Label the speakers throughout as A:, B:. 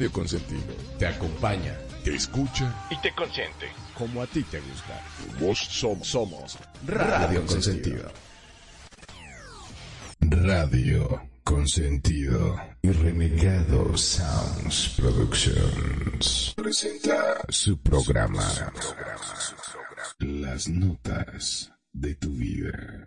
A: Radio Consentido te acompaña, te escucha
B: y te consiente.
A: Como a ti te gusta. Vos somos, somos Radio Consentido. Radio Consentido y Renegado Sounds Productions presenta su programa Las Notas de tu Vida.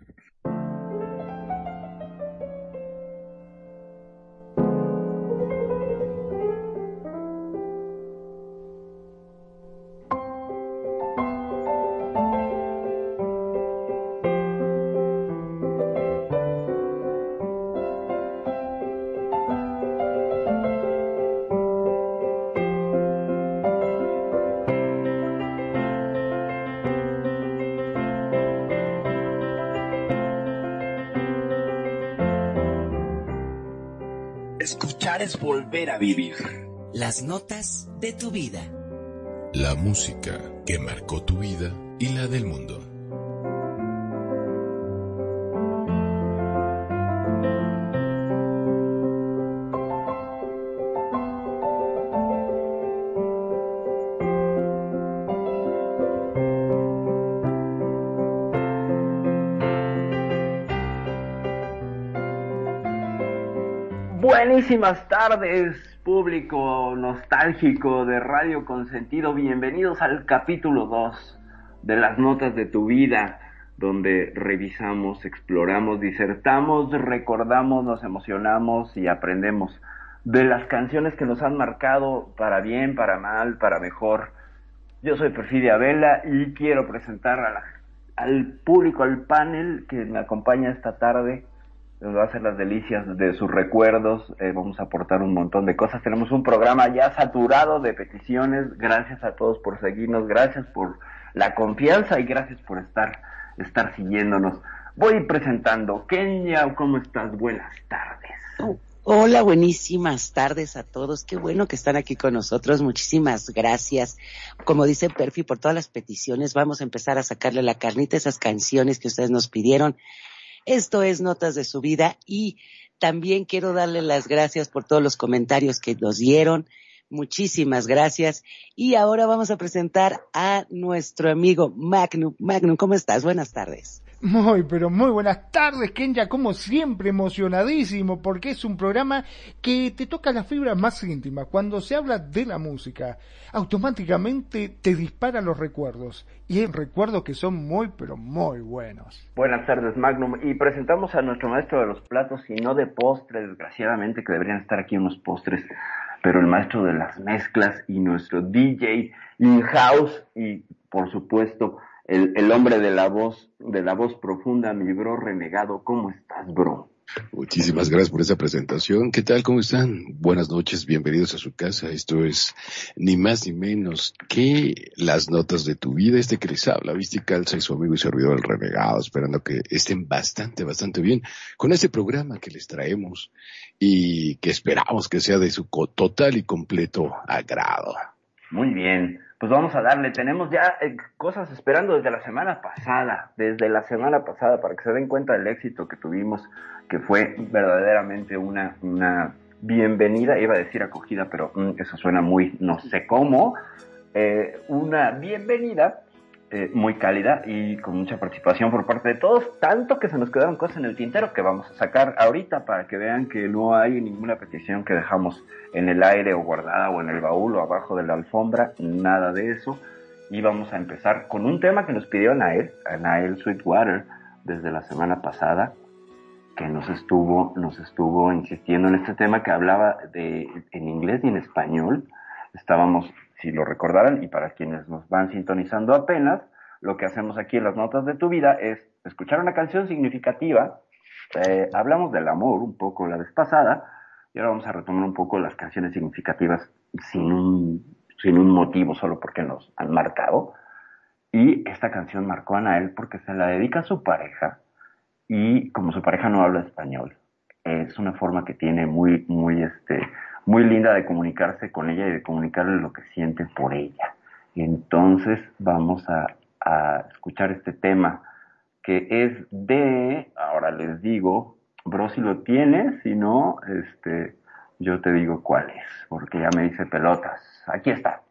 C: Es volver a vivir.
D: Las notas de tu vida.
A: La música que marcó tu vida y la del mundo.
C: Buenísimas tardes, público nostálgico de Radio Consentido. Bienvenidos al capítulo 2 de las notas de tu vida, donde revisamos, exploramos, disertamos, recordamos, nos emocionamos y aprendemos de las canciones que nos han marcado para bien, para mal, para mejor. Yo soy Perfidia Vela y quiero presentar al público, al panel que me acompaña esta tarde nos va a hacer las delicias de sus recuerdos, eh, vamos a aportar un montón de cosas. Tenemos un programa ya saturado de peticiones, gracias a todos por seguirnos, gracias por la confianza y gracias por estar, estar siguiéndonos. Voy presentando. Kenya, ¿cómo estás? Buenas tardes.
D: Hola, buenísimas tardes a todos. Qué bueno que están aquí con nosotros. Muchísimas gracias. Como dice Perfi, por todas las peticiones, vamos a empezar a sacarle la carnita a esas canciones que ustedes nos pidieron. Esto es Notas de su vida y también quiero darle las gracias por todos los comentarios que nos dieron. Muchísimas gracias. Y ahora vamos a presentar a nuestro amigo Magnum. Magnum, ¿cómo estás? Buenas tardes.
E: Muy, pero muy buenas tardes, Kenya, como siempre emocionadísimo, porque es un programa que te toca la fibra más íntima. Cuando se habla de la música, automáticamente te dispara los recuerdos. Y hay recuerdos que son muy, pero muy buenos.
C: Buenas tardes, Magnum. Y presentamos a nuestro maestro de los platos, y no de postres, desgraciadamente, que deberían estar aquí unos postres, pero el maestro de las mezclas y nuestro DJ in-house y, por supuesto, el, hombre de la voz, de la voz profunda, mi bro renegado. ¿Cómo estás, bro?
A: Muchísimas gracias por esa presentación. ¿Qué tal? ¿Cómo están? Buenas noches, bienvenidos a su casa. Esto es ni más ni menos que las notas de tu vida. Este que les habla, viste calza y su amigo y servidor el renegado, esperando que estén bastante, bastante bien con este programa que les traemos y que esperamos que sea de su total y completo agrado.
C: Muy bien pues vamos a darle. Tenemos ya eh, cosas esperando desde la semana pasada, desde la semana pasada, para que se den cuenta del éxito que tuvimos, que fue verdaderamente una, una bienvenida, iba a decir acogida, pero mm, eso suena muy no sé cómo, eh, una bienvenida eh, muy cálida y con mucha participación por parte de todos, tanto que se nos quedaron cosas en el tintero que vamos a sacar ahorita para que vean que no hay ninguna petición que dejamos en el aire o guardada o en el baúl o abajo de la alfombra, nada de eso. Y vamos a empezar con un tema que nos pidió Nael, Nael Sweetwater, desde la semana pasada, que nos estuvo, nos estuvo insistiendo en este tema que hablaba de, en inglés y en español. Estábamos si lo recordarán, y para quienes nos van sintonizando apenas, lo que hacemos aquí en las notas de tu vida es escuchar una canción significativa. Eh, hablamos del amor un poco la vez pasada, y ahora vamos a retomar un poco las canciones significativas sin un, sin un motivo, solo porque nos han marcado. Y esta canción marcó a él porque se la dedica a su pareja, y como su pareja no habla español, es una forma que tiene muy, muy, este, muy linda de comunicarse con ella y de comunicarle lo que siente por ella. Entonces vamos a, escuchar este tema que es de, ahora les digo, bro, si lo tienes, si no, este, yo te digo cuál es, porque ya me dice pelotas. Aquí está.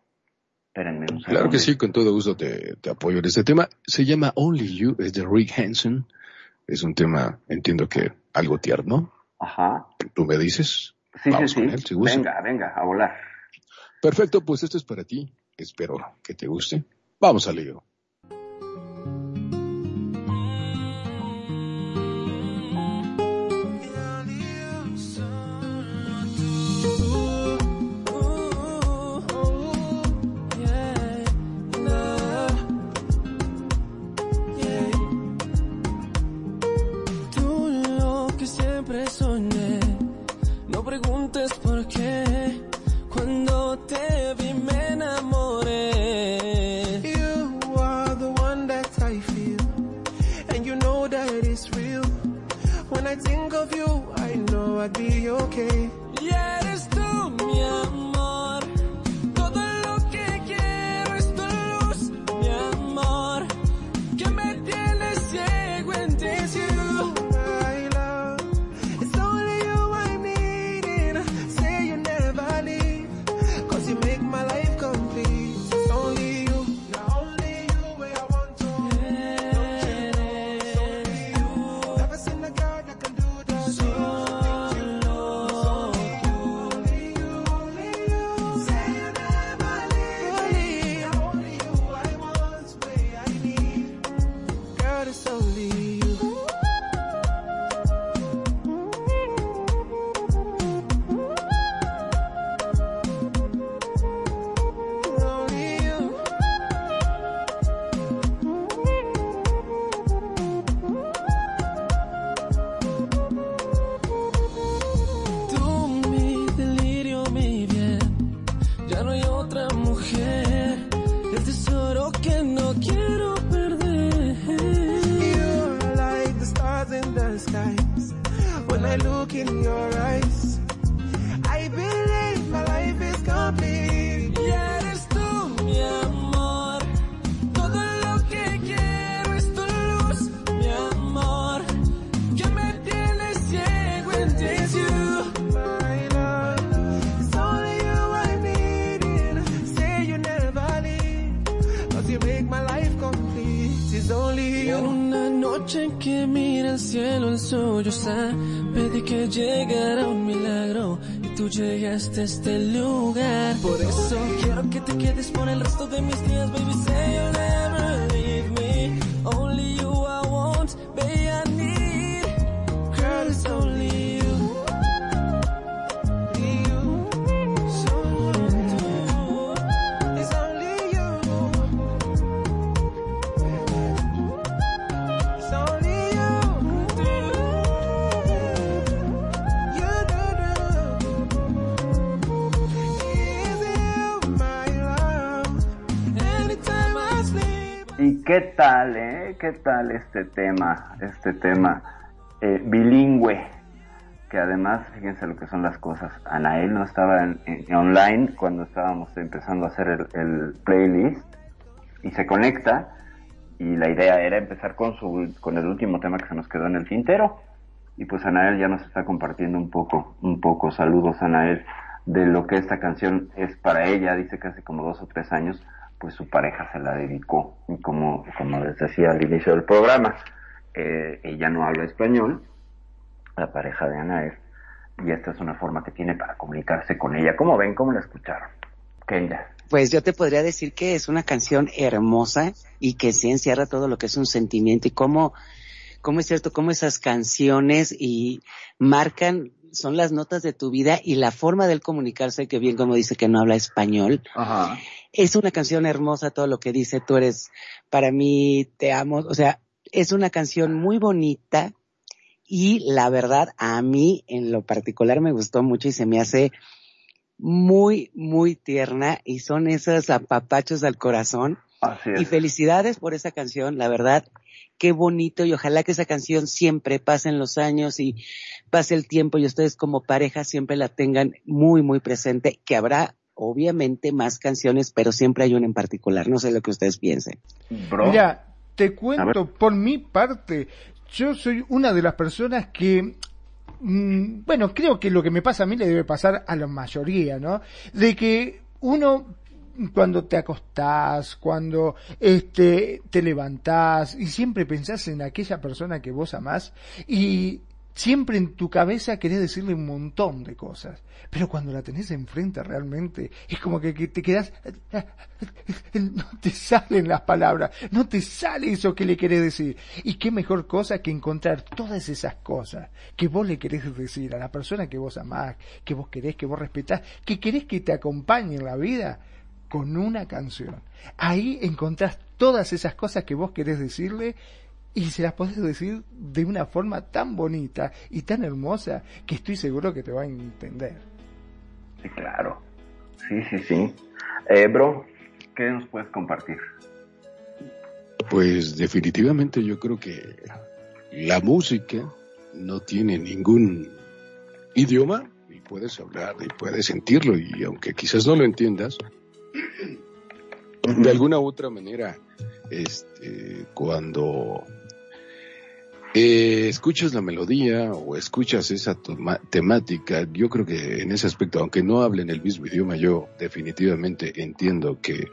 C: Espérenme un.
F: Claro que sí, con todo gusto te, te apoyo en este tema. Se llama Only You, es de Rick Hansen. Es un tema, entiendo que algo tierno.
C: Ajá.
F: ¿Tú me dices?
C: Sí,
F: Vamos
C: sí,
F: con
C: sí.
F: él, si gusta.
C: venga, venga, a volar.
F: Perfecto, pues esto es para ti. Espero que te guste. Vamos al lío.
G: I look in your eyes, I believe my life is complete.
H: Y eres tú mi amor, todo lo que quiero es tu luz, mi amor, que me tiene ciego en you.
G: My love, it's only you I'm needing. Say you never leave, cause you make my life complete. It's only
H: En
G: you.
H: una noche en que mira el cielo el sollozar, pedí que llegara un milagro y tú llegaste a este lugar. Por eso quiero que te quedes por el resto de mis días, baby.
C: Qué tal, eh? ¿Qué tal este tema? Este tema eh, bilingüe. Que además, fíjense lo que son las cosas. Anael no estaba en, online cuando estábamos empezando a hacer el, el playlist. Y se conecta. Y la idea era empezar con, su, con el último tema que se nos quedó en el tintero. Y pues Anael ya nos está compartiendo un poco, un poco, saludos Anael, de lo que esta canción es para ella, dice que hace como dos o tres años, pues su pareja se la dedicó. Y como, como les decía al inicio del programa, eh, ella no habla español, la pareja de Anael, y esta es una forma que tiene para comunicarse con ella. ¿Cómo ven? ¿Cómo la escucharon? Kenya.
D: Pues yo te podría decir que es una canción hermosa y que sí encierra todo lo que es un sentimiento y cómo, cómo es cierto, cómo esas canciones y marcan, son las notas de tu vida y la forma de él comunicarse, que bien como dice que no habla español.
C: Ajá.
D: Es una canción hermosa todo lo que dice, tú eres, para mí, te amo, o sea, es una canción muy bonita y la verdad a mí en lo particular me gustó mucho y se me hace muy, muy tierna y son esos apapachos al corazón.
C: Así
D: Y
C: es.
D: felicidades por esa canción, la verdad, qué bonito y ojalá que esa canción siempre pasen los años y pase el tiempo y ustedes como pareja siempre la tengan muy, muy presente, que habrá obviamente más canciones, pero siempre hay una en particular, no sé lo que ustedes piensen.
C: Bro.
E: Mira, te cuento por mi parte, yo soy una de las personas que mm, bueno, creo que lo que me pasa a mí le debe pasar a la mayoría, ¿no? De que uno cuando te acostás, cuando este te levantás y siempre pensás en aquella persona que vos amás y siempre en tu cabeza querés decirle un montón de cosas, pero cuando la tenés enfrente realmente es como que, que te quedás, no te salen las palabras, no te sale eso que le querés decir. Y qué mejor cosa que encontrar todas esas cosas que vos le querés decir a la persona que vos amás, que vos querés, que vos respetás, que querés que te acompañe en la vida con una canción. Ahí encontrás todas esas cosas que vos querés decirle y se las podés decir de una forma tan bonita y tan hermosa que estoy seguro que te va a entender.
C: Sí, claro. Sí, sí, sí. Eh, bro, ¿qué nos puedes compartir?
A: Pues definitivamente yo creo que la música no tiene ningún idioma y puedes hablar y puedes sentirlo y aunque quizás no lo entiendas, de alguna u otra manera, este, cuando eh, escuchas la melodía o escuchas esa temática, yo creo que en ese aspecto, aunque no hablen el mismo idioma, yo definitivamente entiendo que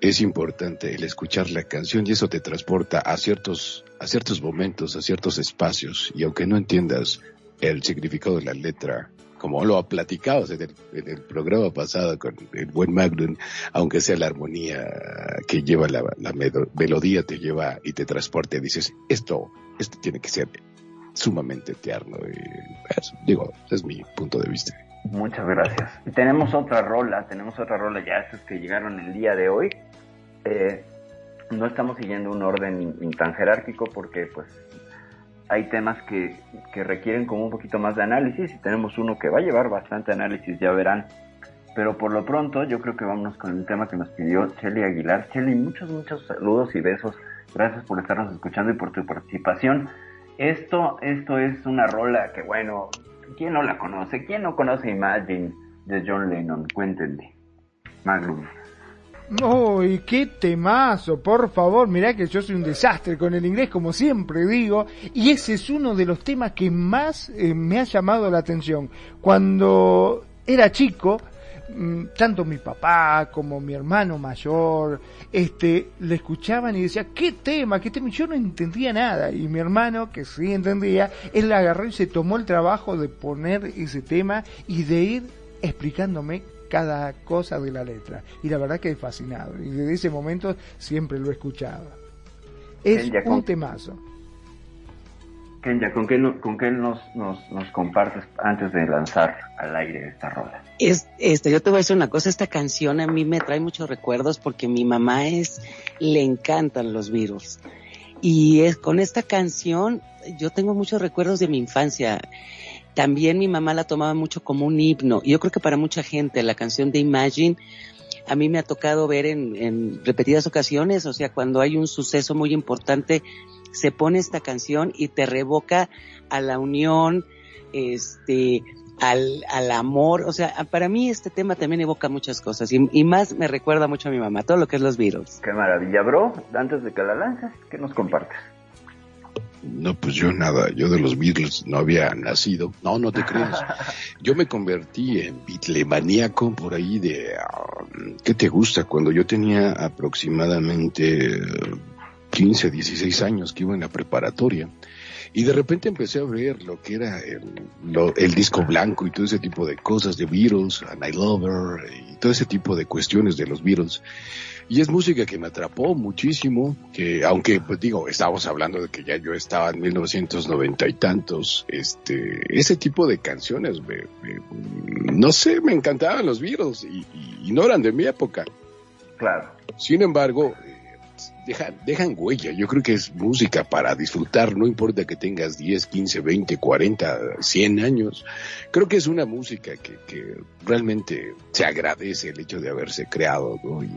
A: es importante el escuchar la canción y eso te transporta a ciertos, a ciertos momentos, a ciertos espacios y aunque no entiendas el significado de la letra, como lo ha platicado en el, en el programa pasado con el buen Magnum, aunque sea la armonía que lleva la, melodía, te lleva y te transporta dices, esto, esto tiene que ser sumamente tierno. Y eso, digo, ese es mi punto de vista.
C: Muchas gracias. Tenemos otra rola, tenemos otra rola ya, esas que llegaron el día de hoy. Eh, no estamos siguiendo un orden ni tan jerárquico porque pues hay temas que, que requieren como un poquito más de análisis y tenemos uno que va a llevar bastante análisis, ya verán. Pero por lo pronto yo creo que vámonos con el tema que nos pidió Shelly Aguilar. Shelly, muchos, muchos saludos y besos. Gracias por estarnos escuchando y por tu participación. Esto, esto es una rola que bueno, ¿quién no la conoce? ¿Quién no conoce Imagine de John Lennon? Cuéntenme. Magnum.
E: ¡Uy, qué temazo! Por favor, mirá que yo soy un desastre con el inglés, como siempre digo, y ese es uno de los temas que más eh, me ha llamado la atención. Cuando era chico, mm, tanto mi papá como mi hermano mayor, este, le escuchaban y decía, ¿qué tema? ¿Qué tema? Yo no entendía nada. Y mi hermano, que sí entendía, él agarró y se tomó el trabajo de poner ese tema y de ir explicándome cada cosa de la letra. Y la verdad que he fascinado. Y desde ese momento siempre lo he escuchado. Es
C: Ella
E: un
C: con-
E: temazo.
C: Kenya, ¿con qué, con qué nos, nos, nos compartes antes de lanzar al aire esta rola?
D: Es, este, yo te voy a decir una cosa, esta canción a mí me trae muchos recuerdos porque mi mamá es, le encantan los Beatles. Y es, con esta canción yo tengo muchos recuerdos de mi infancia. También mi mamá la tomaba mucho como un himno. Yo creo que para mucha gente la canción de Imagine a mí me ha tocado ver en, en repetidas ocasiones, o sea, cuando hay un suceso muy importante, se pone esta canción y te revoca a la unión, este, al, al amor, o sea, para mí este tema también evoca muchas cosas y, y más me recuerda mucho a mi mamá, todo lo que es los Beatles.
C: Qué maravilla, bro. Antes de que la lances, ¿qué nos compartes?
A: No, pues yo nada, yo de los Beatles no había nacido. No, no te creas. Yo me convertí en bitlemaníaco por ahí de... ah, ¿Qué te gusta? Cuando yo tenía aproximadamente eh, 15, 16 años que iba en la preparatoria. Y de repente empecé a ver lo que era el, lo- el disco blanco y todo ese tipo de cosas de Beatles, And I Love Her, y todo ese tipo de cuestiones de los Beatles. Y es música que me atrapó muchísimo, que aunque, pues digo, estábamos hablando de que ya yo estaba en 1990 y tantos, este, ese tipo de canciones, me- me- no sé, me encantaban los Beatles y, y- y no eran de mi época.
C: Claro.
A: Sin embargo, dejan, dejan huella. Yo creo que es música para disfrutar, no importa que tengas 10, 15, 20, 40, 100 años. Creo que es una música que, que realmente se agradece el hecho de haberse creado, ¿no? Y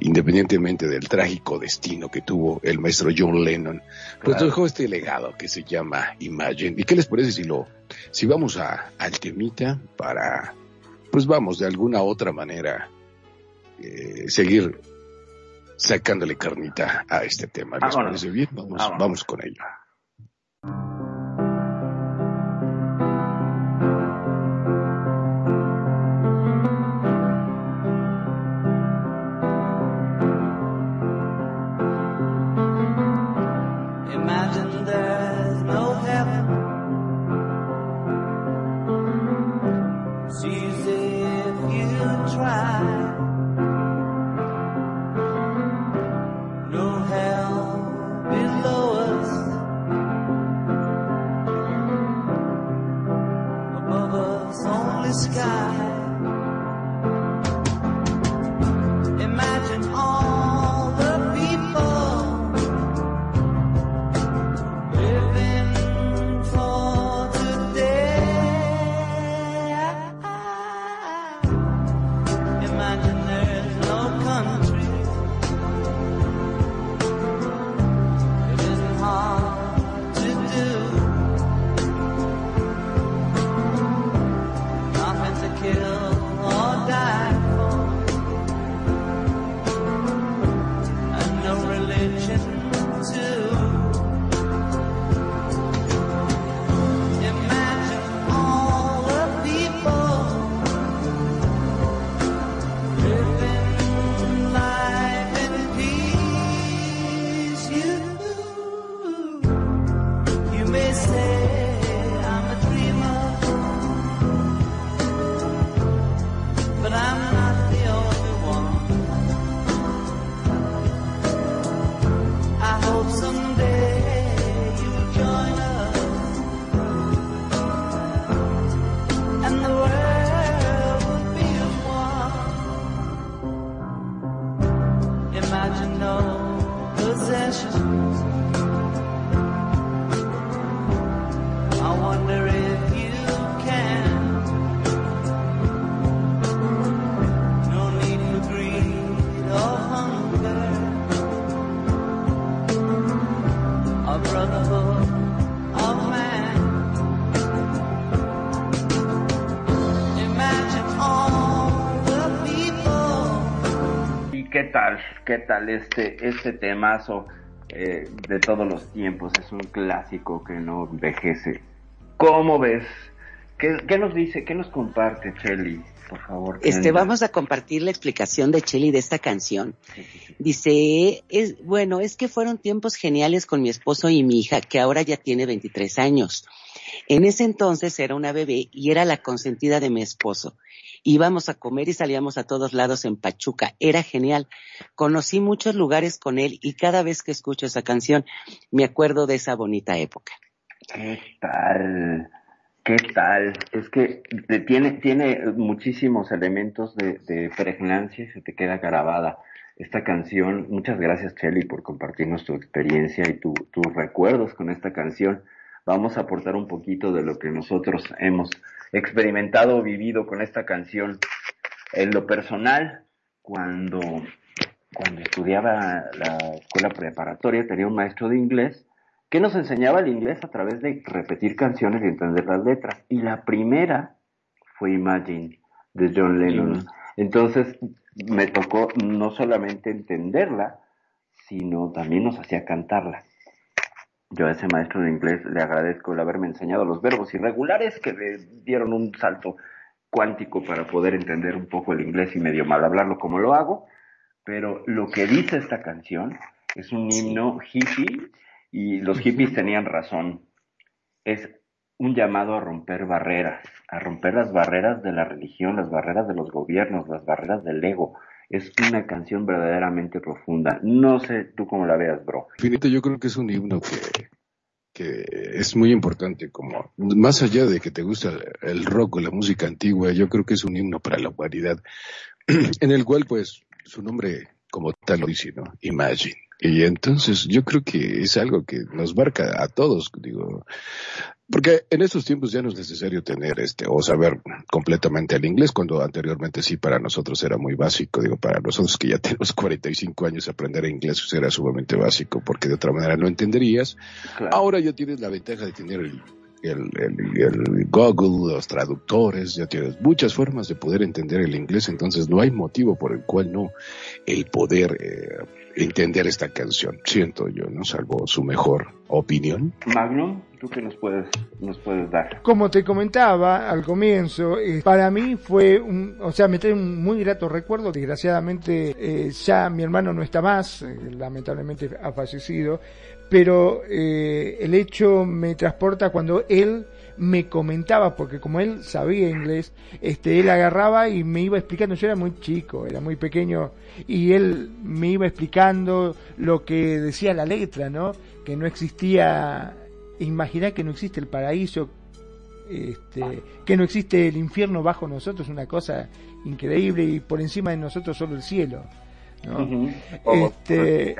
A: independientemente del trágico destino que tuvo el maestro John Lennon, pues
C: Claro.
A: dejó este legado que se llama Imagine. ¿Y qué les parece si lo, si vamos a, al temita para, pues vamos de alguna otra manera, eh, seguir sacándole carnita a este tema. ¿Les
C: Vámonos.
A: parece bien? Vamos,
C: Vámonos.
A: vamos con ello.
C: sky. ¿Qué tal este, este temazo eh, de todos los tiempos? Es un clásico que no envejece. ¿Cómo ves? ¿Qué, qué nos dice? ¿Qué nos comparte Chelly? Por favor.
D: Este, vamos a compartir la explicación de Cheli de esta canción. Dice, es, bueno, es que fueron tiempos geniales con mi esposo y mi hija, que ahora ya tiene 23 años. En ese entonces era una bebé y era la consentida de mi esposo. Íbamos a comer y salíamos a todos lados en Pachuca. Era genial. Conocí muchos lugares con él y cada vez que escucho esa canción me acuerdo de esa bonita época.
C: ¿Qué tal? ¿Qué tal? Es que tiene, tiene muchísimos elementos de, de pregnancia y se te queda grabada esta canción. Muchas gracias, Chelly, por compartirnos tu experiencia y tu- tus recuerdos con esta canción. Vamos a aportar un poquito de lo que nosotros hemos experimentado o vivido con esta canción. En lo personal, cuando, cuando estudiaba la escuela preparatoria, tenía un maestro de inglés que nos enseñaba el inglés a través de repetir canciones y entender las letras. Y la primera fue Imagine de John Lennon. Entonces me tocó no solamente entenderla, sino también nos hacía cantarla. Yo a ese maestro de inglés le agradezco el haberme enseñado los verbos irregulares que me dieron un salto cuántico para poder entender un poco el inglés y medio mal hablarlo como lo hago. Pero lo que dice esta canción es un himno hippie y los hippies tenían razón. Es un llamado a romper barreras, a romper las barreras de la religión, las barreras de los gobiernos, las barreras del ego. Es una canción verdaderamente profunda. No sé tú cómo la veas, bro.
A: Finito, yo creo que es un himno que, que es muy importante, como más allá de que te gusta el rock o la música antigua, yo creo que es un himno para la humanidad, en el cual pues su nombre como tal lo dice, ¿no? Imagine. Y entonces yo creo que es algo que nos marca a todos, digo, porque en estos tiempos ya no es necesario tener este o saber completamente el inglés, cuando anteriormente sí para nosotros era muy básico, digo, para nosotros que ya tenemos 45 años aprender inglés era sumamente básico, porque de otra manera no entenderías.
C: Claro.
A: Ahora ya tienes la ventaja de tener el, el, el- el Google, los traductores, ya tienes muchas formas de poder entender el inglés, entonces no hay motivo por el cual no el poder eh, entender esta canción, siento yo, ¿no? Salvo su mejor opinión.
C: Magnum, ¿tú qué nos puedes, nos puedes dar?
E: Como te comentaba al comienzo, eh, para mí fue un, o sea, me trae un muy grato recuerdo. Desgraciadamente, eh, ya mi hermano no está más, eh, lamentablemente ha fallecido, pero eh, el hecho me transporta cuando él me comentaba, porque como él sabía inglés, este, él agarraba y me iba explicando, yo era muy chico, era muy pequeño, y él me iba explicando lo que decía la letra, ¿no? Que no existía, imaginar que no existe el paraíso, este, que no existe el infierno bajo nosotros, una cosa increíble, y por encima de nosotros solo el cielo, ¿no?
C: Ujú.
E: Este,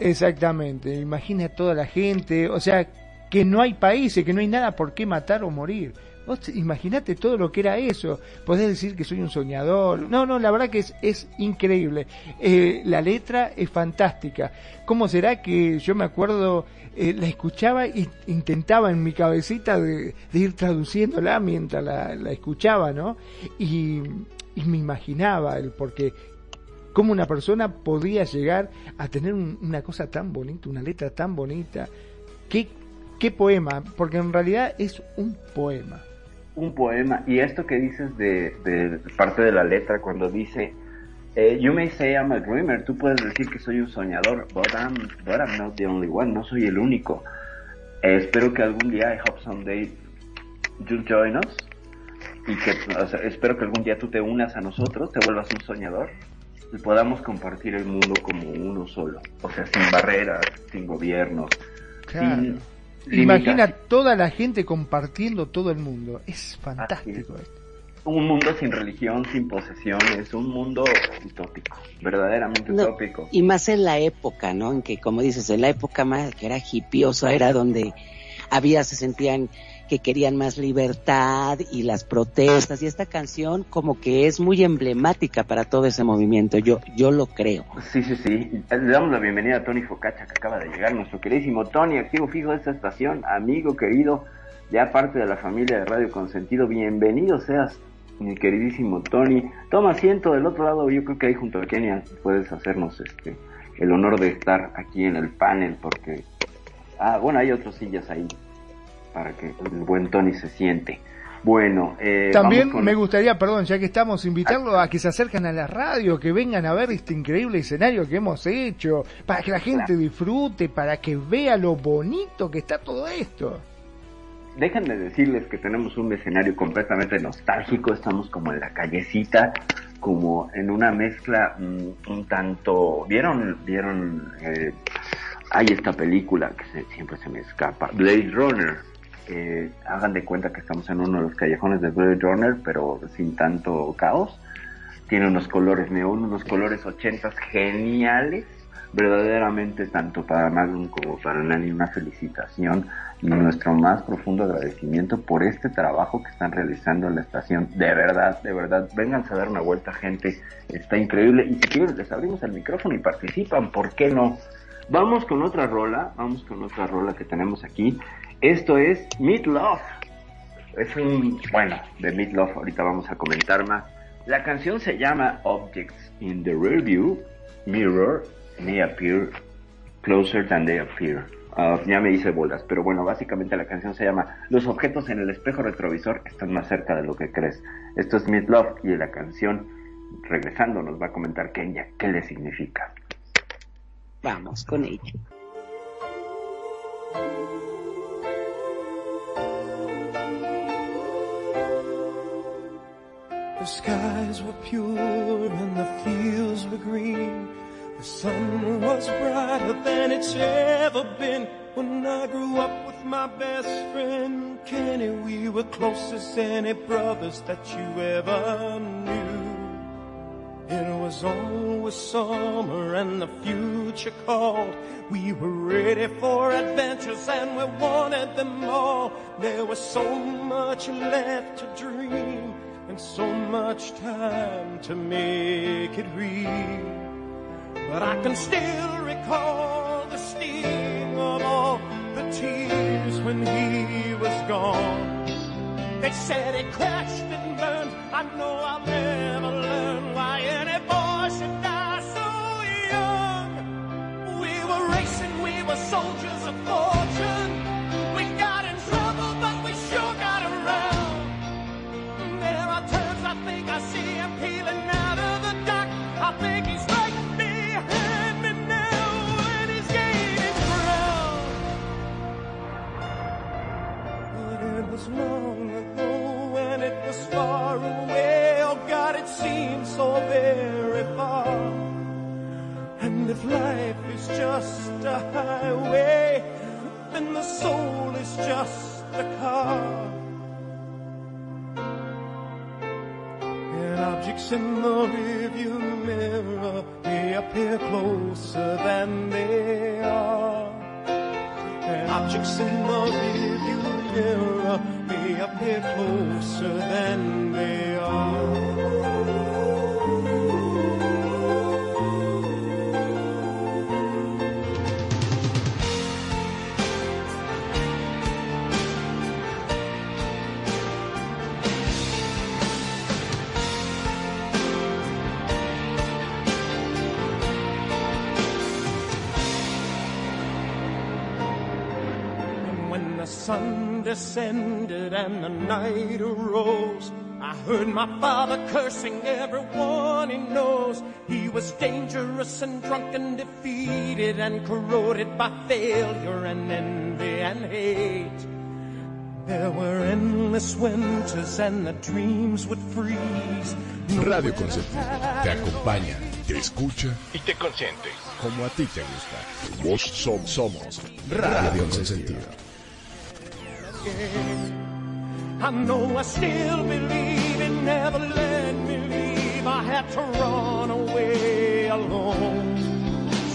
E: Exactamente, imagina a toda la gente, o sea, que no hay países, que no hay nada por qué matar o morir. Vos te- imaginate todo lo que era eso. Podés decir que soy un soñador. No, no, la verdad que es, es increíble. Eh, la letra es fantástica. ¿Cómo será que yo me acuerdo, eh, la escuchaba y intentaba en mi cabecita de, de ir traduciéndola mientras la, la escuchaba, ¿no? Y, y me imaginaba el porque cómo una persona podía llegar a tener un- una cosa tan bonita, una letra tan bonita. ¿Qué, qué poema? Porque en realidad es un poema.
C: un poema. Y esto que dices de, parte de la letra, cuando dice, eh, You may say I'm a dreamer, tú puedes decir que soy un soñador, but I'm, but I'm not the only one, no soy el único. Eh, espero que algún día, I hope someday, you'll join us. Y que, o sea, espero que algún día tú te unas a nosotros, te vuelvas un soñador. Podamos compartir el mundo como uno solo, o sea, sin barreras, sin gobiernos,
E: Claro.
C: sin
E: Imagina toda la gente compartiendo todo el mundo. Es fantástico
C: es.
E: esto.
C: un mundo sin religión, sin posesiones, un mundo utópico, verdaderamente
D: No,
C: utópico.
D: Y más en la época, ¿no? En que, como dices, en la época más que era hippiosa, era donde había, se sentían que querían más libertad y las protestas. Y esta canción como que es muy emblemática para todo ese movimiento. Yo, yo lo creo.
C: Sí, sí, sí. Le damos la bienvenida a Tony Focacha, que acaba de llegar, nuestro queridísimo Tony, activo fijo de esta estación, amigo querido, ya parte de la familia de Radio Consentido. Bienvenido seas, mi queridísimo Tony. Toma asiento del otro lado, yo creo que ahí junto a Kenia puedes hacernos este el honor de estar aquí en el panel, porque, ah, bueno, hay otras sillas ahí para que el buen Tony se siente. Bueno, eh,
E: También
C: con-
E: me gustaría, perdón, ya que estamos, invitarlo a que se acerquen a la radio, que vengan a ver este increíble escenario que hemos hecho, para que la gente
C: Claro.
E: disfrute, para que vea lo bonito que está todo esto.
C: Déjenme decirles que tenemos un escenario completamente nostálgico, estamos como en la callecita, como en una mezcla mm, un tanto... ¿Vieron? ¿Vieron? Eh, hay esta película que se- siempre se me escapa, Blade Runner. Eh, hagan de cuenta que estamos en uno de los callejones de Blade Runner, pero sin tanto caos. Tiene unos colores neón, unos colores ochentas geniales. Verdaderamente, tanto para Magnum como para Nani, una felicitación y nuestro más profundo agradecimiento por este trabajo que están realizando en la estación. De verdad, de verdad, vénganse a dar una vuelta, gente. Está increíble. Y si quieren, les abrimos el micrófono y participan, ¿por qué no? Vamos con otra rola, vamos con otra rola que tenemos aquí. Esto es Meat Love. Es un, bueno, de Meat Love ahorita vamos a comentar más. La canción se llama Objects in the Rearview Mirror May Appear Closer Than They Appear. Ah, ya me hice bolas, pero bueno, básicamente la canción se llama Los objetos en el espejo retrovisor están más cerca de lo que crees. Esto es Meat Love y la canción, regresando, nos va a comentar Kenya qué le significa.
D: Vamos con ello.
B: The skies were pure and the fields were green. The sun was brighter than it's ever been. When I grew up with my best friend Kenny, we were close as any brothers that you ever knew. It was always summer and the future called. We were ready for adventures and we wanted them all. There was so much left to dream and so much time to make it real. But I can still recall the sting of all the tears when he was gone. They said it crashed and burned. I know I'll never life is just a highway, and the soul is just a car. And objects in the rearview mirror may appear closer than they are. And objects in the rearview mirror may appear closer than they are. Sun descended and the night arose, I heard my father cursing everyone he knows. He was dangerous and drunk and defeated and corroded by failure and envy and hate. There were endless winters and the dreams would freeze.
I: Radio Consentido te acompaña te escucha
J: y te consiente.
I: como a ti te gusta. Vos som- somos Radio Consentido.
B: I know I still believe it never let me leave. I had to run away alone.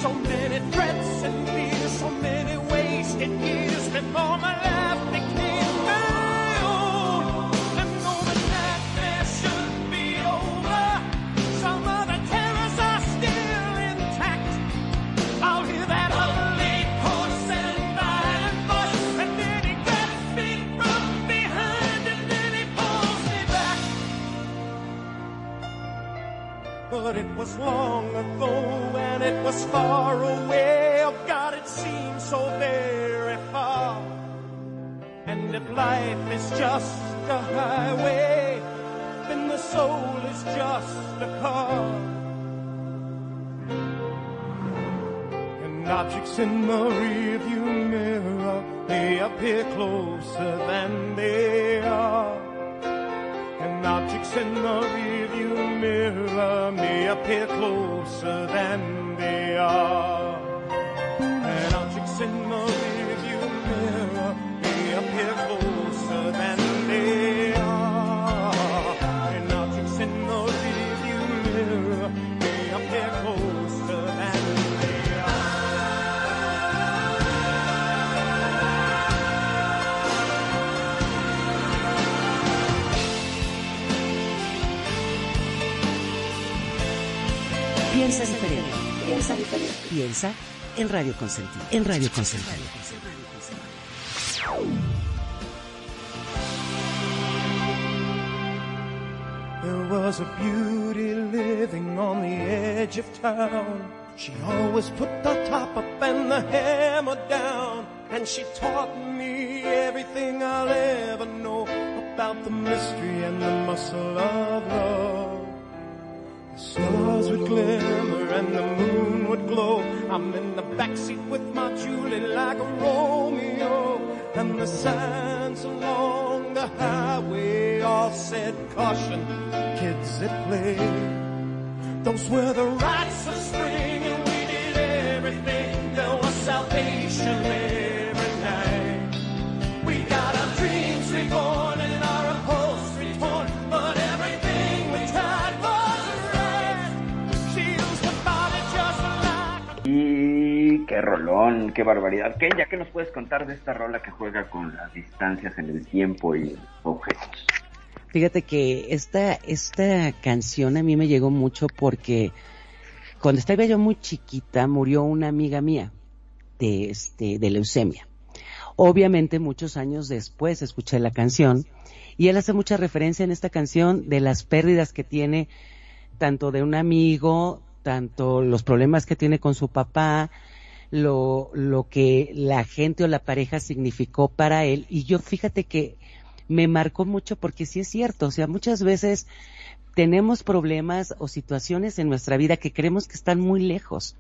B: So many threats and fears, so many wasted years before my life But it was long ago, and it was far away. Oh God, it seems so very far. And if life is just a highway, then the soul is just a car. And objects in the rearview mirror, they appear closer than they are. and objects in the rearview mirror may appear closer than they are.
D: En Radio Consentido. En Radio Consentido.
B: There was a beauty living on the edge of town. She always put the top up and the hammer down. And she taught me everything I'll ever know about the mystery and the muscle of love. The stars would glimmer and the moon would glow. I'm in the backseat with my Julie like a Romeo. And the signs along the highway all said caution, kids at play. Those were the rites of spring
C: qué rolón, qué barbaridad. ¿Qué, ya que nos puedes contar de esta rola que juega con las distancias en el tiempo y objetos?
D: Fíjate que esta, esta canción a mí me llegó mucho porque cuando estaba yo muy chiquita murió una amiga mía de, este, de leucemia. Obviamente muchos años después escuché la canción y él hace mucha referencia en esta canción de las pérdidas que tiene tanto de un amigo, tanto los problemas que tiene con su papá, lo, lo que la gente o la pareja significó para él. Y yo fíjate que me marcó mucho porque sí es cierto, o sea, muchas veces tenemos problemas o situaciones en nuestra vida que creemos que están muy lejos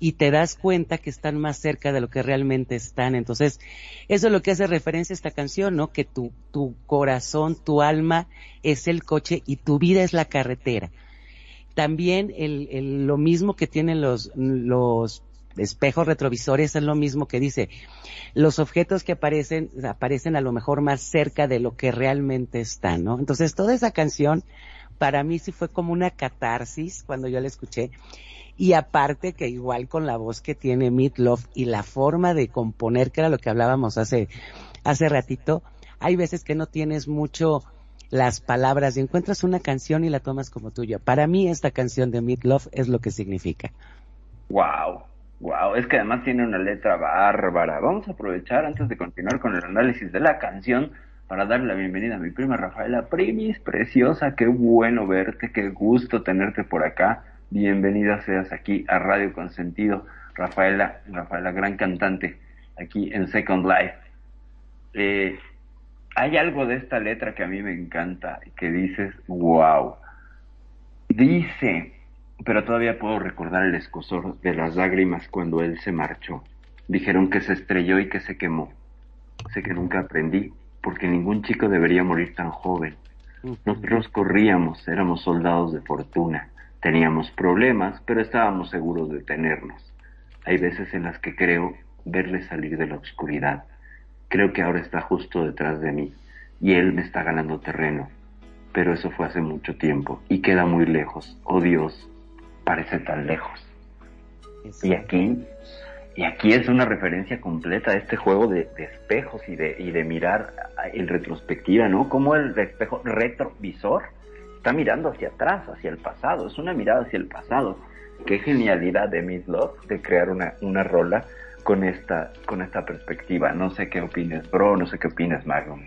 D: y te das cuenta que están más cerca de lo que realmente están. Entonces, eso es lo que hace referencia a esta canción, ¿no? Que tu, tu corazón, tu alma es el coche y tu vida es la carretera. También el, el- lo mismo que tienen los, los espejos retrovisores es lo mismo que dice. Los objetos que aparecen, aparecen a lo mejor más cerca de lo que realmente están, ¿no? Entonces, toda esa canción, para mí sí fue como una catarsis cuando yo la escuché. Y aparte que igual con la voz que tiene Meatloaf y la forma de componer, que era lo que hablábamos hace, hace ratito, hay veces que no tienes mucho las palabras y encuentras una canción y la tomas como tuya. Para mí esta canción de Meatloaf es lo que significa.
C: Wow, wow, es que además tiene una letra bárbara. Vamos a aprovechar antes de continuar con el análisis de la canción para darle la bienvenida a mi prima Rafaela Primis, preciosa, qué bueno verte, qué gusto tenerte por acá. Bienvenida seas aquí a Radio Consentido, Rafaela, Rafaela, gran cantante, aquí en Second Life. Eh, hay algo de esta letra que a mí me encanta, que dices, wow. Dice, pero todavía puedo recordar el escosor de las lágrimas cuando él se marchó. Dijeron que se estrelló y que se quemó. Sé que nunca aprendí, porque ningún chico debería morir tan joven. Nosotros corríamos, éramos soldados de fortuna. Teníamos problemas, pero estábamos seguros de tenernos. Hay veces en las que creo verle salir de la oscuridad. Creo que ahora está justo detrás de mí y él me está ganando terreno. Pero eso fue hace mucho tiempo y queda muy lejos. Oh Dios, parece tan lejos. Y aquí, y aquí es una referencia completa a este juego de, de espejos y de, y de mirar en retrospectiva, ¿no? Como el espejo retrovisor está mirando hacia atrás, hacia el pasado, es una mirada hacia el pasado. Qué genialidad de Miss Love de crear una, una rola con esta, con esta perspectiva. No sé qué opines, bro, no sé qué opinas, Magnum.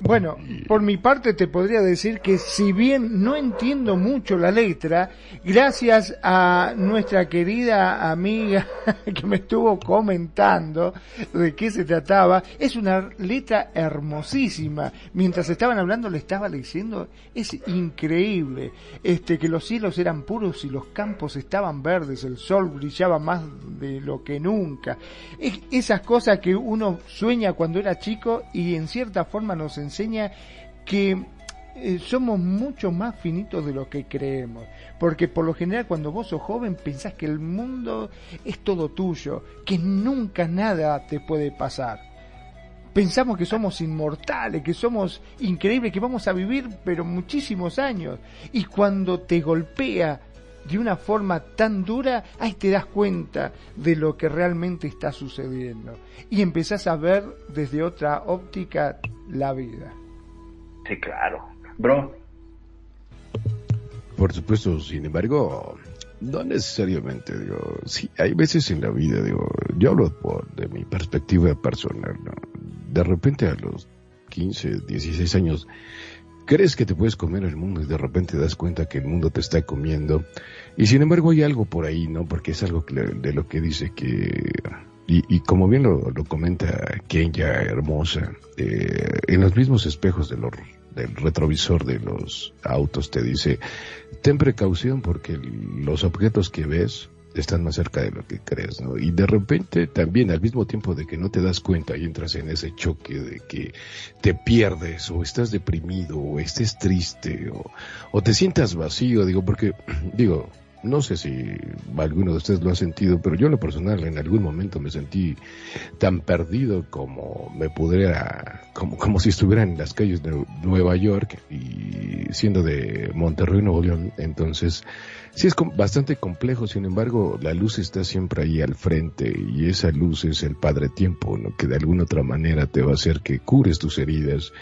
E: Bueno, por mi parte te podría decir que si bien no entiendo mucho la letra, gracias a nuestra querida amiga que me estuvo comentando de qué se trataba, es una letra hermosísima. Mientras estaban hablando le estaba diciendo, es increíble, este que los cielos eran puros y los campos estaban verdes, el sol brillaba más de lo que nunca. Es- esas cosas que uno sueña cuando era chico y en cierta forma nos enseña que eh, somos mucho más finitos de lo que creemos. Porque por lo general cuando vos sos joven pensás que el mundo es todo tuyo, que nunca nada te puede pasar. Pensamos que somos inmortales, que somos increíbles, que vamos a vivir pero muchísimos años. Y cuando te golpea de una forma tan dura, ahí te das cuenta de lo que realmente está sucediendo. Y empezás a ver desde otra óptica la vida.
C: Sí, claro. Bro,
A: Por supuesto, sin embargo, no necesariamente, digo, sí, hay veces en la vida, digo, yo hablo por, de mi perspectiva personal, ¿no? De repente a los 15, 16 años, crees que te puedes comer el mundo y de repente te das cuenta que el mundo te está comiendo. Y sin embargo hay algo por ahí, ¿no? Porque es algo que le- de lo que dice que... Y, y como bien lo, lo comenta Kenya, hermosa, eh, en los mismos espejos de los, del retrovisor de los autos te dice, ten precaución porque los objetos que ves están más cerca de lo que crees, ¿no? Y de repente también al mismo tiempo de que no te das cuenta y entras en ese choque de que te pierdes o estás deprimido o estés triste o, o te sientas vacío, digo, porque, digo, no sé si alguno de ustedes lo ha sentido, pero yo lo personal en algún momento me sentí tan perdido como me pudiera, como, como si estuviera en las calles de Nueva York y siendo de Monterrey, Nuevo León, entonces sí es bastante complejo, sin embargo la luz está siempre ahí al frente y esa luz es el Padre Tiempo, ¿no? que de alguna otra manera te va a hacer que cures tus heridas,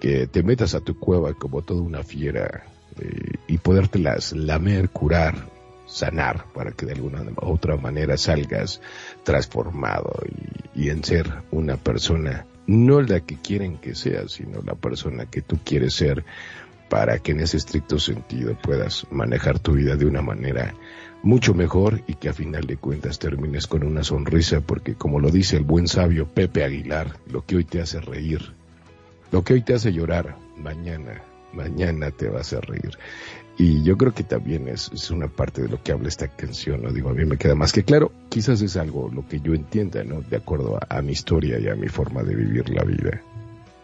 A: que te metas a tu cueva como toda una fiera eh, y podértelas lamer, curar, sanar para que de alguna otra manera salgas transformado y, y en ser una persona, no la que quieren que seas, sino la persona que tú quieres ser para que en ese estricto sentido puedas manejar tu vida de una manera mucho mejor y que a final de cuentas termines con una sonrisa porque como lo dice el buen sabio Pepe Aguilar, lo que hoy te hace reír, lo que hoy te hace llorar, mañana, mañana te va a reír. Y yo creo que también es, es una parte de lo que habla esta canción, ¿no? Digo, a mí me queda más que claro, quizás es algo lo que yo entienda, ¿no? De acuerdo a, mi historia y a mi forma de vivir la vida.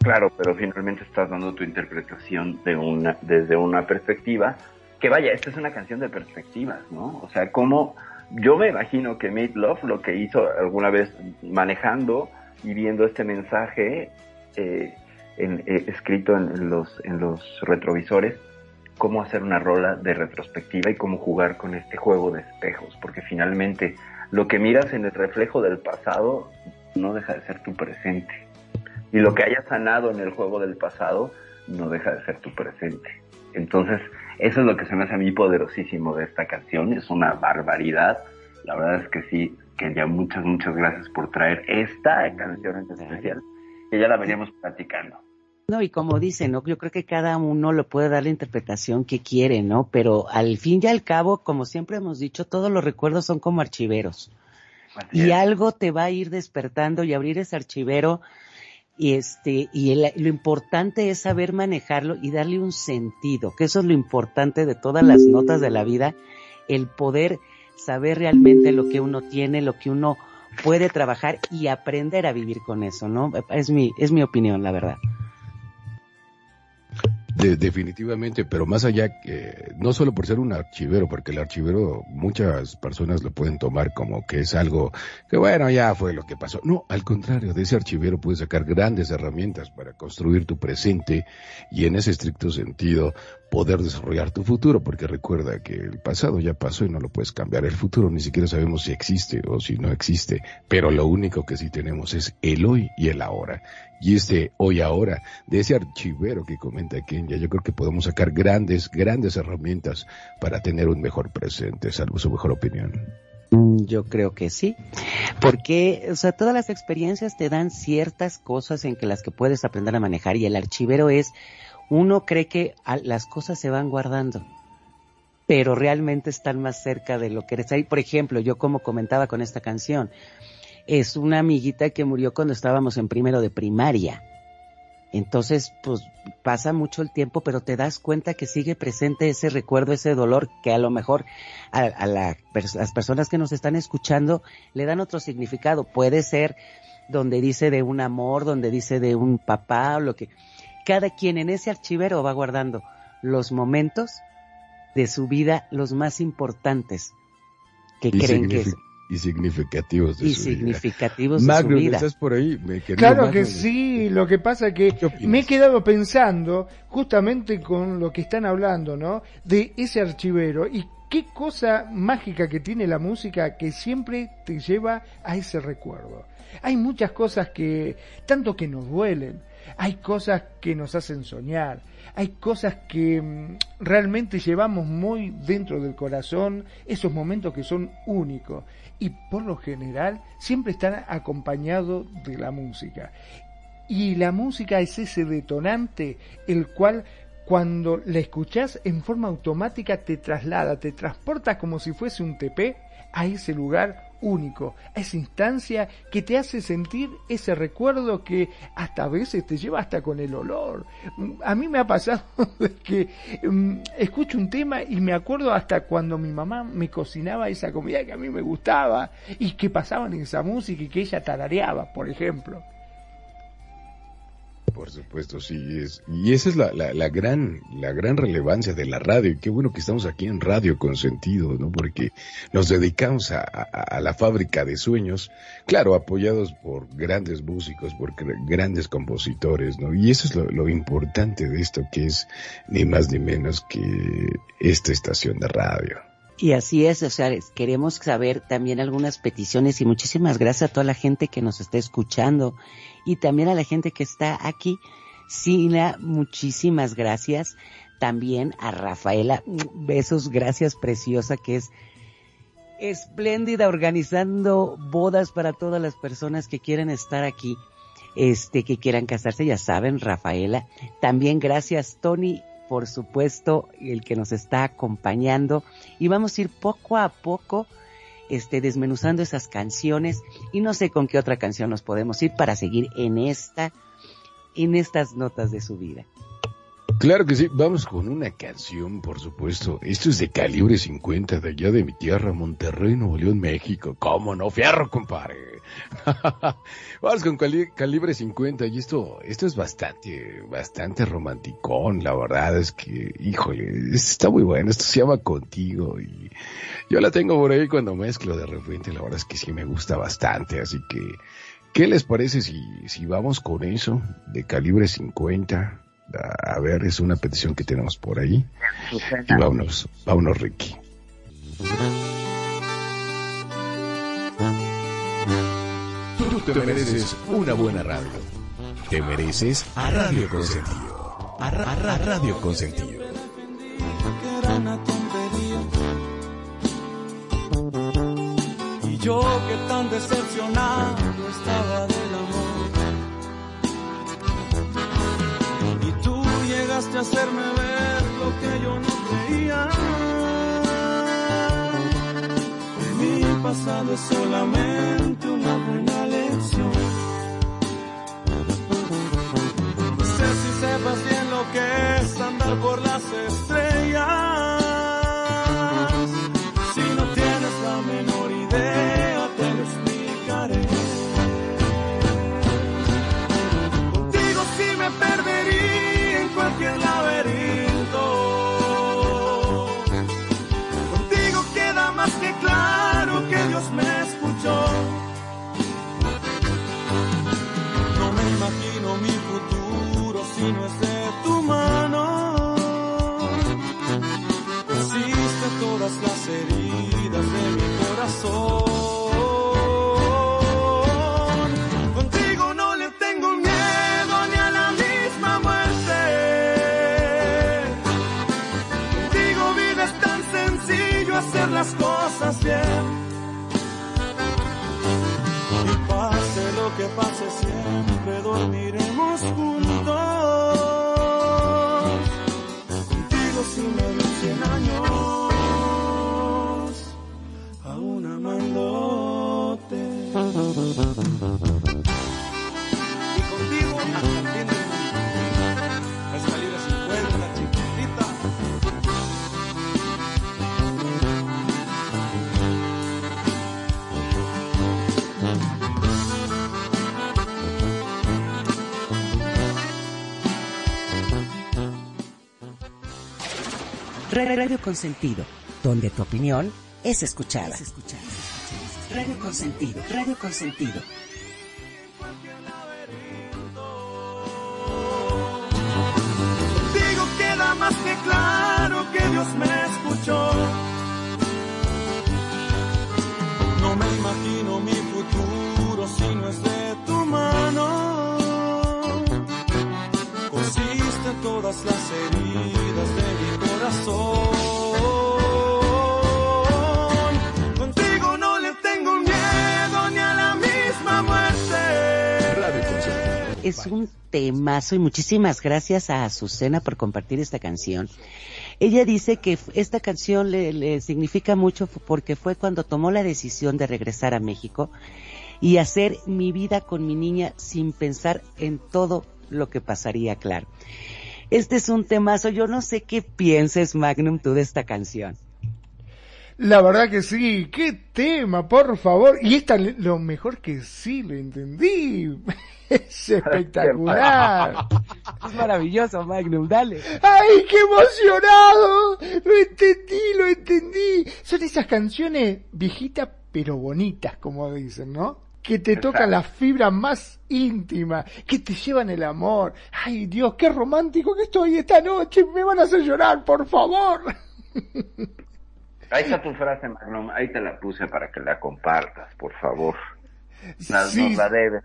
C: Claro, pero finalmente estás dando tu interpretación de una, desde una perspectiva que vaya, esta es una canción de perspectivas, ¿no? O sea, como yo me imagino que Made Love lo que hizo alguna vez manejando y viendo este mensaje eh, eh, escrito en los, en los retrovisores, cómo hacer una rola de retrospectiva y cómo jugar con este juego de espejos, porque finalmente lo que miras en el reflejo del pasado no deja de ser tu presente. Y lo que hayas sanado en el juego del pasado no deja de ser tu presente. Entonces, eso es lo que se me hace a mí poderosísimo de esta canción. Es una barbaridad. La verdad es que sí, que ya muchas, muchas gracias por traer esta canción en especial, que ya la veníamos platicando.
D: No, y como dicen, ¿no? Yo creo que cada uno le puede dar la interpretación que quiere, ¿no? Pero al fin y al cabo, como siempre hemos dicho, todos los recuerdos son como archiveros.
C: Así
D: Y
C: es.
D: algo te va a ir despertando y abrir ese archivero y este, y el- lo importante es saber manejarlo y darle un sentido, que eso es lo importante de todas las notas de la vida, el poder saber realmente lo que uno tiene, lo que uno puede trabajar y aprender a vivir con eso, ¿no? Es mi, es mi opinión, la verdad.
A: De- definitivamente, pero más allá, eh, no solo por ser un archivero, porque el archivero muchas personas lo pueden tomar como que es algo que bueno, ya fue lo que pasó. No, al contrario, de ese archivero puedes sacar grandes herramientas para construir tu presente y en ese estricto sentido poder desarrollar tu futuro, porque recuerda que el pasado ya pasó y no lo puedes cambiar. El futuro ni siquiera sabemos si existe o si no existe, pero lo único que sí tenemos es el hoy y el ahora. Y este hoy ahora, de ese archivero que comenta Kenya, yo creo que podemos sacar grandes, grandes herramientas para tener un mejor presente, salvo su mejor opinión.
D: Mm, Yo creo que sí, porque, o sea, todas las experiencias te dan ciertas cosas en que las que puedes aprender a manejar y el archivero es, uno cree que las cosas se van guardando, pero realmente están más cerca de lo que eres ahí. Por ejemplo, yo como comentaba con esta canción, es una amiguita que murió cuando estábamos en primero de primaria. Entonces, pues pasa mucho el tiempo, pero te das cuenta que sigue presente ese recuerdo, ese dolor que a lo mejor a, a la las personas que nos están escuchando le dan otro significado. Puede ser donde dice de un amor, donde dice de un papá, o lo que. Cada quien en ese archivero va guardando los momentos de su vida, los más importantes que
A: Y,
D: creen que es,
A: y significativos de
D: y
A: su vida.
D: significativos de
A: Magno,
D: su vida.
A: ¿estás por ahí? Me
E: Claro
A: Magno,
E: que sí, lo que pasa es que me he quedado pensando justamente con lo que están hablando, ¿no? De ese archivero y qué cosa mágica que tiene la música que siempre te lleva a ese recuerdo. Hay muchas cosas que, tanto que nos duelen, hay cosas que nos hacen soñar, hay cosas que mm, realmente llevamos muy dentro del corazón, esos momentos que son únicos y por lo general siempre están acompañados de la música. Y la música es ese detonante el cual cuando la escuchás en forma automática te traslada, te transporta como si fuese un TP a ese lugar único, a esa instancia que te hace sentir ese recuerdo que hasta a veces te lleva hasta con el olor. A mí me ha pasado que mm, escucho un tema y me acuerdo hasta cuando mi mamá me cocinaba esa comida que a mí me gustaba y que pasaban esa música y que ella tarareaba, por ejemplo.
A: Por supuesto, sí es. Y esa es la, gran, la gran relevancia de la radio. Y qué bueno que estamos aquí en Radio con sentido, ¿no? Porque nos dedicamos a, la fábrica de sueños, claro, apoyados por grandes músicos, por gr- grandes compositores, ¿no? Y eso es lo, lo importante de esto, que es ni más ni menos que esta estación de radio.
D: Y así es, o sea, queremos saber también algunas peticiones y muchísimas gracias a toda la gente que nos está escuchando y también a la gente que está aquí. Sina, muchísimas gracias. También a Rafaela, besos, gracias preciosa que es espléndida organizando bodas para todas las personas que quieren estar aquí, este, que quieran casarse, ya saben, Rafaela. También gracias, Tony, por supuesto, el que nos está acompañando. Y vamos a ir poco a poco, este, desmenuzando esas canciones. Y no sé con qué otra canción nos podemos ir para seguir en esta, en estas notas de su vida.
A: Claro que sí, vamos con una canción, por supuesto. Esto es de calibre 50, de allá de mi tierra, Monterrey, Nuevo León, México. ¿Cómo no? Fierro, compadre. vamos con cali- calibre 50 y esto, esto es bastante, bastante romanticón, la verdad es que, híjole, está muy bueno. Esto se llama Contigo y yo la tengo por ahí cuando mezclo de repente, la verdad es que sí me gusta bastante, así que, ¿qué les parece si, si vamos con eso de calibre 50? A a ver, es una petición que tenemos por ahí. Y vámonos, vámonos, Ricky.
I: Tú te mereces una buena radio. Te mereces a Radio Consentido. A, Ra- a Ra- Radio Consentido.
B: Y yo que tan decepcionado estaba del amor. Llegaste a hacerme ver lo que yo no creía. Mi pasado es solamente una buena lección. No sé si sepas bien lo que es andar por las estrellas. Pase siempre dormiremos juntos. Contigo si me cien años, aún amándote.
D: Radio Consentido, donde tu opinión es escuchada. Radio Consentido, Radio Consentido.
B: Digo queda más que claro que Dios me escuchó. No me imagino mi futuro si no es de tu mano. Consiste todas las heridas corazón. Contigo no le tengo miedo ni a la misma muerte.
I: Radio Consentido.
D: Es un temazo y muchísimas gracias a Azucena por compartir esta canción. Ella dice que esta canción le, le significa mucho porque fue cuando tomó la decisión de regresar a México y hacer mi vida con mi niña sin pensar en todo lo que pasaría, claro. Este es un temazo, yo no sé qué pienses, Magnum, tú de esta canción.
E: La verdad que sí, qué tema, por favor. Y esta lo mejor que sí lo entendí. Es espectacular.
D: Es maravilloso, Magnum, dale.
E: ¡Ay, qué emocionado! Lo entendí, lo entendí. Son esas canciones viejitas pero bonitas, como dicen, ¿no? Que te tocan la fibra más íntima, que te llevan el amor. ¡Ay, Dios, qué romántico que estoy esta noche! Me van a hacer llorar, por favor.
C: Ahí está tu frase, Magnum. Ahí te la puse para que la compartas, por favor.
E: Sí.
C: Nos la debes.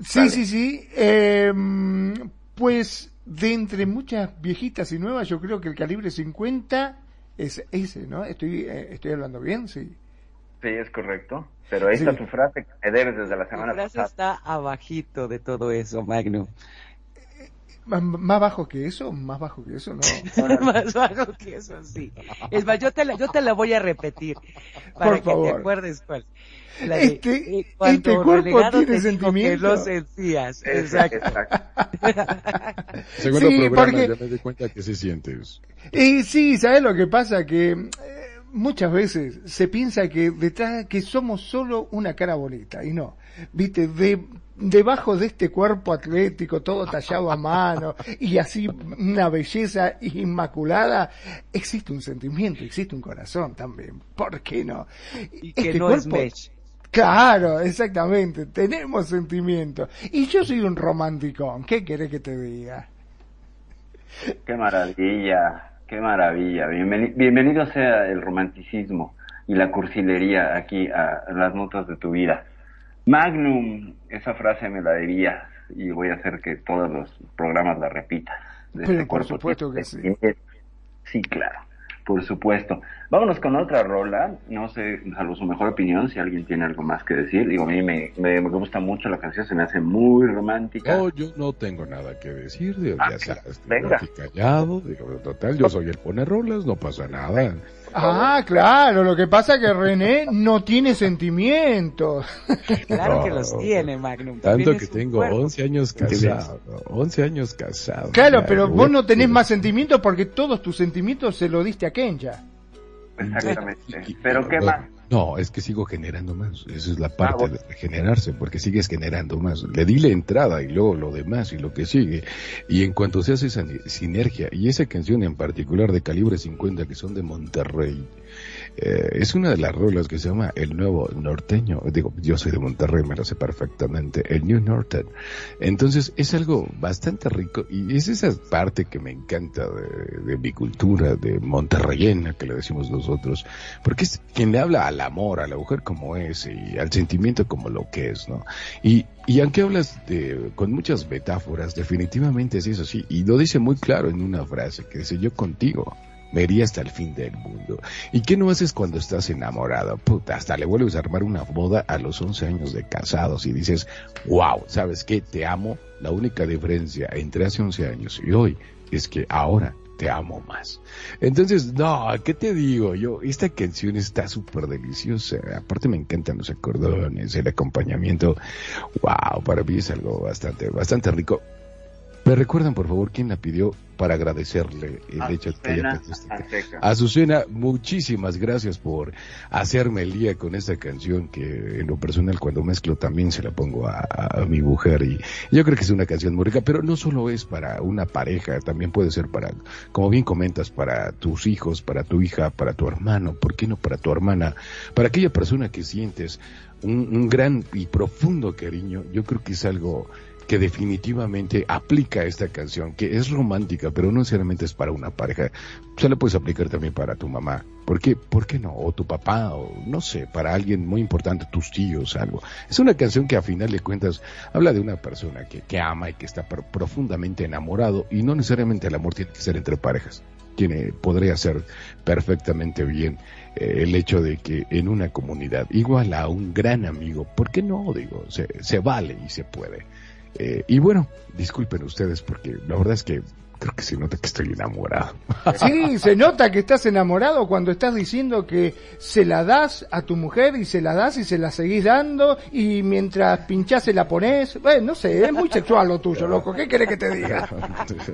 E: Sí,
C: Dale.
E: sí, sí. Em, pues de entre muchas viejitas y nuevas, yo creo que el calibre 50 es ese, ¿no? Estoy, eh, estoy hablando bien, sí.
C: Sí, es correcto. Pero ahí
E: Sí.
C: está tu frase que me debes desde la semana
D: frase
C: pasada.
D: está abajito de todo eso, Magnum.
E: M- Más bajo que eso, más bajo que eso, no.
D: más bajo que eso, sí. Es más, yo te la, yo te la voy a repetir para
E: Por
D: que
E: favor.
D: te acuerdes cuál. La de,
E: Este-
D: eh, cuando
E: este cuerpo tiene
D: te dijo
E: sentimiento.
D: Que lo sentías, exacto.
C: exacto.
A: Segundo
E: Sí,
A: programa,
E: porque-
A: ya me di cuenta que se sientes.
E: Y sí, ¿sabes lo que pasa? Que eh, muchas veces se piensa que detrás, que somos solo una cara bonita, y no. Viste, de, debajo de este cuerpo atlético, todo tallado a mano, y así una belleza inmaculada, existe un sentimiento, existe un corazón también. ¿Por qué no?
D: Y que
E: Este
D: no es
E: cuerpo-
D: Mesh.
E: Claro, exactamente, tenemos sentimientos. Y yo soy un romanticón, ¿qué querés que te diga?
C: Qué maravilla, qué maravilla. Bienveni- bienvenido sea el romanticismo y la cursilería aquí a las notas de tu vida. Magnum, esa frase me la debías y voy a hacer que todos los programas la repitas. de
E: Pero
C: este
E: por supuesto que
C: Sí, claro, por supuesto. Vámonos con otra rola. No sé, salvo su mejor opinión, si alguien tiene algo más que decir. Digo, a mí me, me, me gusta mucho la canción, se me hace muy romántica.
A: No, yo no tengo nada que decir, digo,
C: Ah,
A: ya sabes,
C: Venga.
A: callado, digo, total, yo soy el pone rolas, no pasa nada.
E: Ah, claro, lo que pasa es que René no tiene sentimientos.
D: Claro que los tiene, Magnum.
A: Tanto que tengo
D: cuerpo.
A: 11 años casado, 11 años casado.
E: Claro, pero vos no tenés más sentimientos porque todos tus sentimientos se los diste a Kenya.
C: Exactamente. Pero ¿qué más?
A: No, es que sigo generando más. Esa es la parte
C: bueno.
A: de generarse, porque sigues generando más. Le di la entrada y luego lo demás y lo que sigue. Y en cuanto se hace esa sinergia, y esa canción en particular de calibre 50 que son de Monterrey, eh, es una de las rolas que se llama El Nuevo Norteño. Digo, yo soy de Monterrey, me lo sé perfectamente. El New Northern. Entonces es algo bastante rico y es esa parte que me encanta de, de mi cultura, de monterreyena, que le decimos nosotros, porque es quien le habla al amor, a la mujer como es y al sentimiento como lo que es, ¿no? Y, y aunque hablas de, con muchas metáforas, definitivamente es eso, sí, y lo dice muy claro en una frase que dice yo contigo, me iría hasta el fin del mundo. ¿Y qué no haces cuando estás enamorado? Puta, hasta le vuelves a armar una boda a los 11 años de casados y dices, wow, ¿sabes qué? Te amo. La única diferencia entre hace 11 años y hoy es que ahora te amo más. Entonces, no, ¿qué te digo? Yo, esta canción está súper deliciosa. Aparte me encantan los acordones, el acompañamiento. Wow, para mí es algo bastante, bastante rico. ¿Me recuerdan, por favor, quién la pidió para agradecerle el hecho de que haya
C: Azucena
A: esta
C: Ateca.
A: Azucena, muchísimas gracias por hacerme el día con esta canción que en lo personal cuando mezclo también se la pongo a mi mujer y yo creo que es una canción muy rica, pero no solo es para una pareja, también puede ser para, como bien comentas, para tus hijos, para tu hija, para tu hermano, ¿por qué no para tu hermana? Para aquella persona que sientes un, un gran y profundo cariño, yo creo que es algo que definitivamente aplica esta canción, que es romántica, pero no necesariamente es para una pareja. Se la puedes aplicar también para tu mamá. ¿Por qué? ¿Por qué no? O tu papá, o no sé, para alguien muy importante, tus tíos, algo. Es una canción que a final de cuentas habla de una persona que, que ama y que está pro- profundamente enamorado y no necesariamente el amor tiene que ser entre parejas. Tiene, podría ser perfectamente bien eh, el hecho de que en una comunidad, igual a un gran amigo, ¿por qué no? Digo, se, se vale y se puede. Eh, y bueno, disculpen ustedes porque la verdad es que creo que se nota que estoy enamorado.
E: Sí, se nota que estás enamorado cuando estás diciendo que se la das a tu mujer y se la das y se la seguís dando y mientras pinchás se la pones. Bueno, no sé, es muy sexual lo tuyo, loco. ¿Qué querés que te diga?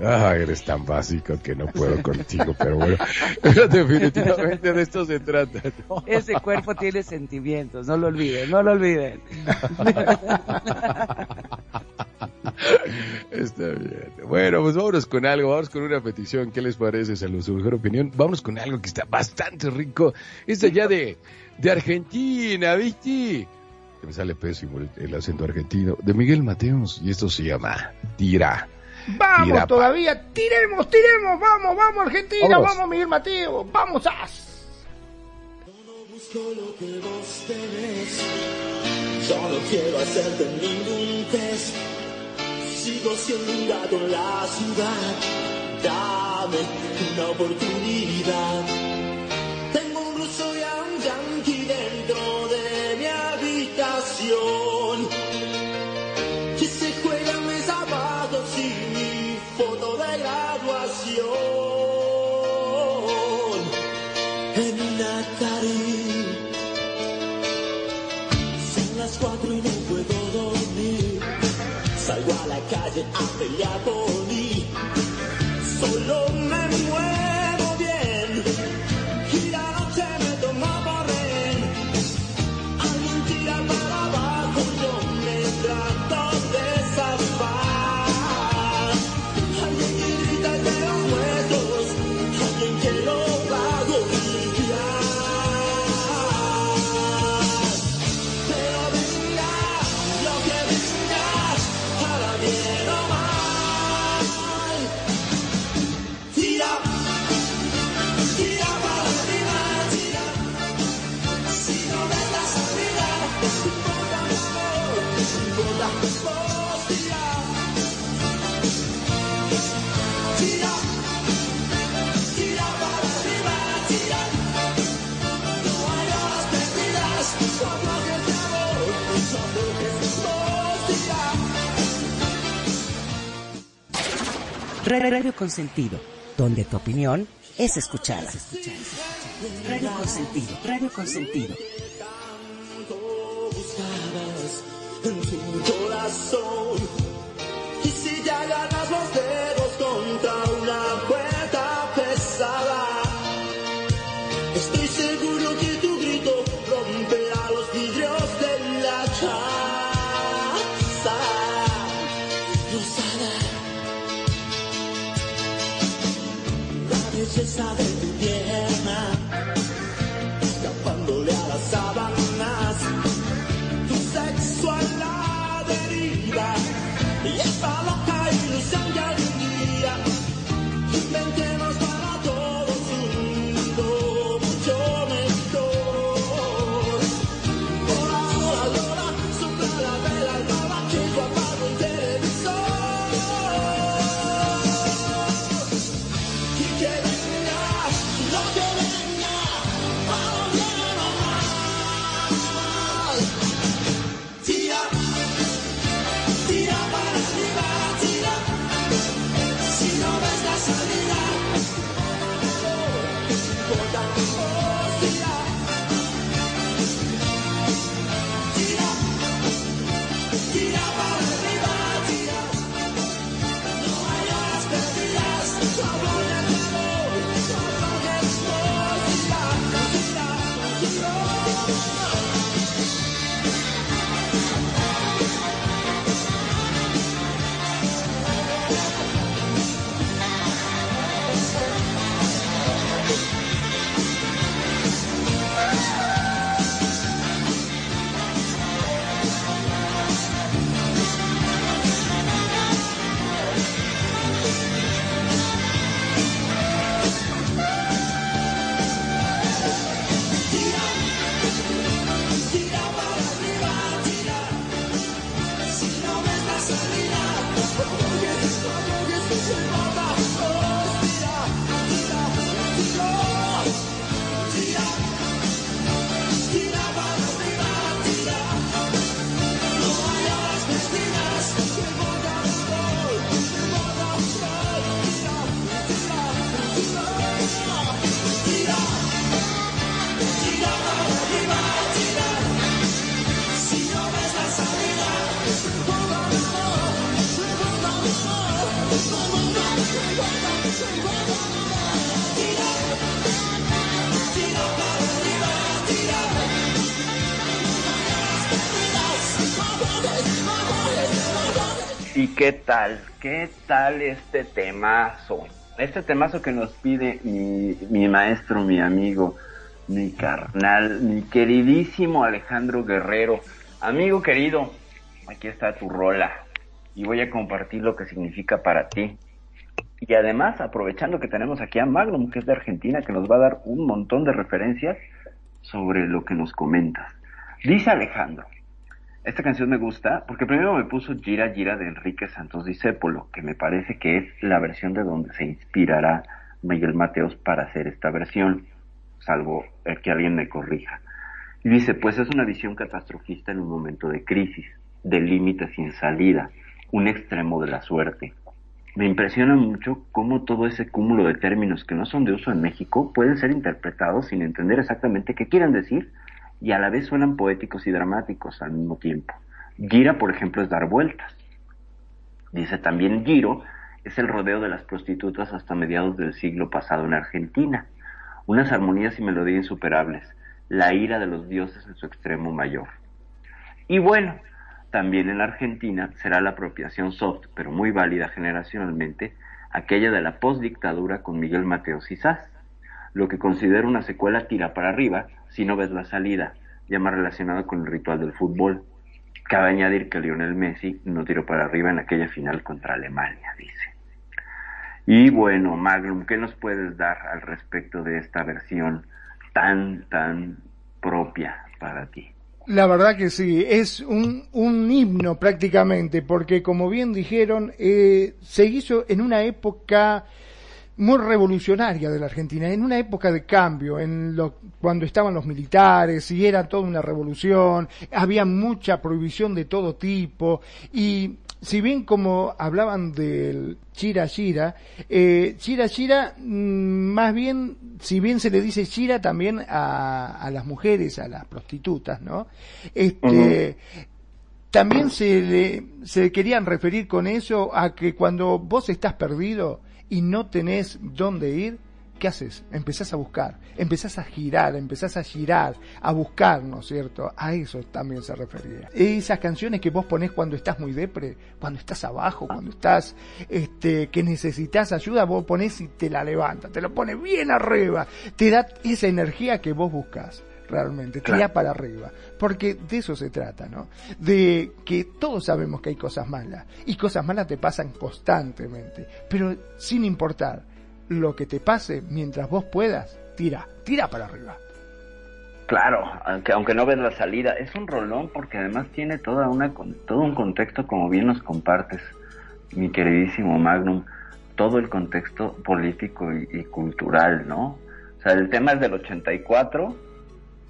A: Ah, eres tan básico que no puedo contigo, pero bueno, definitivamente de esto se trata. ¿no?
D: Ese cuerpo tiene sentimientos, no lo olviden, no lo olviden.
A: Está bien. Bueno, pues vámonos con algo, vamos con una petición. ¿Qué les parece? Salud, su mejor opinión. Vámonos con algo que está bastante rico. Es allá de, de Argentina, ¿viste? Que me sale pésimo el, el acento argentino. De Miguel Mateos, y esto se llama Tira.
E: Vamos
A: pa-
E: todavía, tiremos, tiremos, vamos, vamos Argentina,
A: Vámonos.
E: vamos Miguel Mateo, vamos as.
K: busco lo que vos tenés. Yo no quiero hacerte ningún test. Sigo siendo un gato en la ciudad. Dame una oportunidad. Tengo un ruso y a un yankee dentro de mi habitación.
D: Radio Consentido, donde tu opinión es escuchada. Radio Consentido, Radio Consentido.
K: en tu corazón. Y si te agarras los dedos la
C: ¿Qué tal este temazo? Este temazo que nos pide mi, mi maestro, mi amigo, mi carnal, mi queridísimo Alejandro Guerrero. Amigo querido, aquí está tu rola y voy a compartir lo que significa para ti. Y además, aprovechando que tenemos aquí a Magnum, que es de Argentina, que nos va a dar un montón de referencias sobre lo que nos comentas. Dice Alejandro, esta canción me gusta porque primero me puso Gira Gira de Enrique Santos Discépolo, que me parece que es la versión de donde se inspirará Miguel Mateos para hacer esta versión, salvo el que alguien me corrija. Y dice, pues es una visión catastrofista en un momento de crisis, de límite sin salida, un extremo de la suerte. Me impresiona mucho cómo todo ese cúmulo de términos que no son de uso en México pueden ser interpretados sin entender exactamente qué quieren decir y a la vez suenan poéticos y dramáticos al mismo tiempo. Gira, por ejemplo, es dar vueltas. Dice también giro es el rodeo de las prostitutas hasta mediados del siglo pasado en Argentina. Unas armonías y melodías insuperables, la ira de los dioses en su extremo mayor. Y bueno, también en Argentina será la apropiación soft, pero muy válida generacionalmente, aquella de la postdictadura con Miguel Mateos y lo que considero una secuela tira para arriba si no ves la salida, ya más relacionado con el ritual del fútbol. Cabe añadir que Lionel Messi no tiró para arriba en aquella final contra Alemania, dice. Y bueno, Magnum, ¿qué nos puedes dar al respecto de esta versión tan, tan propia para ti?
E: La verdad que sí, es un, un himno prácticamente, porque como bien dijeron, eh, se hizo en una época muy revolucionaria de la Argentina, en una época de cambio, en lo, cuando estaban los militares y era toda una revolución, había mucha prohibición de todo tipo y si bien como hablaban del Chira Chira, eh, Chira Chira, mm, más bien, si bien se le dice Chira también a, a las mujeres, a las prostitutas, ¿no? Este, también se le, se querían referir con eso a que cuando vos estás perdido y no tenés dónde ir, ¿qué haces? Empezás a buscar, empezás a girar, empezás a girar, a buscar, ¿no es cierto? A eso también se refería. Esas canciones que vos ponés cuando estás muy depre, cuando estás abajo, cuando estás, este, que necesitas ayuda, vos ponés y te la levanta, te lo pone bien arriba, te da esa energía que vos buscas realmente, te da para arriba, porque de eso se trata, ¿no? De que todos sabemos que hay cosas malas y cosas malas te pasan constantemente, pero sin importar lo que te pase, mientras vos puedas, tira, tira para arriba.
C: Claro, aunque, aunque no ves la salida, es un rolón porque además tiene toda una, todo un contexto como bien nos compartes, mi queridísimo Magnum, todo el contexto político y, y cultural, ¿no? O sea, el tema es del 84,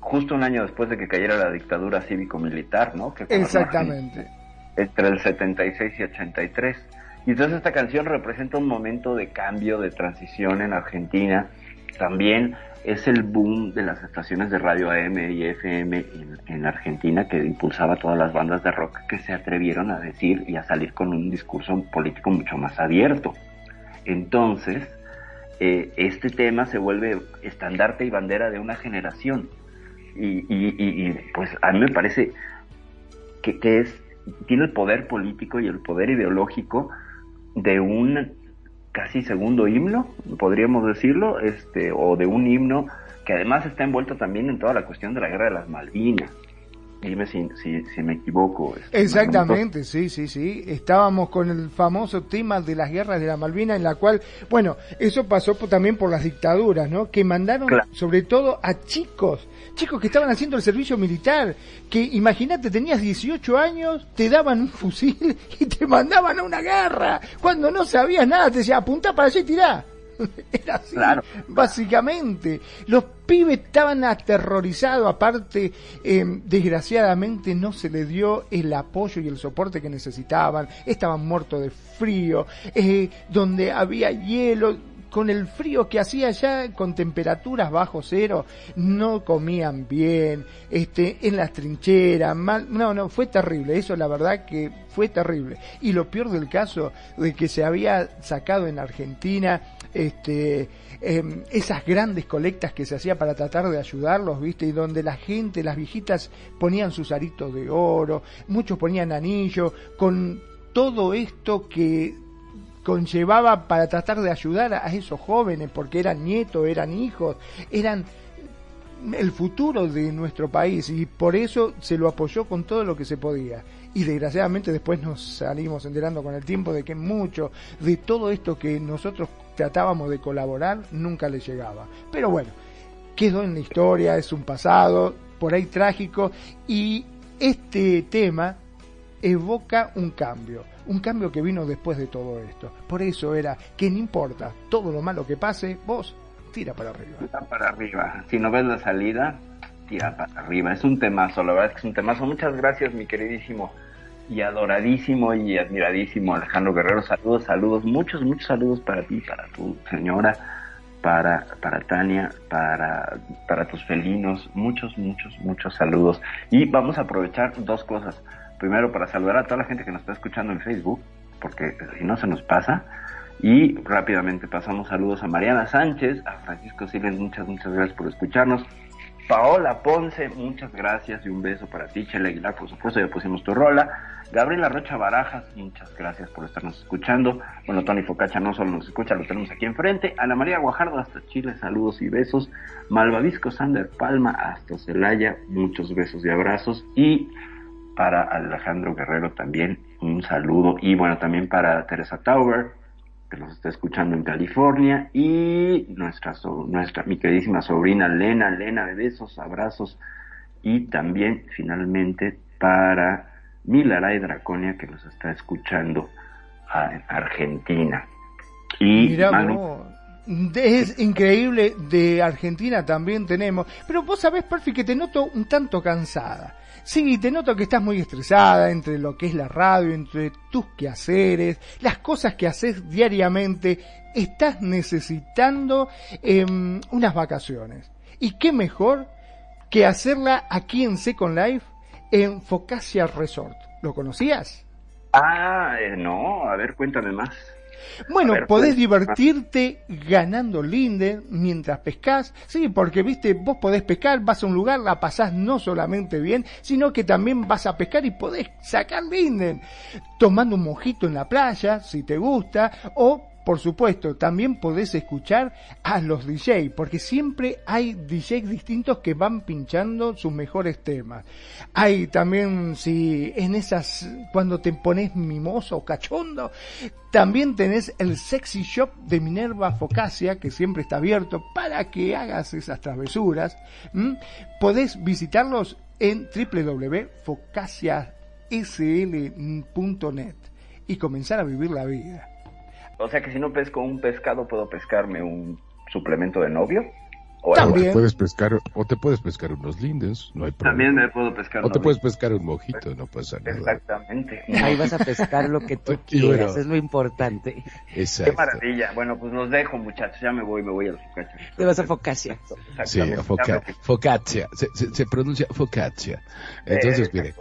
C: justo un año después de que cayera la dictadura cívico-militar, ¿no? Que
E: Exactamente.
C: Entre el 76 y 83. Y entonces esta canción representa un momento de cambio, de transición en Argentina. También es el boom de las estaciones de radio AM y FM en, en, Argentina que impulsaba todas las bandas de rock que se atrevieron a decir y a salir con un discurso político mucho más abierto. Entonces, eh, este tema se vuelve estandarte y bandera de una generación. Y, y, y, y pues a mí me parece que, que es tiene el poder político y el poder ideológico de un casi segundo himno, podríamos decirlo, este, o de un himno que además está envuelto también en toda la cuestión de la guerra de las Malvinas. Dime si, si, si me equivoco.
E: Este, Exactamente, sí, sí, sí. Estábamos con el famoso tema de las guerras de la Malvinas, en la cual, bueno, eso pasó también por las dictaduras, ¿no? Que mandaron claro. sobre todo a chicos, chicos que estaban haciendo el servicio militar, que imagínate, tenías 18 años, te daban un fusil y te mandaban a una guerra. Cuando no sabías nada, te decía, apunta para allá y tirá. Era así, claro. básicamente. Los pibes estaban aterrorizados, aparte, eh, desgraciadamente no se les dio el apoyo y el soporte que necesitaban, estaban muertos de frío, eh, donde había hielo, con el frío que hacía allá, con temperaturas bajo cero, no comían bien, este, en las trincheras, mal, no, no, fue terrible, eso la verdad que fue terrible. Y lo peor del caso, de que se había sacado en Argentina, este, eh, esas grandes colectas que se hacía para tratar de ayudarlos, ¿viste? Y donde la gente, las viejitas ponían sus aritos de oro, muchos ponían anillo, con todo esto que conllevaba para tratar de ayudar a esos jóvenes, porque eran nietos, eran hijos, eran el futuro de nuestro país y por eso se lo apoyó con todo lo que se podía. Y desgraciadamente después nos salimos enterando con el tiempo de que mucho de todo esto que nosotros tratábamos de colaborar nunca le llegaba. Pero bueno, quedó en la historia, es un pasado, por ahí trágico, y este tema evoca un cambio, un cambio que vino después de todo esto. Por eso era que no importa todo lo malo que pase, vos tira para arriba.
C: Tira para arriba. Si no ves la salida, tira para arriba. Es un temazo, la verdad es que es un temazo. Muchas gracias, mi queridísimo y adoradísimo y admiradísimo Alejandro Guerrero. Saludos, saludos, muchos, muchos saludos para ti, para tu señora, para, para Tania, para, para tus felinos. Muchos, muchos, muchos saludos. Y vamos a aprovechar dos cosas. Primero, para saludar a toda la gente que nos está escuchando en Facebook, porque si no se nos pasa. Y rápidamente pasamos saludos a Mariana Sánchez, a Francisco Siles, muchas, muchas gracias por escucharnos. Paola Ponce, muchas gracias y un beso para ti. Chela Aguilar, por supuesto, ya pusimos tu rola. Gabriela Rocha Barajas, muchas gracias por estarnos escuchando. Bueno, Tony Focacha no solo nos escucha, lo tenemos aquí enfrente. Ana María Guajardo hasta Chile, saludos y besos. Malvavisco Sander Palma hasta Celaya, muchos besos y abrazos. Y para Alejandro Guerrero también un saludo. Y bueno, también para Teresa Tauber, que nos está escuchando en California. Y nuestra, so- nuestra mi queridísima sobrina Lena, Lena de besos, abrazos. Y también finalmente para Milaray Draconia, que nos está escuchando en Argentina. Y
E: Mirá
C: Manu,
E: es increíble, de Argentina también tenemos, pero vos sabés, Perfi, que te noto un tanto cansada. Sí, te noto que estás muy estresada entre lo que es la radio, entre tus quehaceres, las cosas que haces diariamente. Estás necesitando em, unas vacaciones. ¿Y qué mejor que hacerla aquí en Second Life en Focasia Resort? ¿Lo conocías?
C: Ah, eh, no, a ver, cuéntame más.
E: Bueno,
C: ver,
E: podés
C: pues,
E: divertirte ganando Linden mientras pescás. Sí, porque viste, vos podés pescar, vas a un lugar, la pasás no solamente bien, sino que también vas a pescar y podés sacar Linden. Tomando un mojito en la playa, si te gusta, o por supuesto, también podés escuchar a los DJ, porque siempre hay DJs distintos que van pinchando sus mejores temas. Hay también, si en esas, cuando te pones mimoso o cachondo, también tenés el Sexy Shop de Minerva Focasia, que siempre está abierto para que hagas esas travesuras. Podés visitarlos en www.focasiasl.net y comenzar a vivir la vida.
C: O sea que si no pesco un pescado, ¿puedo pescarme un suplemento de novio? O
A: O te
E: También.
A: puedes pescar, o te puedes pescar unos lindes, no hay
C: así. También
A: problema.
C: me puedo pescar
A: O te
C: novio.
A: puedes pescar un mojito, no pasa nada.
C: Exactamente.
D: Ahí vas a pescar lo que tú quieras,
A: bueno.
D: es lo importante.
C: Qué
A: Exacto.
C: maravilla. Bueno, pues los dejo, muchachos. Ya me voy, me voy a los fucacha.
D: Te vas a Focasia.
A: Sí,
C: Exactamente.
A: foca, focaccia, se, se, se pronuncia focaccia. Entonces,
C: Eh,
A: mire,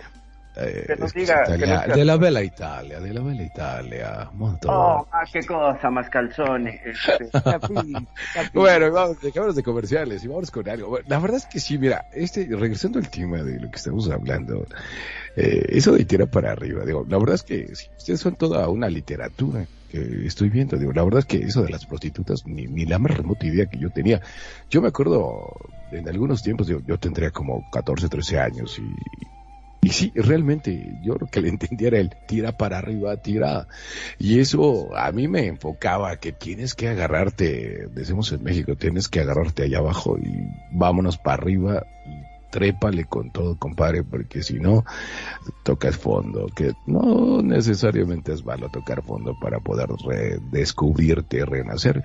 A: eh,
C: que
A: italiano,
C: nos-
A: de la bella Italia, de la bella Italia, molto.
C: Oh, ah, qué cosa, más calzones. Este,
D: Capi, capi.
A: Bueno, vamos, dejamos de comerciales y vamos con algo. Bueno, la verdad es que sí, mira, este, regresando al tema de lo que estamos hablando, eh, eso de tira para arriba, digo, la verdad es que sí, ustedes son toda una literatura que estoy viendo, digo, la verdad es que eso de las prostitutas, ni, ni la más remota idea que yo tenía. Yo me acuerdo, en algunos tiempos, yo, yo tendría como 14, 13 años y, y sí, realmente yo lo que le entendía era el tira para arriba, tira. Y eso a mí me enfocaba que tienes que agarrarte, decimos en México, tienes que agarrarte allá abajo y vámonos para arriba y trépale con todo, compadre, porque si no, tocas fondo, que no necesariamente es malo tocar fondo para poder redescubrirte, renacer.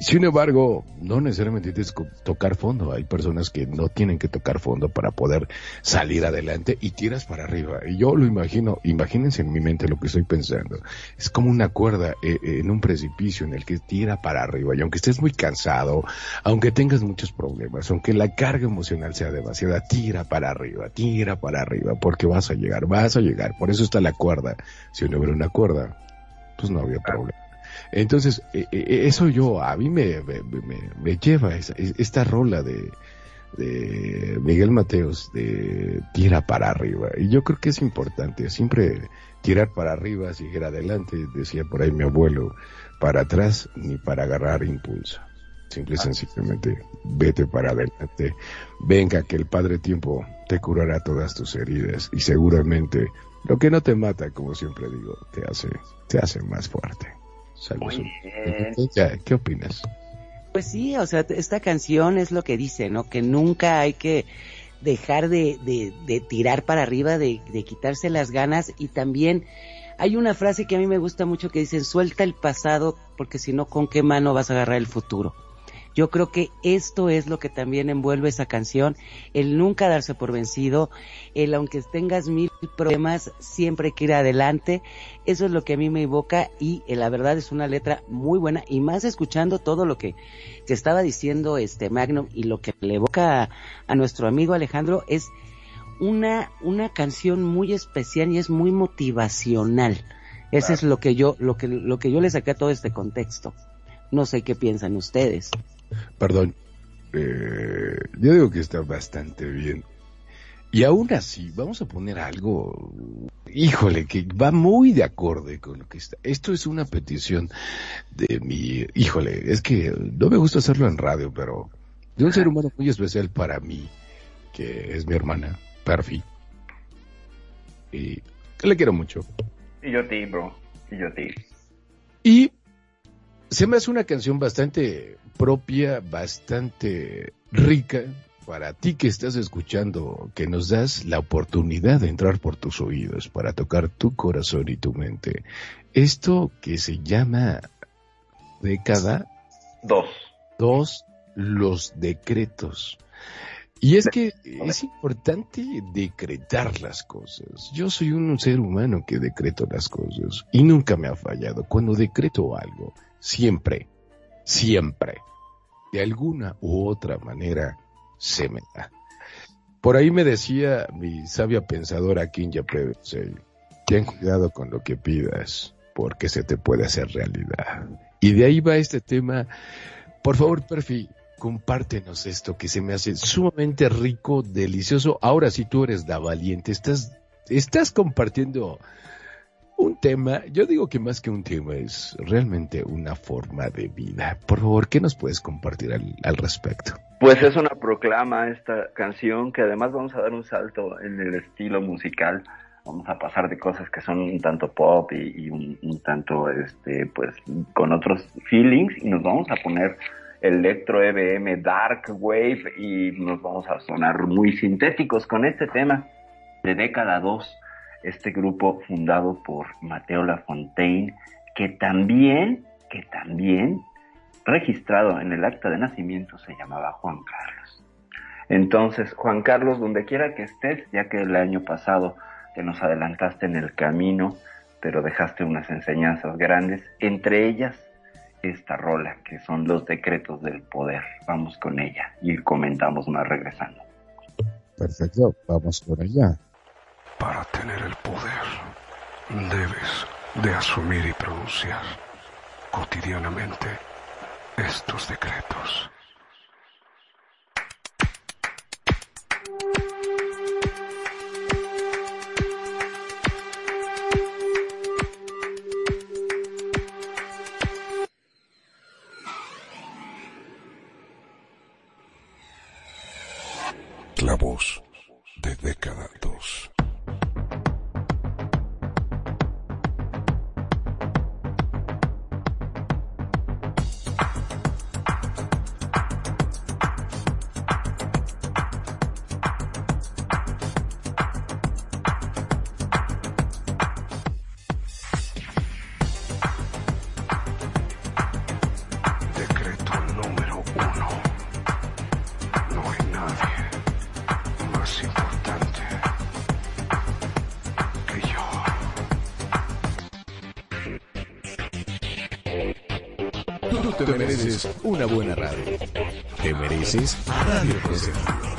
A: Sin embargo, no necesariamente tienes que tocar fondo. Hay personas que no tienen que tocar fondo para poder salir adelante y tiras para arriba. Y yo lo imagino, imagínense en mi mente lo que estoy pensando. Es como una cuerda eh, eh, en un precipicio en el que tira para arriba. Y aunque estés muy cansado, aunque tengas muchos problemas, aunque la carga emocional sea demasiada, tira para arriba, tira para arriba, porque vas a llegar, vas a llegar. Por eso está la cuerda. Si no hubiera una cuerda, pues no había problema. Entonces, eh, eh, eso yo, a mí me, me, me- me lleva esa- es- esta rola de, de Miguel Mateos de tira para arriba. Y yo creo que es importante siempre tirar para arriba, seguir adelante, decía por ahí mi abuelo, para atrás ni para agarrar impulso. Simple y sencillamente, vete para adelante. Venga que el Padre Tiempo te curará todas tus heridas y seguramente lo que no te mata, como siempre digo, te hace, te hace más fuerte. ¿Qué opinas?
D: Pues sí, o sea, esta canción es lo que dice, ¿no? Que nunca hay que dejar de, de, de tirar para arriba, de, de quitarse las ganas y también hay una frase que a mí me gusta mucho que dicen, suelta el pasado porque si no, ¿con qué mano vas a agarrar el futuro? Yo creo que esto es lo que también envuelve esa canción, el nunca darse por vencido, el aunque tengas mil problemas, siempre hay que ir adelante. Eso es lo que a mí me evoca y eh, la verdad es una letra muy buena y más escuchando todo lo que, que estaba diciendo este Magnum y lo que le evoca a, a nuestro amigo Alejandro es una, una canción muy especial y es muy motivacional. Eso es lo que yo, lo que, lo que yo le saqué a todo este contexto. No sé qué piensan ustedes.
A: Perdón, eh, yo digo que está bastante bien. Y aún así, vamos a poner algo, híjole, que va muy de acorde con lo que está. Esto es una petición de mi, híjole, es que no me gusta hacerlo en radio, pero de un ser humano muy especial para mí, que es mi hermana, Perfi. Y le quiero mucho.
C: Y yo a ti, bro. Y yo a ti.
A: Y se me hace una canción bastante propia, bastante rica para ti que estás escuchando, que nos das la oportunidad de entrar por tus oídos para tocar tu corazón y tu mente. Esto que se llama década
C: Dos.
A: dos, los decretos. Y es que es importante decretar las cosas. Yo soy un ser humano que decreto las cosas y nunca me ha fallado. Cuando decreto algo, siempre, siempre, de alguna u otra manera, se me da. Por ahí me decía mi sabia pensadora Kinja Pevensey, ten cuidado con lo que pidas, porque se te puede hacer realidad. Y de ahí va este tema. Por favor, Perfi, compártenos esto que se me hace sumamente rico, delicioso. Ahora sí tú eres la valiente, estás, estás compartiendo un tema, yo digo que más que un tema es realmente una forma de vida. Por favor, ¿qué nos puedes compartir al, respecto?
C: Pues es una proclama esta canción que además vamos a dar un salto en el estilo musical. Vamos a pasar de cosas que son un tanto pop y, un tanto, este, pues, con otros feelings y nos vamos a poner electro EBM, dark wave y nos vamos a sonar muy sintéticos con este tema de década 2, este grupo fundado por Mateo Lafontaine, que también, que también registrado en el acta de nacimiento se llamaba Juan Carlos. Entonces, Juan Carlos, donde quiera que estés, ya que el año pasado te nos adelantaste en el camino, pero dejaste unas enseñanzas grandes, entre ellas esta rola, que son los decretos del poder. Vamos con ella y comentamos más regresando.
A: Perfecto, vamos por allá.
J: Para tener el poder, debes de asumir y pronunciar cotidianamente estos decretos. La voz
I: una buena radio. Te mereces Radio Consentido.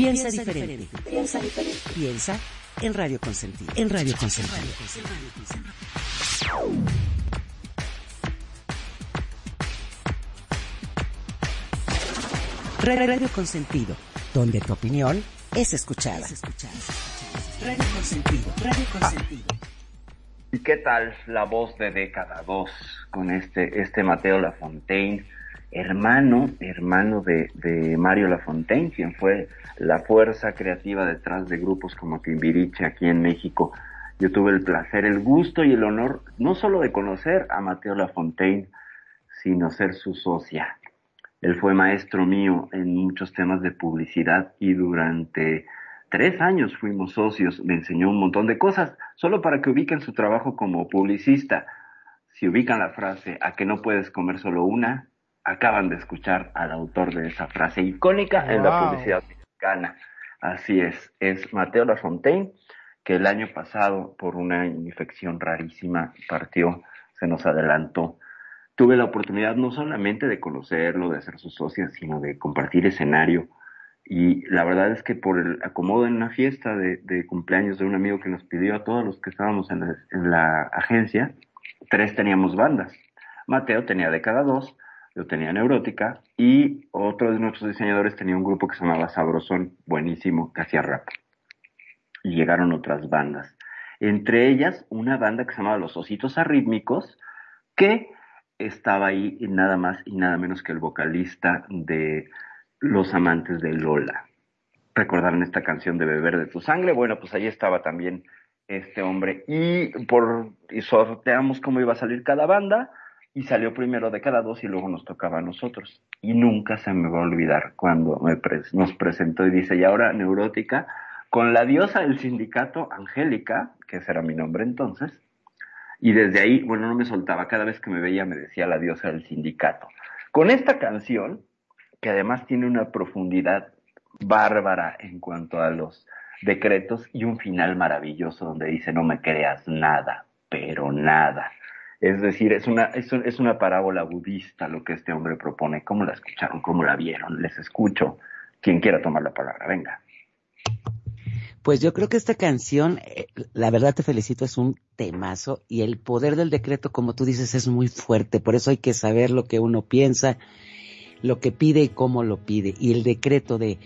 D: Piensa, diferente. Piensa diferente. Piensa en Radio Consentido. En Radio Consentido. Radio, Radio Consentido, donde tu opinión es escuchada. Radio Consentido. Radio Consentido.
C: ¿Y qué tal la voz de década 2 con este, este Mateo Lafontaine hermano, hermano de, de Mario Lafontaine, quien fue la fuerza creativa detrás de grupos como Timbiriche aquí en México. Yo tuve el placer, el gusto y el honor no solo de conocer a Mateo Lafontaine, sino ser su socia. Él fue maestro mío en muchos temas de publicidad y durante tres años fuimos socios. Me enseñó un montón de cosas, solo para que ubiquen su trabajo como publicista. Si ubican la frase a que no puedes comer solo una, acaban de escuchar al autor de esa frase icónica en la publicidad mexicana. Así es, es Mateo Lafontaine, que el año pasado, por una infección rarísima, partió, se nos adelantó. Tuve la oportunidad no solamente de conocerlo, de ser su socia, sino de compartir escenario. Y la verdad es que por el acomodo en una fiesta de, de cumpleaños de un amigo que nos pidió a todos los que estábamos en la, en la agencia, tres teníamos bandas. Mateo tenía de cada dos, yo tenía Neurótica y otro de nuestros diseñadores tenía un grupo que se llamaba Sabrosón, buenísimo, que hacía rap. Y llegaron otras bandas. Entre ellas, una banda que se llamaba Los Ositos Arrítmicos, que estaba ahí nada más y nada menos que el vocalista de Los Amantes de Lola. ¿Recordaron esta canción de Beber de tu Sangre? Bueno, pues ahí estaba también este hombre. Y, por, y sorteamos cómo iba a salir cada banda y salió primero de cada dos y luego nos tocaba a nosotros. Y nunca se me va a olvidar cuando me nos presentó y dice, y ahora Neurótica, con la diosa del sindicato, Angélica, que ese era mi nombre entonces, y desde ahí, bueno, no me soltaba, cada vez que me veía me decía la diosa del sindicato. Con esta canción, que además tiene una profundidad bárbara en cuanto a los decretos y un final maravilloso donde dice no me creas nada, pero nada. Es decir, es una, es, es una parábola budista lo que este hombre propone. ¿Cómo la escucharon? ¿Cómo la vieron? Les escucho. Quien quiera tomar la palabra, venga.
D: Pues yo creo que esta canción, eh, la verdad te felicito, es un temazo y el poder del decreto, como tú dices, es muy fuerte. Por eso hay que saber lo que uno piensa, lo que pide y cómo lo pide. Y el decreto de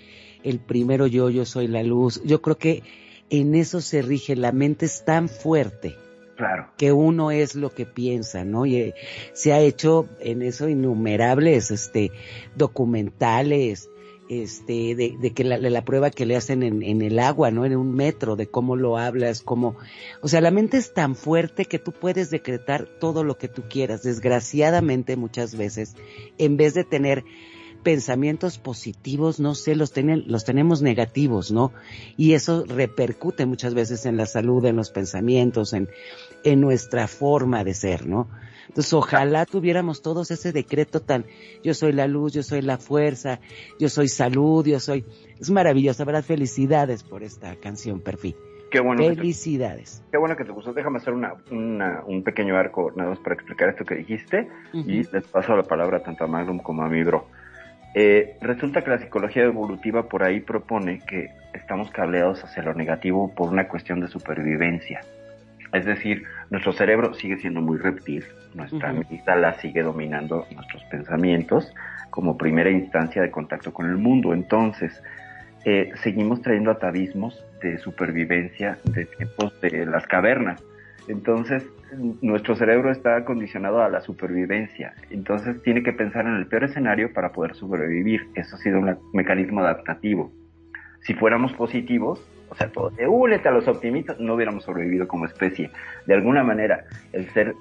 D: el primero yo, yo soy la luz, yo creo que en eso se rige. La mente es tan fuerte
C: Claro.
D: que uno es lo que piensa, ¿no? Y eh, se ha hecho en eso innumerables, este, documentales, este, de, que la prueba que le hacen en, en el agua, ¿no? En un metro, de cómo lo hablas, cómo, o sea, la mente es tan fuerte que tú puedes decretar todo lo que tú quieras. Desgraciadamente, muchas veces, en vez de tener pensamientos positivos, no sé, los, tienen, los tenemos negativos, ¿no? Y eso repercute muchas veces en la salud, en los pensamientos, en, en nuestra forma de ser, ¿no? Entonces, ojalá tuviéramos todos ese decreto tan, yo soy la luz, yo soy la fuerza, yo soy salud, yo soy, es maravilloso, ¿verdad? Felicidades por esta canción, Perfil.
C: Qué bueno, que te,
D: Felicidades.
C: qué bueno que te gustó. Déjame hacer una, una- un pequeño arco nada más para explicar esto que dijiste y les paso la palabra tanto a Magnum como a mi bro. Eh, resulta que la psicología evolutiva por ahí propone que estamos cableados hacia lo negativo por una cuestión de supervivencia. Es decir, nuestro cerebro sigue siendo muy reptil, nuestra
D: Ujú.
C: amígdala sigue dominando nuestros pensamientos como primera instancia de contacto con el mundo. Entonces, eh, seguimos trayendo atavismos de supervivencia de tiempos de las cavernas. Entonces, nuestro cerebro está acondicionado a la supervivencia. Entonces, tiene que pensar en el peor escenario para poder sobrevivir. Eso ha sido un mecanismo adaptativo. Si fuéramos positivos, o sea, todo, de, únete a los optimistas, no hubiéramos sobrevivido como especie. De alguna manera, el ser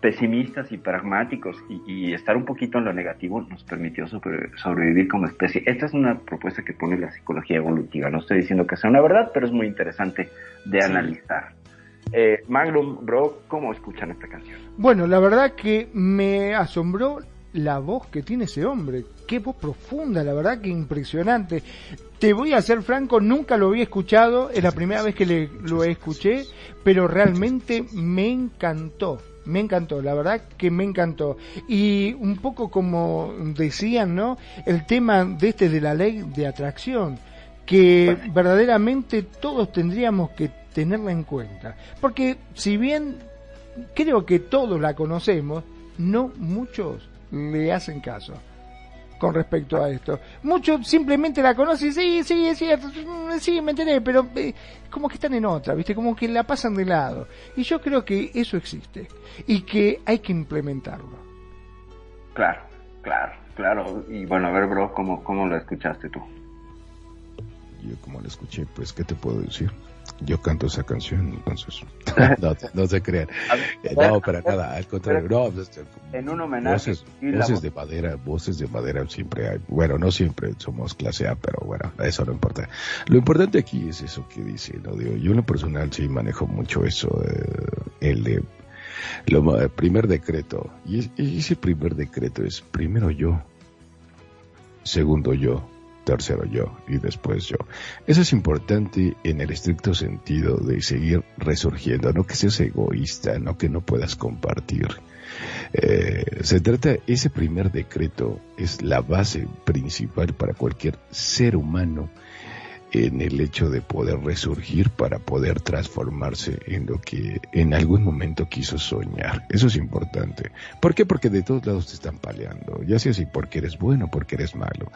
C: pesimistas y pragmáticos y, y estar un poquito en lo negativo nos permitió sobre- sobrevivir como especie. Esta es una propuesta que pone la psicología evolutiva. No estoy diciendo que sea una verdad, pero es muy interesante de
D: Sí.
C: analizar. Eh, Magnum, bro, ¿cómo escuchan esta canción?
E: Bueno, la verdad que me asombró la voz que tiene ese hombre. Qué voz profunda, la verdad que impresionante. Te voy a ser franco, nunca lo había escuchado, es la primera vez que le- lo escuché, pero realmente me encantó. Me encantó, la verdad que me encantó. Y un poco como decían, ¿no? El tema de este de la ley de atracción, que verdaderamente todos tendríamos que tenerla en cuenta. Porque si bien creo que todos la conocemos, no muchos le hacen caso con respecto a esto. Muchos simplemente la conocen, sí, sí, es cierto, mm, sí, me enteré, pero eh, como que están en otra, ¿viste? Como que la pasan de lado. Y yo creo que eso existe y que hay que implementarlo.
C: Claro, claro. Claro, y bueno, a ver, bro, ¿cómo, cómo lo escuchaste tú?
A: Yo como la escuché, pues, ¿qué te puedo decir? Yo canto esa canción, entonces, no, no se crean. Eh, no, para nada, al contrario, no, este,
C: En un homenaje.
A: voces, de madera, voces de madera siempre hay. Bueno, no siempre somos clase A, pero bueno, eso no importa. Lo importante aquí es eso que dice, ¿no? Digo, yo en lo personal sí manejo mucho eso, eh, el de, lo, el primer decreto. Y, es- y ese primer decreto es primero yo, segundo yo, tercero yo y después yo. Eso es importante en el estricto sentido de seguir resurgiendo, no que seas egoísta, no que no puedas compartir. Eh, se trata, ese primer decreto es la base principal para cualquier ser humano en el hecho de poder resurgir para poder transformarse en lo que en algún momento quiso soñar. Eso es importante. ¿Por qué? Porque de todos lados te están paleando, ya sea si porque eres bueno, porque eres malo.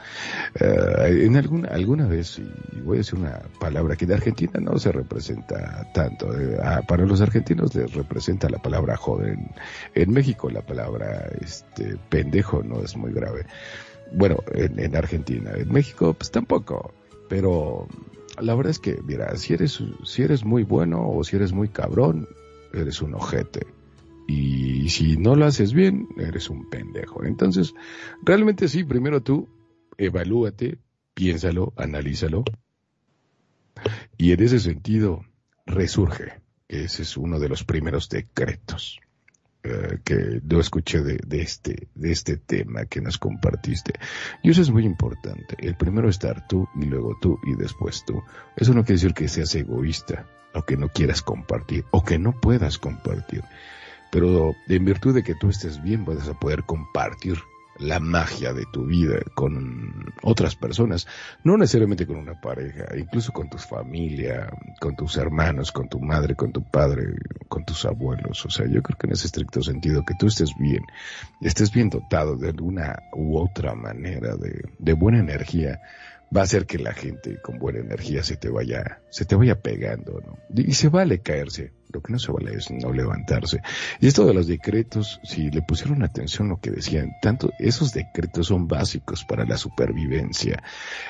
A: Eh, en alguna, alguna vez, y voy a decir una palabra que de Argentina no se representa tanto, eh, para los argentinos les representa la palabra joven. En México la palabra este pendejo no es muy grave. Bueno, en, en Argentina, en México pues tampoco, pero la verdad es que, mira, si eres, si eres muy bueno o si eres muy cabrón, eres un ojete. Y si no lo haces bien, eres un pendejo. Entonces, realmente sí, primero tú evalúate, piénsalo, analízalo. Y en ese sentido, resurge. Ese es uno de los primeros decretos eh, que yo escuché de, de este, de este tema que nos compartiste. Y eso es muy importante. El primero estar tú y luego tú y después tú. Eso no quiere decir que seas egoísta o que no quieras compartir o que no puedas compartir. Pero en virtud de que tú estés bien, vas a poder compartir la magia de tu vida con otras personas, no necesariamente con una pareja, incluso con tu familia, con tus hermanos, con tu madre, con tu padre, con tus abuelos. O sea, yo creo que en ese estricto sentido, que tú estés bien, estés bien dotado de alguna u otra manera de, de buena energía, va a hacer que la gente con buena energía se te vaya, se te vaya pegando, ¿no? Y se vale caerse, lo que no se vale es no levantarse. Y esto de los decretos, si le pusieron atención lo que decían, tanto esos decretos son básicos para la supervivencia.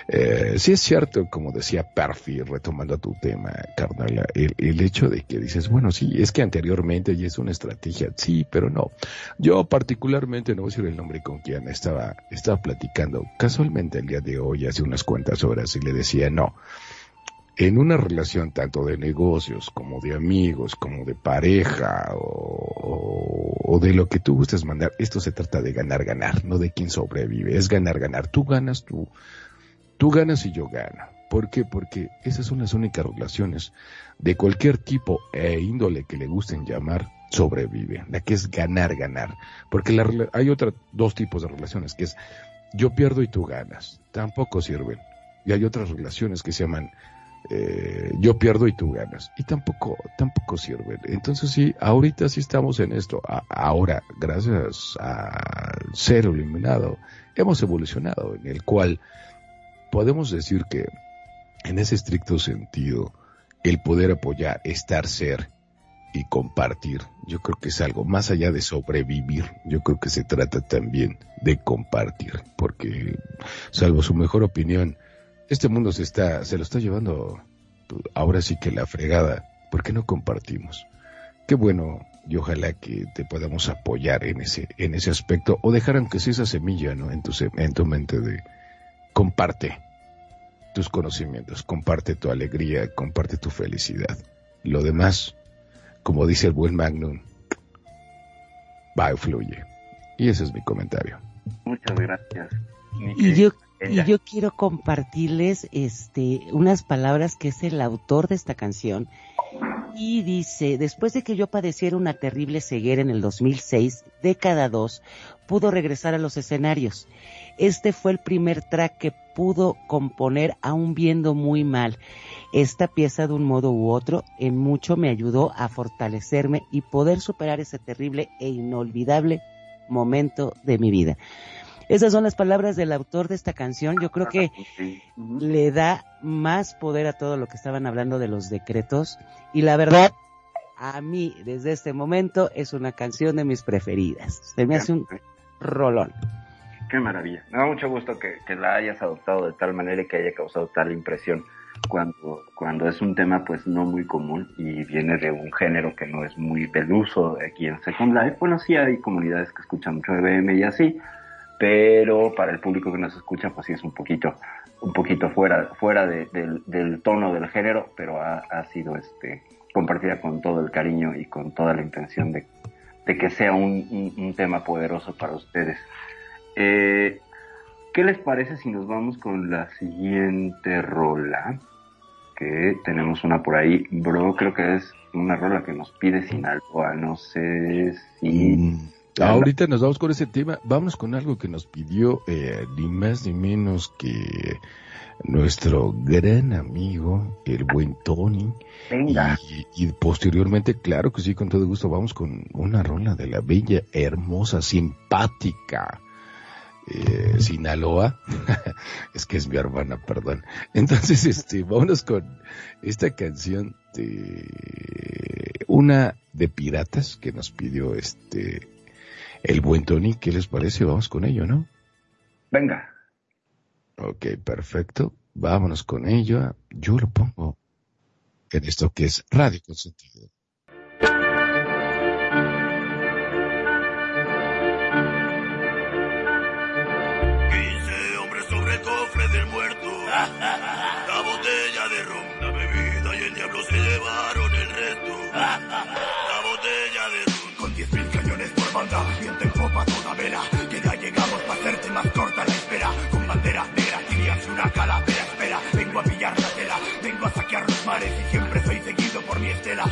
A: Eh, sí es cierto, como decía Perfi, retomando tu tema, carnal, el, el hecho de que dices, bueno, sí, es que anteriormente ya es una estrategia, sí, pero no. Yo particularmente, no voy a decir el nombre con quien estaba, estaba platicando, casualmente el día de hoy, hace unas cuantas horas, y le decía, no, en una relación tanto de negocios como de amigos, como de pareja o, de lo que tú gustes mandar, esto se trata de ganar, ganar, no de quién sobrevive, es ganar, ganar. Tú ganas, tú, tú ganas y yo gano. ¿Por qué? Porque esas son las únicas relaciones de cualquier tipo e índole que le gusten llamar sobrevive, la que es ganar, ganar. Porque la, hay otros dos tipos de relaciones, que es yo pierdo y tú ganas. Tampoco sirven. Y hay otras relaciones que se llaman eh, yo pierdo y tú ganas. Y tampoco, tampoco sirven. Entonces sí, ahorita sí estamos en esto. Ahora, gracias al ser eliminado, hemos evolucionado en el cual podemos decir que en ese estricto sentido, el poder apoyar, estar, ser y compartir, yo creo que es algo más allá de sobrevivir, yo creo que se trata también de compartir, porque salvo su mejor opinión, este mundo se está, se lo está llevando ahora sí que la fregada, ¿por qué no compartimos? Qué bueno y ojalá que te podamos apoyar en ese, en ese aspecto o dejar aunque sea esa semilla, ¿no? En tu, en tu mente de comparte tus conocimientos, comparte tu alegría, comparte tu felicidad. Lo demás, como dice el buen Magnum, va y fluye. Y ese es mi comentario.
C: Muchas gracias.
D: Y yo, y yo quiero compartirles este unas palabras que es el autor de esta canción y dice, después de que yo padeciera una terrible ceguera en el 2006, de cada dos, pudo regresar a los escenarios. Este fue el primer track que pudo componer aún viendo muy mal. Esta pieza de un modo u otro en mucho me ayudó a fortalecerme y poder superar ese terrible e inolvidable momento de mi vida. Esas son las palabras del autor de esta canción. Yo creo que le da más poder a todo lo que estaban hablando de los decretos. Y la verdad, a mí, desde este momento, es una canción de mis preferidas. Se me hace un rolón.
C: Qué maravilla. Me da mucho gusto que, que la hayas adoptado de tal manera y que haya causado tal impresión cuando, cuando es un tema pues no muy común y viene de un género que no es muy del uso aquí en Second Life. Bueno, sí hay comunidades que escuchan mucho EBM y así, pero para el público que nos escucha pues sí es un poquito, un poquito fuera, fuera de- del, tono del género, pero ha, sido este compartida con todo el cariño y con toda la intención de, que sea un tema poderoso para ustedes. Eh, ¿Qué les parece si nos vamos con la siguiente rola? Que tenemos una por ahí, bro, creo que es una rola que nos pide Sinaloa, no sé si...
A: Mm, Ahorita nos vamos con ese tema. Vamos con algo que nos pidió eh, ni más ni menos que nuestro gran amigo, el buen Tony.
C: Venga,
A: Y, y posteriormente, claro que sí, con todo gusto, vamos con una rola de la bella, hermosa, simpática eh, Sinaloa. es que es mi hermana, perdón. Entonces, este, vámonos con esta canción de una de piratas que nos pidió este el buen Tony. ¿Qué les parece? Vamos con ello, ¿no?
C: venga.
A: Ok, perfecto. Vámonos con ello. Yo lo pongo en esto que es Radio Consentido.
L: Una. Espera, vengo a pillar la tela. Vengo a saquear los mares y siempre soy seguido por mi estela.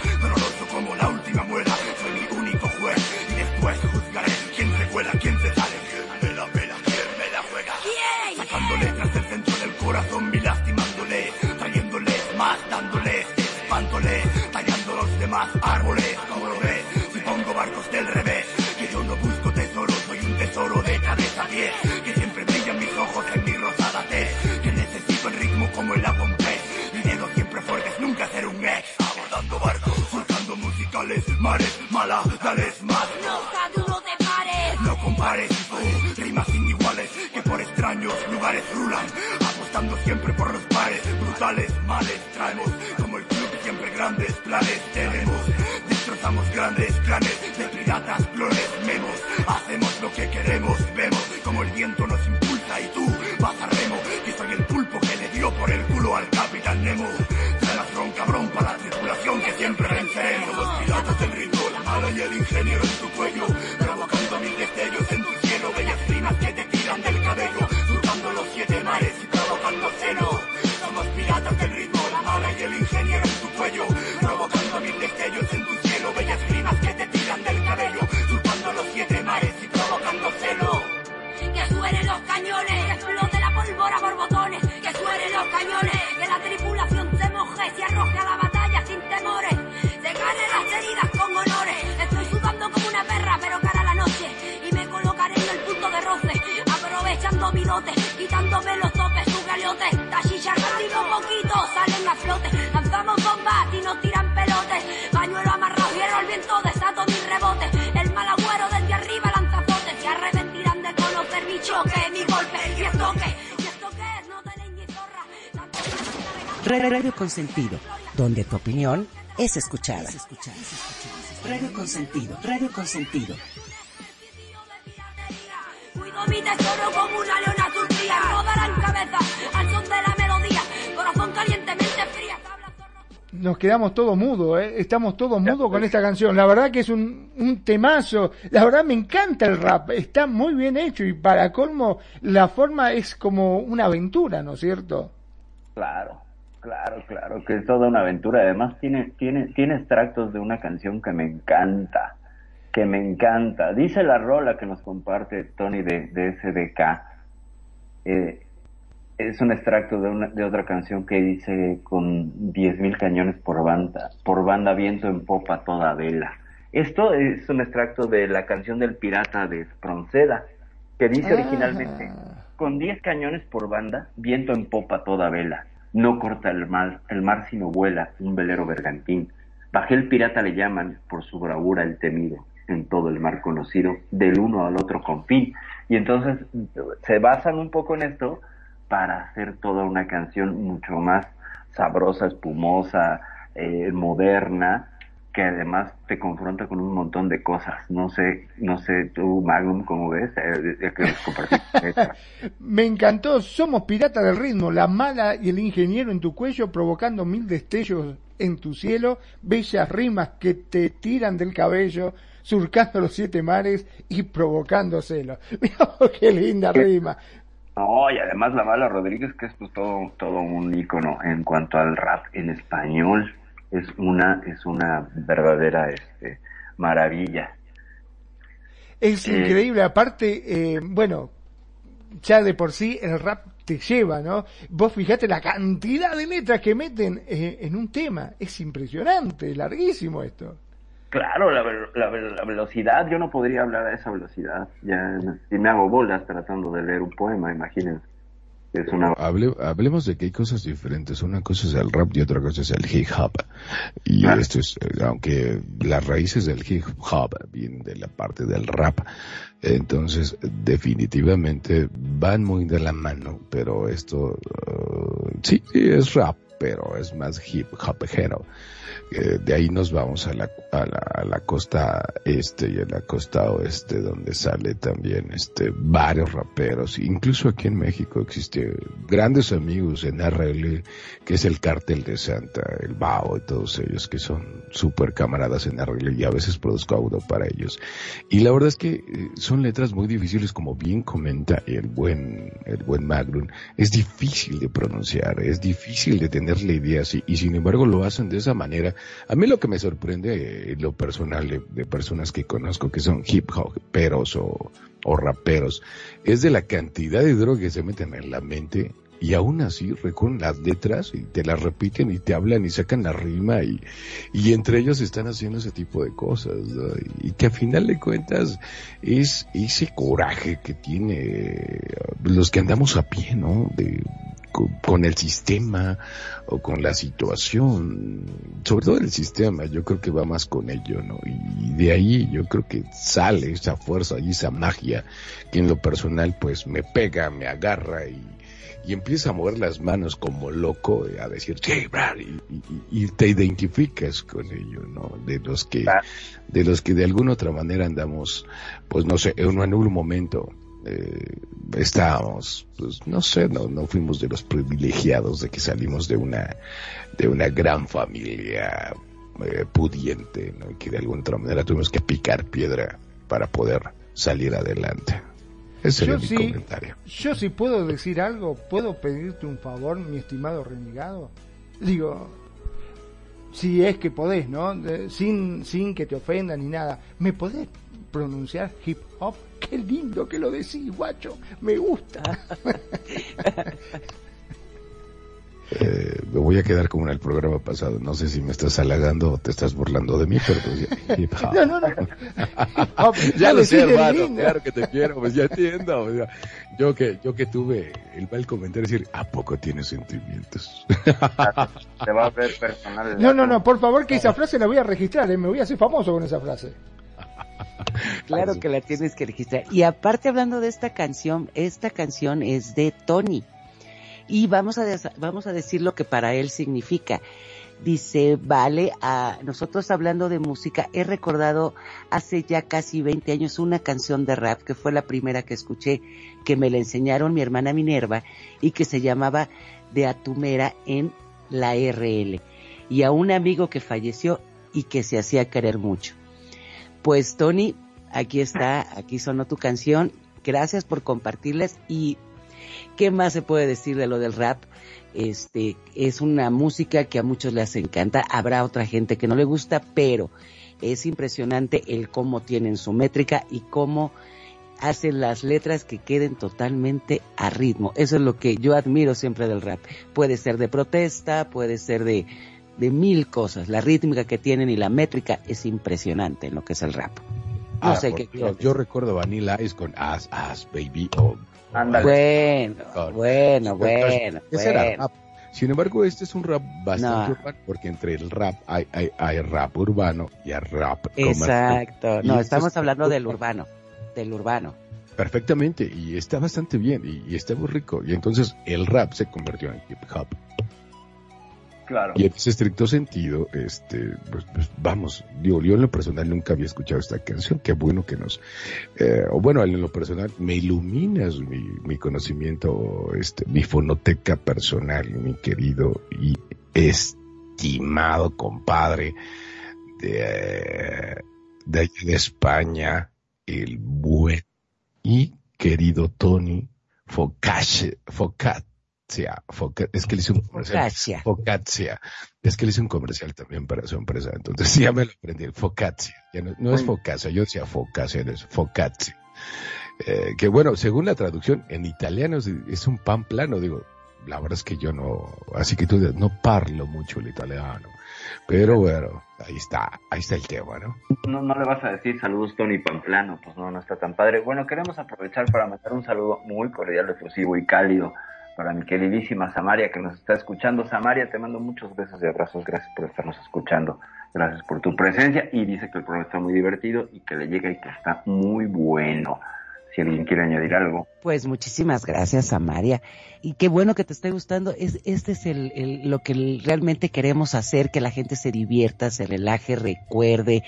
L: Dales más,
M: Nunca duro te pares.
L: no compares, oh, rimas iniguales que por extraños lugares rulan, apostando siempre por los pares, brutales males traemos, como el club siempre grandes planes tenemos, destrozamos grandes planes de piratas, clones, memos, hacemos lo que queremos, vemos como el viento nos impulsa y tú vas a remo, que soy el pulpo que le dio por el culo al capitán Nemo, trae ron cabrón para la tripulación que siempre venceremos, los piratas el ingeniero
D: Radio Consentido, donde tu opinión es escuchada. Radio Consentido, Radio Consentido.
M: Cuido mi tesoro como una leona turquía, rodarán cabeza al son de la melodía, corazón calientemente fría, tabla zorro.
E: Nos quedamos todos mudos, ¿eh? estamos todos mudos con esta canción. La verdad que es un, un temazo. La verdad me encanta el rap, está muy bien hecho y para colmo la forma es como una aventura, ¿no es cierto?
C: Claro, claro, claro, que es toda una aventura. Además tiene, tiene, tiene extractos de una canción que me encanta, que me encanta. Dice la rola que nos comparte Tony de, de SDK. eh, es un extracto de, una, de otra canción que dice con 10.000 cañones por banda, por banda viento en popa toda vela. Esto es un extracto de la canción del pirata de Espronceda, que dice originalmente, con 10 cañones por banda, viento en popa toda vela, no corta el mar, el mar sino vuela, un velero bergantín. Bajé el pirata le llaman, por su bravura el temido, en todo el mar conocido del uno al otro confín. Y entonces se basan un poco en esto para hacer toda una canción mucho más sabrosa, espumosa, eh, moderna, que además te confronta con un montón de cosas. No sé, no sé tú, Magnum, cómo ves, eh, ya que.
E: Me encantó, somos piratas del ritmo, la mala y el ingeniero en tu cuello provocando mil destellos en tu cielo, bellas rimas que te tiran del cabello, surcando los siete mares y provocando celos. Mira qué linda rima.
C: No, y además la Mala Rodríguez, que es pues, todo, todo un ícono en cuanto al rap en español, es una, es una verdadera este, maravilla.
E: Es
C: Eh,
E: increíble, aparte, eh, bueno, ya de por sí el rap te lleva, ¿no? Vos fijate la cantidad de letras que meten eh, en un tema, es impresionante, larguísimo esto.
C: Claro, la, la, la velocidad, yo no podría hablar a esa velocidad. Ya, si me hago bolas tratando de leer un poema, imagínense. Es una...
A: Hable- hablemos de que hay cosas diferentes. Una cosa es el rap y otra cosa es el hip hop. Y
C: Ah.
A: esto es, eh, aunque las raíces del hip hop vienen de la parte del rap, entonces definitivamente van muy de la mano, pero esto, eh, sí, sí, es rap, pero es más hip hopero. Eh, de ahí nos vamos a la, a la, costa este y a la costa oeste donde sale también este varios raperos. Incluso aquí en México existe grandes amigos en RL que es el cártel de Santa el Bao y todos ellos que son súper camaradas en RL y a veces produzco audio para ellos. Y la verdad es que eh, son letras muy difíciles como bien comenta el buen el buen Magnum. Es difícil de pronunciar es difícil de tener la idea así y sin embargo lo hacen de esa manera a mí lo que me sorprende eh, lo personal de, personas que conozco que son hip hoperos o, o raperos es de la cantidad de droga que se meten en la mente y aún así recorren las letras y te las repiten y te hablan y sacan la rima y, y entre ellos están haciendo ese tipo de cosas y que a final de cuentas es ese coraje que tiene eh, los que andamos a pie, ¿no? De, con, con el sistema o con la situación, sobre todo el sistema, yo creo que va más con ello, ¿no? Y de ahí yo creo que sale esa fuerza y esa magia que en lo personal pues me pega, me agarra y, y empieza a mover las manos como loco eh, a decir, sí, Brad", y, y- y te identificas con ello, ¿no? De los que, de los que de alguna otra manera andamos, pues no sé, en, en un momento eh, estábamos, pues no sé, no, no fuimos de los privilegiados de que salimos de una, de una gran familia eh, pudiente, ¿no? Que de alguna otra manera tuvimos que picar piedra para poder salir adelante. Ese
E: Yo
A: era mi
E: sí,
A: comentario.
E: yo sí puedo decir algo, puedo pedirte un favor, mi estimado renegado. Digo, si es que podés, ¿no? De- sin, sin que te ofendan ni nada. ¿Me podés pronunciar hip hop? Qué lindo que lo decís, guacho. Me gusta.
A: Eh, me voy a quedar como en el programa pasado. No sé si me estás halagando o te estás burlando de mí, pero pues ya- hop.
E: No, no, no. hop,
A: ya
E: ya
A: lo sé, hermano,
E: lindo.
A: claro que te quiero, pues ya entiendo. o sea, yo que, yo que tuve el mal comentario de decir, ¿a poco tienes sentimientos?
C: Se va a ver personal.
E: No, no, no, por favor que esa frase la voy a registrar, ¿eh? me voy a hacer famoso con esa frase.
D: Claro que la tienes que registrar. Y aparte hablando de esta canción, esta canción es de Tony. Y vamos a, vamos a decir lo que para él significa. Dice, vale, a nosotros hablando de música, he recordado hace ya casi 20 años una canción de rap que fue la primera que escuché, que me la enseñaron mi hermana Minerva y que se llamaba De Atumera en la RL. Y a un amigo que falleció y que se hacía querer mucho. Pues Tony, aquí está, aquí sonó tu canción. Gracias por compartirlas y ¿qué más se puede decir de lo del rap? Este, es una música que a muchos les encanta, habrá otra gente que no le gusta, pero es impresionante el cómo tienen su métrica y cómo hacen las letras que queden totalmente a ritmo. Eso es lo que yo admiro siempre del rap. Puede ser de protesta, puede ser de, de mil cosas. La rítmica que tienen y la métrica es impresionante en lo que es el rap. No
A: Ah,
D: sé
A: por
D: qué
A: Dios, yo recuerdo Vanilla Ice con As, As, Baby. o- o
C: Ándale.
D: Bueno,
A: Con-
D: bueno, bueno,
A: Ese era rap. Sin embargo, este es un rap bastante
D: No.
A: urbano, porque entre el rap hay, hay, hay rap urbano y hay rap comercial.
D: Exacto. No, estamos
A: es-
D: hablando del urbano. Del urbano.
A: Perfectamente, y está bastante bien, y, y está muy rico. Y entonces el rap se convirtió en hip hop. Y en ese estricto sentido, este, pues, pues, vamos, digo, yo en lo personal nunca había escuchado esta canción, qué bueno que nos, eh, o bueno, en lo personal me iluminas mi, mi conocimiento, este, mi fonoteca personal, mi querido y estimado compadre de, de de España, el buen y querido Tony Focaccia, Focaccia, Foca- es que le hice un comercial.
D: Focaccia.
A: Focaccia. Es que le hice un comercial también para su empresa, entonces ya me lo aprendí. Focaccia. Ya no, no es Focaccia, yo decía Focaccia, no es Focaccia. Eh, que bueno, según la traducción, en italiano es, es un pan plano, digo, la verdad es que yo no, así que tú no parlo mucho el italiano. Pero bueno, ahí está, ahí está el tema, ¿no?
C: No, no le vas a decir saludos Tony Pamplano, pues no, no está tan padre. Bueno, queremos aprovechar para mandar un saludo muy cordial, efusivo y cálido para mi queridísima Samaria que nos está escuchando. Samaria, te mando muchos besos y abrazos, gracias por estarnos escuchando, gracias por tu presencia y dice que el programa está muy divertido y que le llega y que está muy bueno. Si alguien quiere añadir algo.
D: Pues muchísimas gracias, Amaria. Y qué bueno que te esté gustando. Es, este es el, el- lo que realmente queremos hacer, que la gente se divierta, se relaje, recuerde,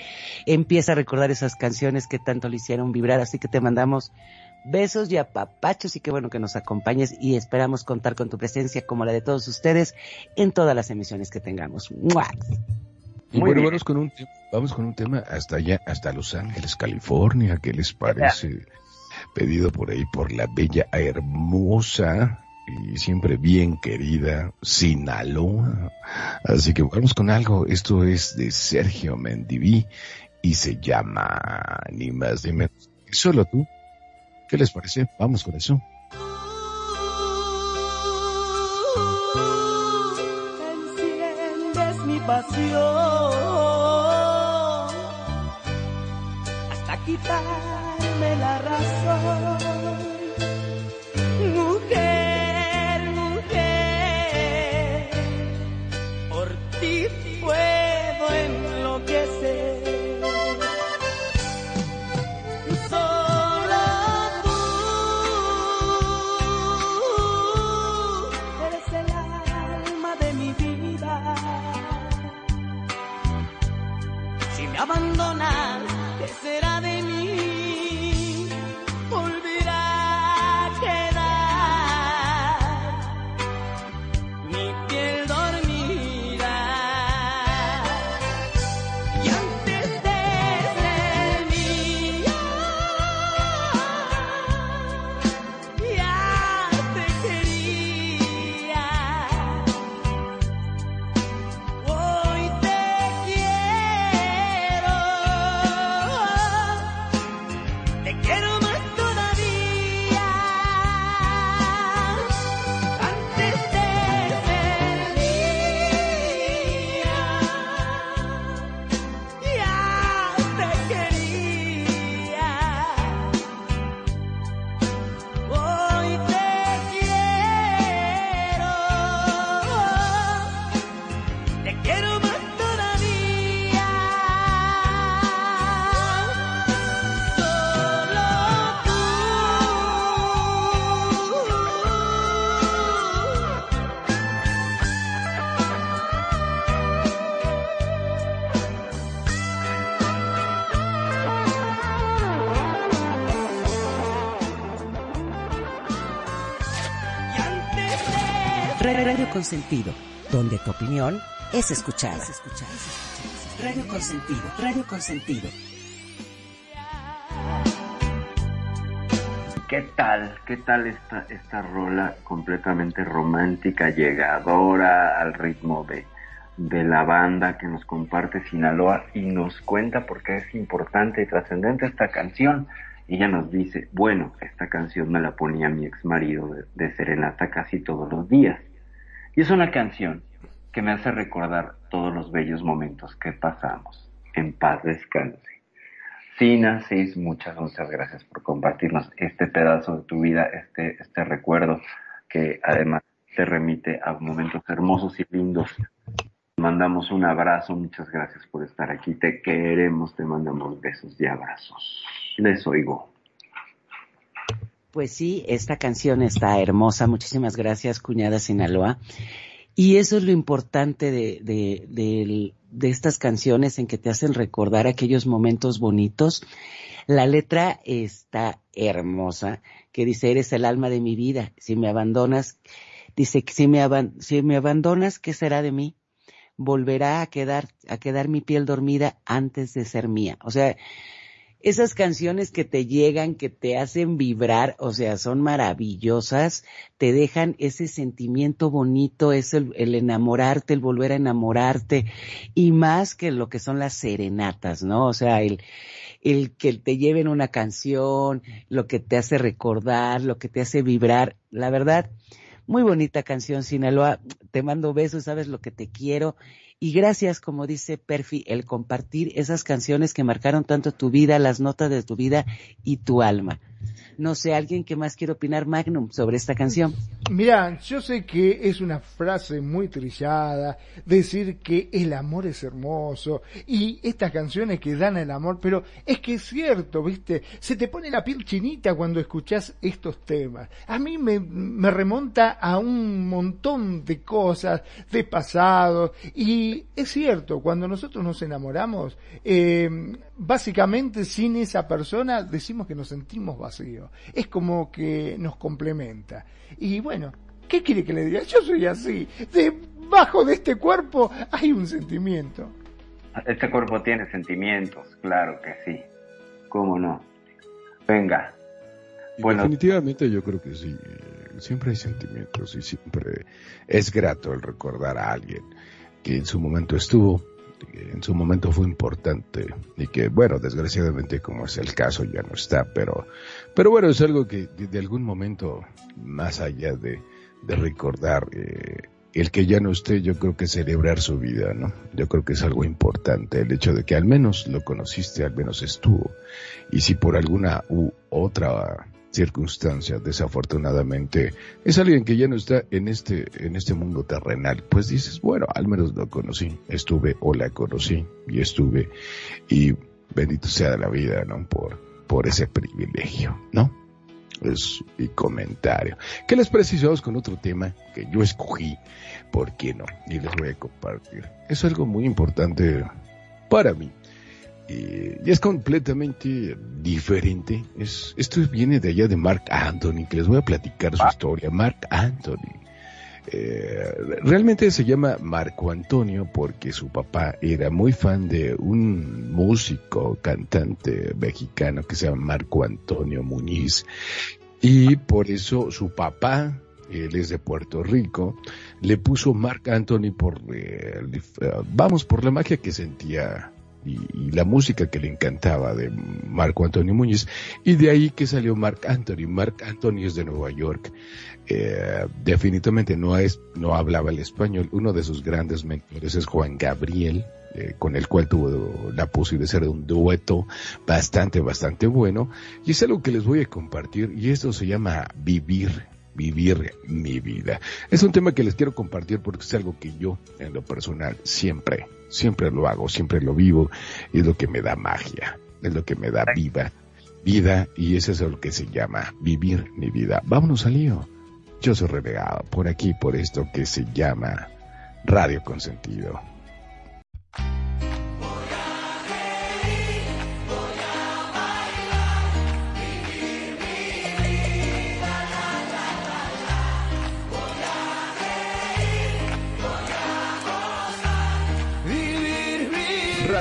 D: empieza a recordar esas canciones que tanto le hicieron vibrar. Así que te mandamos besos y apapachos y qué bueno que nos acompañes y esperamos contar con tu presencia como la de todos ustedes en todas las emisiones que tengamos. ¡Mua!
A: Y
C: Muy
A: bueno,
C: bien.
A: vamos con un tema, vamos con un tema hasta allá, hasta Los Ángeles, California, ¿qué les parece? Pedido por ahí por la bella, hermosa y siempre bien querida Sinaloa. Así que vamos con algo. Esto es de Sergio Mendiví y se llama ni más ni menos. Solo tú. ¿Qué les parece? Vamos con eso.
B: Enciendes mi pasión hasta quitarme la razón.
D: Consentido, donde tu opinión es escuchada. Radio Consentido, Radio Consentido.
C: ¿Qué tal? ¿Qué tal esta, esta rola completamente romántica, llegadora al ritmo de, de la banda que nos comparte Sinaloa y nos cuenta por qué es importante y trascendente esta canción? Y ella nos dice, bueno, esta canción me la ponía mi ex marido de, de serenata casi todos los días. Y es una canción que me hace recordar todos los bellos momentos que pasamos. En paz descanse. Sina, Cis, muchas, muchas gracias por compartirnos este pedazo de tu vida, este, este recuerdo que además te remite a momentos hermosos y lindos. Mandamos un abrazo, muchas gracias por estar aquí, te queremos, te mandamos besos y abrazos. Les oigo.
D: Pues sí, esta canción está hermosa. Muchísimas gracias, cuñada Sinaloa. Y eso es lo importante de, de, de, de, estas canciones en que te hacen recordar aquellos momentos bonitos. La letra está hermosa, que dice, eres el alma de mi vida. Si me abandonas, dice, si me, aban, si me abandonas, ¿qué será de mí? Volverá a quedar, a quedar mi piel dormida antes de ser mía. O sea, esas canciones que te llegan, que te hacen vibrar, o sea, son maravillosas, te dejan ese sentimiento bonito, es el, enamorarte, el volver a enamorarte, y más que lo que son las serenatas, ¿no? O sea, el, el que te lleven una canción, lo que te hace recordar, lo que te hace vibrar, la verdad, muy bonita canción, Sinaloa, te mando besos, sabes lo que te quiero, y gracias, como dice Perfi, el compartir esas canciones que marcaron tanto tu vida, las notas de tu vida y tu alma. No sé, alguien que más quiere opinar Magnum sobre esta canción.
E: Mira, yo sé que es una frase muy trillada, decir que el amor es hermoso y estas canciones que dan el amor, pero es que es cierto, viste, se te pone la piel chinita cuando escuchas estos temas. A mí me, me remonta a un montón de cosas, de pasado, y es cierto, cuando nosotros nos enamoramos, eh, básicamente sin esa persona decimos que nos sentimos vacíos. Es como que nos complementa. Y bueno, ¿qué quiere que le diga? Yo soy así. Debajo de este cuerpo hay un sentimiento.
C: Este cuerpo tiene sentimientos, claro que sí. ¿Cómo no? Venga.
A: Bueno. Definitivamente yo creo que sí. Siempre hay sentimientos y siempre es grato el recordar a alguien que en su momento estuvo, en su momento fue importante y que, bueno, desgraciadamente como es el caso ya no está, pero, pero bueno, es algo que de algún momento, más allá de, de recordar eh, el que ya no esté, yo creo que celebrar su vida, ¿no? Yo creo que es algo importante, el hecho de que al menos lo conociste, al menos estuvo. Y si por alguna u otra circunstancia, desafortunadamente, es alguien que ya no está en este, en este mundo terrenal, pues dices, bueno, al menos lo conocí, estuve o la conocí y estuve y bendito sea la vida, ¿no? Por, por ese privilegio, ¿no? Es mi comentario. ¿Qué les precisamos con otro tema que yo escogí? ¿Por qué no? Y les voy a compartir. Es algo muy importante para mí y es completamente diferente. Es, esto viene de allá de Mark Anthony, que les voy a platicar su historia. Mark Anthony. Eh, realmente se llama Marco Antonio porque su papá era muy fan de un músico, cantante mexicano que se llama Marco Antonio Muñiz. Y por eso su papá, él es de Puerto Rico, le puso Mark Anthony por, eh, vamos, por la magia que sentía y, la música que le encantaba de Marco Antonio Muñiz y de ahí que salió Mark Anthony. Mark Anthony es de Nueva York. Eh, definitivamente no es, no hablaba el español. Uno de sus grandes mentores es Juan Gabriel, eh, con el cual tuvo la posibilidad de ser un dueto bastante, bastante bueno. Y es algo que les voy a compartir y esto se llama Vivir vivir mi vida. Es un tema que les quiero compartir porque es algo que yo, en lo personal, siempre, siempre lo hago, siempre lo vivo, y es lo que me da magia, es lo que me da vida, vida, y eso es lo que se llama vivir mi vida. Vámonos al lío. Yo soy relegado por aquí, por esto que se llama Radio Consentido.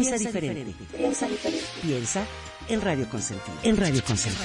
D: Piensa diferente. Piensa diferente. Piensa en Radio Consentido. En Radio Consentido.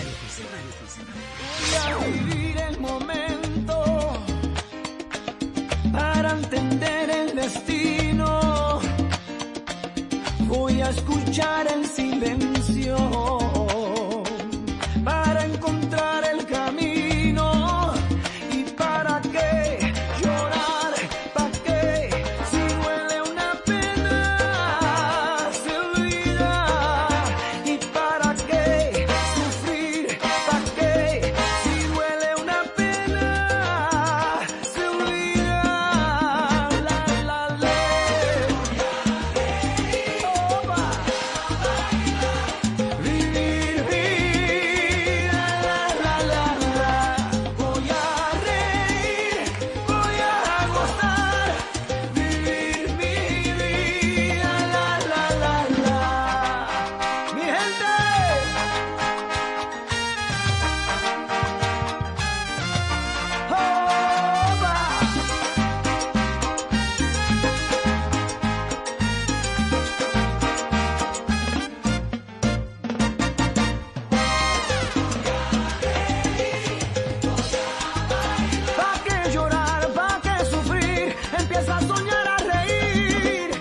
B: Empieza a soñar a reír.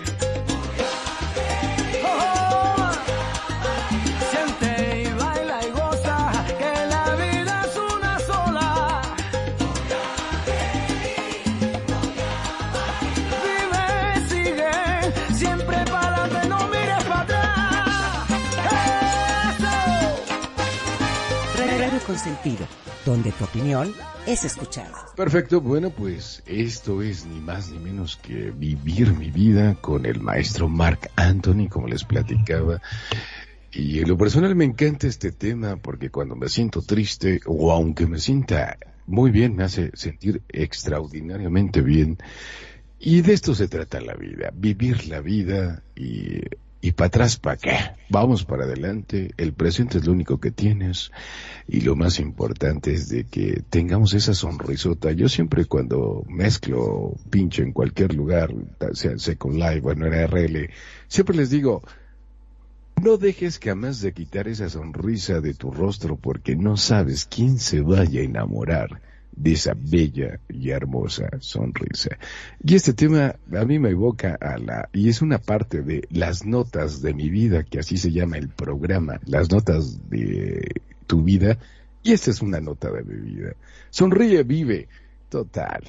B: Oh, siente y baila y goza que la vida es una sola. Vive, sigue, siempre para adelante, no mires para atrás. Eso.
D: Radio Consentido, donde tu opinión es escuchada.
A: Perfecto, bueno, pues esto es ni más ni menos que vivir mi vida con el maestro Mark Anthony, como les platicaba. Y en lo personal me encanta este tema porque cuando me siento triste o aunque me sienta muy bien, me hace sentir extraordinariamente bien. Y de esto se trata la vida, vivir la vida y, y para atrás, ¿para qué? Vamos para adelante, el presente es lo único que tienes y lo más importante es de que tengamos esa sonrisota. Yo siempre cuando mezclo pincho en cualquier lugar, sea Second Live, bueno, en RL, siempre les digo, no dejes jamás de quitar esa sonrisa de tu rostro porque no sabes quién se vaya a enamorar de esa bella y hermosa sonrisa. Y este tema a mí me evoca a la, y es una parte de las notas de mi vida, que así se llama el programa, las notas de tu vida, y esta es una nota de mi vida. Sonríe, vive, total.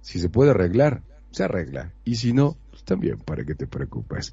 A: Si se puede arreglar, se arregla, y si no, pues también, ¿para qué te preocupas?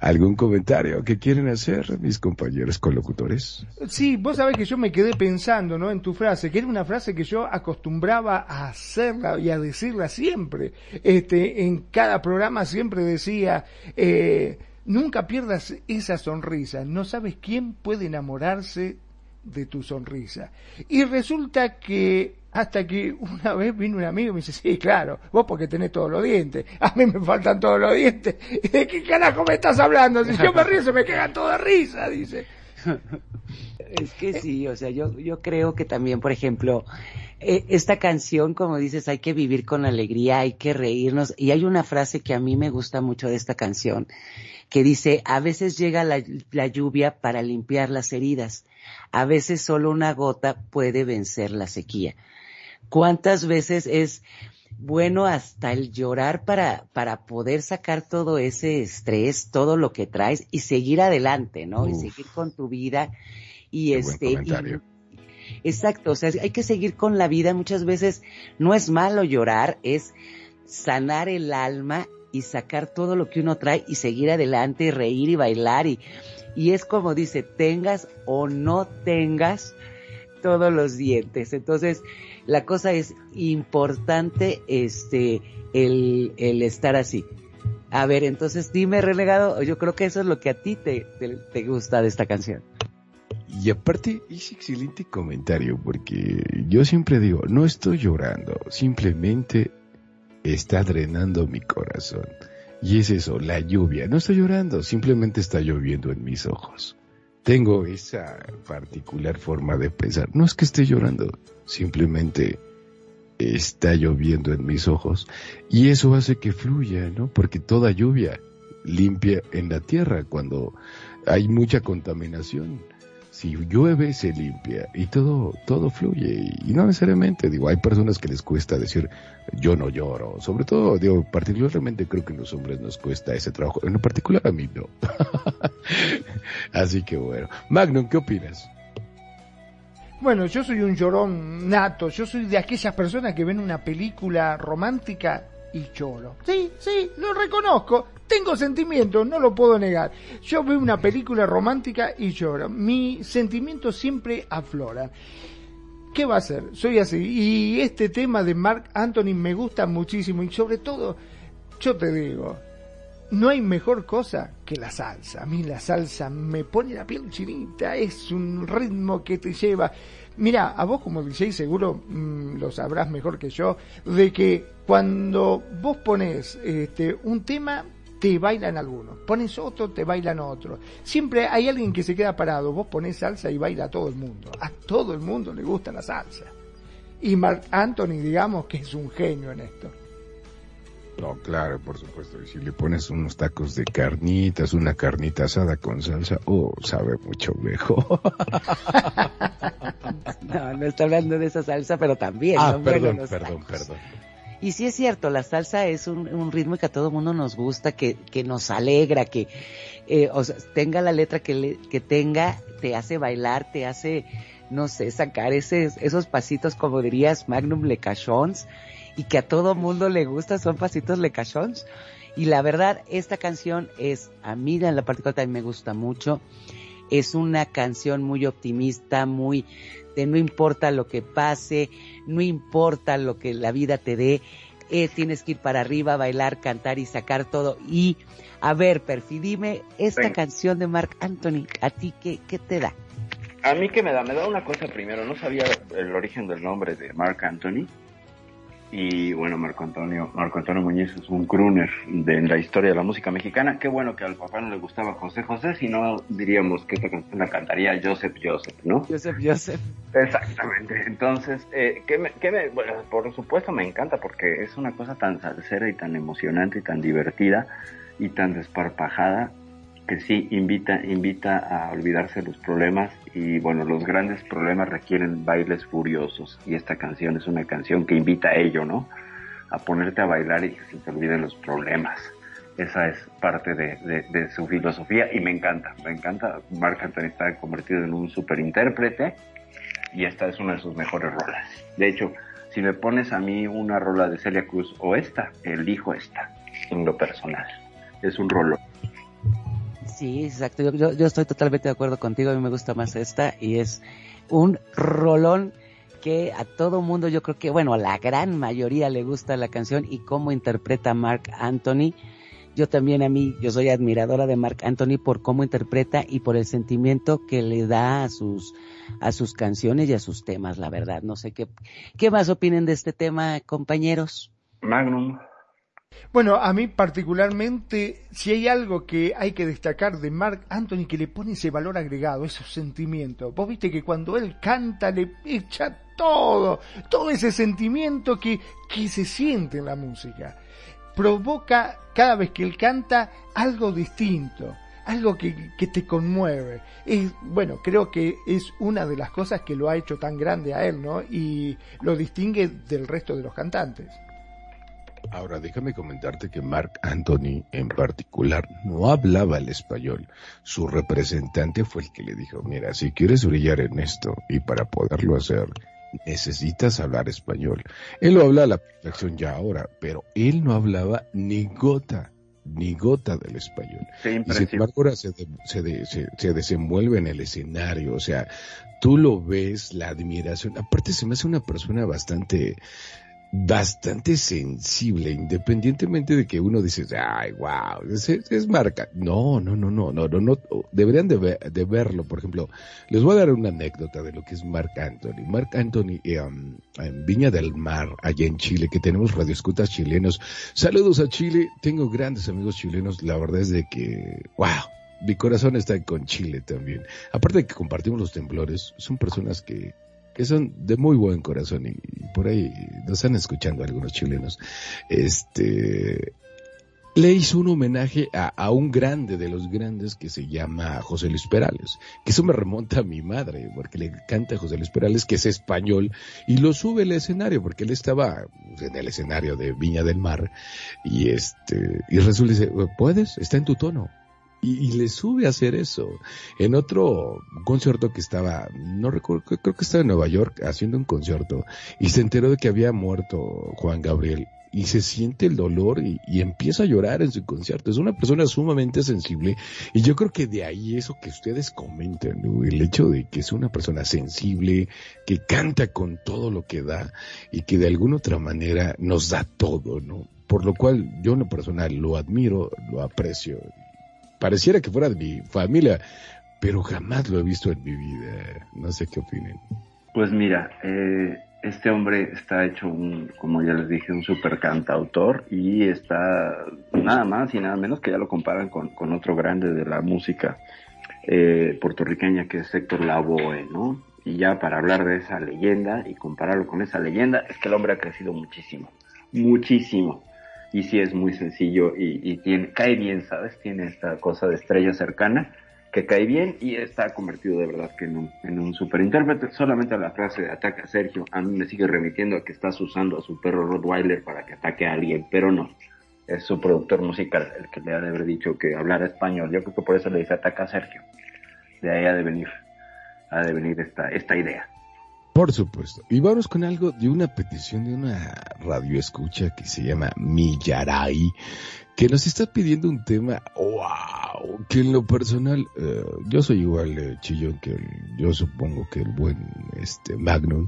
A: ¿Algún comentario que quieren hacer mis compañeros colocutores?
E: Sí, vos sabés que yo me quedé pensando, ¿no? En tu frase, que era una frase que yo acostumbraba a hacerla y a decirla siempre. Este, en cada programa siempre decía, eh, nunca pierdas esa sonrisa. No sabes quién puede enamorarse de tu sonrisa. Y resulta que hasta que una vez vino un amigo y me dice, sí, claro, vos porque tenés todos los dientes, a mí me faltan todos los dientes. ¿De qué carajo me estás hablando? Si yo me río se me todos de risa, dice.
D: Es que sí, o sea, yo, yo creo que también, por ejemplo, eh, esta canción, como dices, hay que vivir con alegría, hay que reírnos. Y hay una frase que a mí me gusta mucho de esta canción, que dice, a veces llega la, la lluvia para limpiar las heridas, a veces solo una gota puede vencer la sequía. ¿Cuántas veces es bueno hasta el llorar para, para poder sacar todo ese estrés, todo lo que traes y seguir adelante, ¿no? y seguir con tu vida y
A: Qué buen
D: este, y-. Exacto, o sea, hay que seguir con la vida. Muchas veces no es malo llorar, es sanar el alma y sacar todo lo que uno trae y seguir adelante y reír y bailar y, y es como dice, tengas o no tengas todos los dientes. Entonces, la cosa es importante este el, el estar así. A ver, entonces dime, relegado, yo creo que eso es lo que a ti te, te, te gusta de esta canción.
A: Y aparte, es excelente comentario, porque yo siempre digo, no estoy llorando, simplemente está drenando mi corazón. Y es eso, la lluvia. No estoy llorando, simplemente está lloviendo en mis ojos. Tengo esa particular forma de pensar. No es que esté llorando, simplemente está lloviendo en mis ojos. Y eso hace que fluya, ¿no? Porque toda lluvia limpia en la tierra cuando hay mucha contaminación. Si llueve se limpia y todo todo fluye y no necesariamente digo hay personas que les cuesta decir yo no lloro sobre todo digo particularmente creo que los hombres nos cuesta ese trabajo en particular a mí no. Así que bueno. Magnum qué opinas
E: Bueno, yo soy un llorón nato, yo soy de aquellas personas que ven una película romántica y lloro. Sí, sí, lo reconozco, tengo sentimientos, no lo puedo negar. Yo veo una película romántica y lloro. Mis sentimientos siempre afloran. ¿Qué va a ser? Soy así. Y este tema de Mark Anthony me gusta muchísimo y sobre todo, yo te digo, no hay mejor cosa que la salsa. A mí la salsa me pone la piel chinita, es un ritmo que te lleva. Mira, a vos como DJ seguro mm, lo sabrás mejor que yo, de que cuando vos pones este, un tema, te bailan algunos. Pones otro, te bailan otro. Siempre hay alguien que se queda parado. Vos pones salsa y baila a todo el mundo. A todo el mundo le gusta la salsa. Y Mark Anthony, digamos que es un genio en esto.
A: No, claro, por supuesto. Y si le pones unos tacos de carnitas, una carnita asada con salsa, oh, sabe mucho mejor.
D: No, no está hablando de esa salsa, pero también.
A: ah, perdón, perdón,
D: tacos.
A: perdón.
D: Y sí es cierto, la salsa es un, un ritmo que a todo mundo nos gusta, que, que nos alegra, que eh, o sea, tenga la letra que, le- que tenga, te hace bailar, te hace, no sé, sacar ese, esos pasitos, como dirías, Magnum Lecachons, y que a todo mundo le gusta, son pasitos Lecachons. Y la verdad, esta canción es, a mí en la particular también me gusta mucho. Es una canción muy optimista, muy de no importa lo que pase, no importa lo que la vida te dé, eh, tienes que ir para arriba, bailar, cantar y sacar todo. Y a ver, Perfi, dime esta
C: Venga.
D: canción de Mark Anthony, ¿a ti qué, qué te da?
C: A mí que me da, me da una cosa primero, no sabía el origen del nombre de Marc Anthony. Y bueno, Marco Antonio, Marco Antonio Muñiz es un crooner de la historia de la música mexicana. Qué bueno que al papá no le gustaba José José, si no diríamos que esta canción la cantaría Joseph Joseph, ¿no?
D: Joseph Joseph.
C: Exactamente. Entonces, eh, ¿qué me, qué me- bueno, por supuesto me encanta porque es una cosa tan salsera y tan emocionante y tan divertida y tan desparpajada que sí invita, invita a olvidarse los problemas y bueno, los grandes problemas requieren bailes furiosos y esta canción es una canción que invita a ello, ¿no? A ponerte a bailar y que se te olviden los problemas. Esa es parte de su filosofía y me encanta, me encanta. Marc Anthony está convertido en un super intérprete y esta es una de sus mejores rolas. De hecho, si me pones a mí una rola de Celia Cruz o esta, elijo esta, en lo personal. Es un rollo.
D: Sí, exacto. Yo, yo, yo estoy totalmente de acuerdo contigo. A mí me gusta más esta y es un rolón que a todo mundo, yo creo que, bueno, a la gran mayoría le gusta la canción y cómo interpreta Mark Anthony. Yo también a mí, yo soy admiradora de Mark Anthony por cómo interpreta y por el sentimiento que le da a sus, a sus canciones y a sus temas, la verdad. No sé qué, qué más opinen de este tema, compañeros.
C: Magnum.
E: Bueno, a mí particularmente, si hay algo que hay que destacar de Mark Anthony que le pone ese valor agregado, esos sentimientos. Vos viste que cuando él canta le echa todo, todo ese sentimiento que, que se siente en la música. Provoca cada vez que él canta algo distinto, algo que, que te conmueve. Es, bueno, creo que es una de las cosas que lo ha hecho tan grande a él, ¿no? Y lo distingue del resto de los cantantes.
A: Ahora, déjame comentarte que Mark Anthony en particular no hablaba el español. Su representante fue el que le dijo, mira, si quieres brillar en esto y para poderlo hacer, necesitas hablar español. Él lo habla a la perfección ya ahora, pero él no hablaba ni gota, ni gota del español.
C: Sí,
A: Y sin embargo ahora se, de- se, de- se- se desenvuelve en el escenario, o sea, tú lo ves, la admiración, aparte se me hace una persona bastante, bastante sensible, independientemente de que uno dice, ay, wow, es, marca. No, no, no, no, no, no, no, deberían de, ver- de verlo, por ejemplo, les voy a dar una anécdota de lo que es Mark Anthony. Mark Anthony um, en Viña del Mar, allá en Chile, que tenemos radioescutas chilenos. Saludos a Chile, tengo grandes amigos chilenos, la verdad es de que, wow, mi corazón está con Chile también. Aparte de que compartimos los temblores, son personas que, que son de muy buen corazón y, por ahí nos están escuchando algunos chilenos. Este, le hizo un homenaje a, a, un grande de los grandes que se llama José Luis Perales, que eso me remonta a mi madre, porque le canta a José Luis Perales, que es español, y lo sube al escenario, porque él estaba en el escenario de Viña del Mar, y este, y resulta dice, ¿puedes? Está en tu tono. Y, le sube a hacer eso. En otro concierto que estaba, no recuerdo, creo que estaba en Nueva York haciendo un concierto y se enteró de que había muerto Juan Gabriel y se siente el dolor y, empieza a llorar en su concierto. Es una persona sumamente sensible y yo creo que de ahí eso que ustedes comentan, el hecho de que es una persona sensible, que canta con todo lo que da y que de alguna otra manera nos da todo, ¿no? Por lo cual yo en lo personal lo admiro, lo aprecio pareciera que fuera de mi familia, pero jamás lo he visto en mi vida. No sé qué opinen.
C: Pues mira, eh, este hombre está hecho un, como ya les dije, un super cantautor y está nada más y nada menos que ya lo comparan con, con otro grande de la música eh, puertorriqueña que es Héctor Lavoe, ¿no? Y ya para hablar de esa leyenda y compararlo con esa leyenda, es que el hombre ha crecido muchísimo, muchísimo y sí es muy sencillo y, y, tiene, cae bien, ¿sabes? Tiene esta cosa de estrella cercana que cae bien y está convertido de verdad que en un, en un super intérprete. Solamente la frase de ataca a Sergio a mí me sigue remitiendo a que estás usando a su perro Rottweiler para que ataque a alguien, pero no. Es su productor musical el que le ha de haber dicho que hablara español. Yo creo que por eso le dice ataca a Sergio. De ahí ha de venir, ha de venir esta, esta idea.
A: Por supuesto. Y vamos con algo de una petición de una radio escucha que se llama Millaray, que nos está pidiendo un tema, wow, que en lo personal, eh, yo soy igual de chillón que el, yo supongo que el buen este Magnum,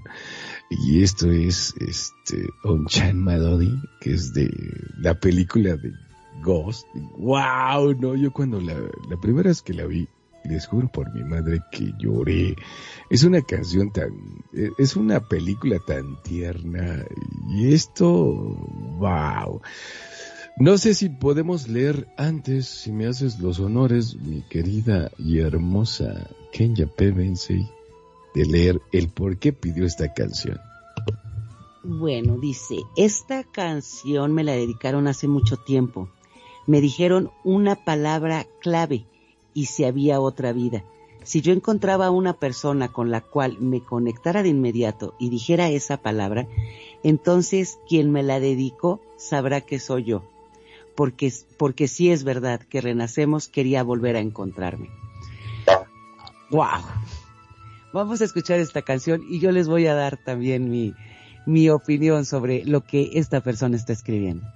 A: y esto es este Onchan Madodi, que es de la película de Ghost. Wow, no, yo cuando la, la primera vez que la vi, les juro por mi madre que lloré. Es una canción tan, es una película tan tierna y esto, wow. No sé si podemos leer antes, si me haces los honores, mi querida y hermosa Kenya Pevensey, de leer el por qué pidió esta canción.
N: Bueno, dice, esta canción me la dedicaron hace mucho tiempo. Me dijeron una palabra clave y si había otra vida. Si yo encontraba una persona con la cual me conectara de inmediato y dijera esa palabra, entonces quien me la dedicó sabrá que soy yo. Porque, porque sí es verdad que Renacemos quería volver a encontrarme. ¡Wow! Vamos a escuchar esta canción y yo les voy a dar también mi, mi opinión sobre lo que esta persona está escribiendo.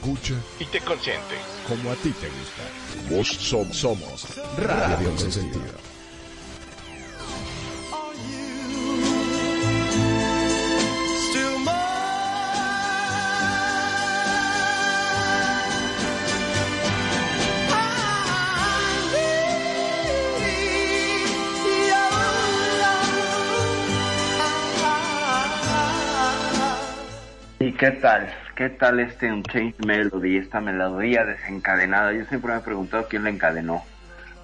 I: Escucha y te consiente como a ti te gusta. Vos somos, somos Radio Consentido.
C: ¿Y qué tal? ¿Qué tal este Unchained Melody, esta melodía desencadenada? Yo siempre me he preguntado quién la encadenó,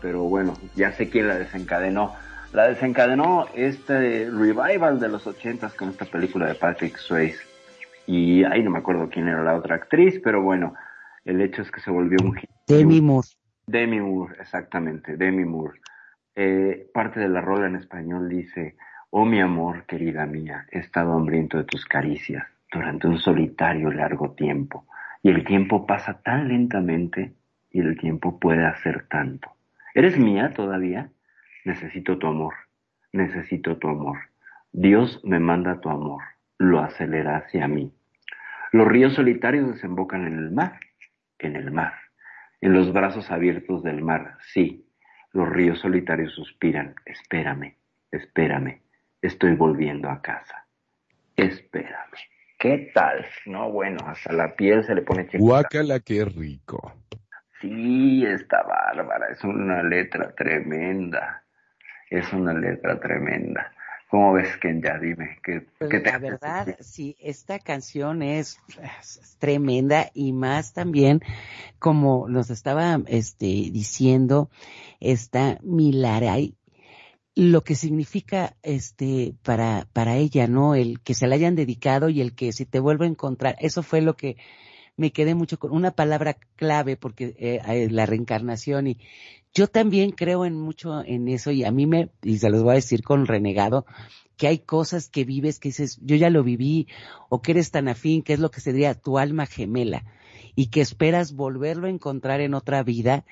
C: pero bueno, ya sé quién la desencadenó. La desencadenó este revival de los ochentas con esta película de Patrick Swayze. Y ahí no me acuerdo quién era la otra actriz, pero bueno, el hecho es que se volvió un hit.
D: Demi Moore.
C: Demi Moore, exactamente, Demi Moore. Eh, parte de la rola en español dice, oh mi amor, querida mía, he estado hambriento de tus caricias durante un solitario largo tiempo, y el tiempo pasa tan lentamente y el tiempo puede hacer tanto. ¿Eres mía todavía? Necesito tu amor, necesito tu amor. Dios me manda tu amor, lo acelera hacia mí. Los ríos solitarios desembocan en el mar, en el mar, en los brazos abiertos del mar, sí. Los ríos solitarios suspiran, espérame, espérame, estoy volviendo a casa. Espérame. ¿Qué tal? No, bueno, hasta la piel se le pone chiquita.
A: Guácala, qué rico.
C: Sí, está bárbara, es una letra tremenda. Es una letra tremenda. ¿Cómo ves, Kenya? Dime, ¿qué,
D: Pues
C: qué te
D: la verdad,
C: sentir?
D: sí, esta canción es, es tremenda y más también, como nos estaba este, diciendo esta Milaray, lo que significa este para para ella, ¿no? El que se la hayan dedicado y el que si te vuelvo a encontrar, eso fue lo que me quedé mucho con una palabra clave porque eh, eh, la reencarnación y yo también creo en mucho en eso y a mí me y se los voy a decir con renegado que hay cosas que vives que dices yo ya lo viví o que eres tan afín que es lo que se diría tu alma gemela y que esperas volverlo a encontrar en otra vida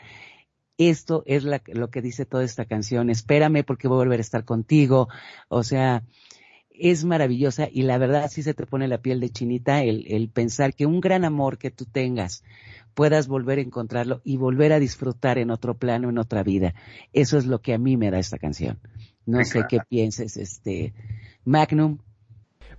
D: esto es la- lo que dice toda esta canción, espérame porque voy a volver a estar contigo, o sea, es maravillosa y la verdad sí se te pone la piel de chinita el, el pensar que un gran amor que tú tengas puedas volver a encontrarlo y volver a disfrutar en otro plano, en otra vida. Eso es lo que a mí me da esta canción. No sé qué pienses, este, Magnum.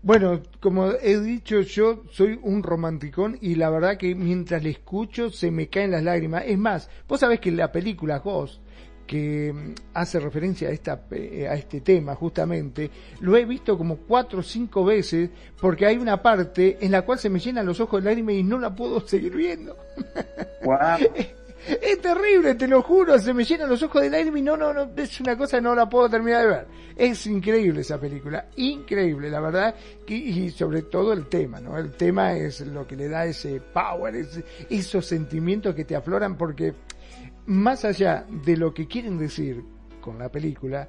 E: Bueno, como he dicho, yo soy un romanticón y la verdad que mientras le escucho se me caen las lágrimas. Es más, vos sabés que la película Ghost, que mm, hace referencia a, esta, pe- a este tema justamente, lo he visto como cuatro o cinco veces porque hay una parte en la cual se me llenan los ojos de lágrimas y no la puedo seguir viendo.
C: Guau.
E: Es terrible, te lo juro, se me llenan los ojos de lágrimas y no, no, no, es una cosa que no la puedo terminar de ver. Es increíble esa película, increíble, la verdad, que- y sobre todo el tema, ¿no? El tema es lo que le da ese power, ese- esos sentimientos que te afloran porque más allá de lo que quieren decir con la película,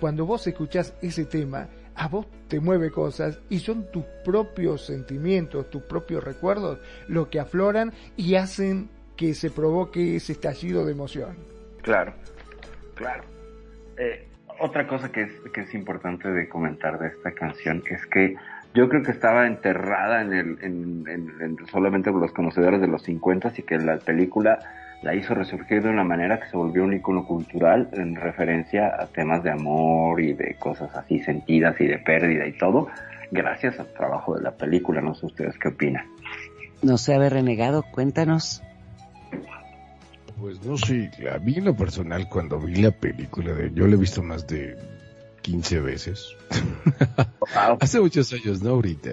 E: cuando vos escuchás ese tema, a vos te mueve cosas y son tus propios sentimientos, tus propios recuerdos, lo que afloran y hacen que se provoque ese estallido de emoción.
C: Claro, claro. Eh, otra cosa que es, que es importante de comentar de esta canción es que yo creo que estaba enterrada en el, en, en- en solamente por los conocedores de los 50 y que la película la hizo resurgir de una manera que se volvió un icono cultural en referencia a temas de amor y de cosas así sentidas y de pérdida y todo, gracias al trabajo de la película. No sé ustedes qué opinan.
D: No sé haber renegado, cuéntanos.
A: Pues no sé, a mí en lo personal cuando vi la película, de, yo la he visto más de 15 veces.
C: Wow.
A: Hace muchos años, no ahorita.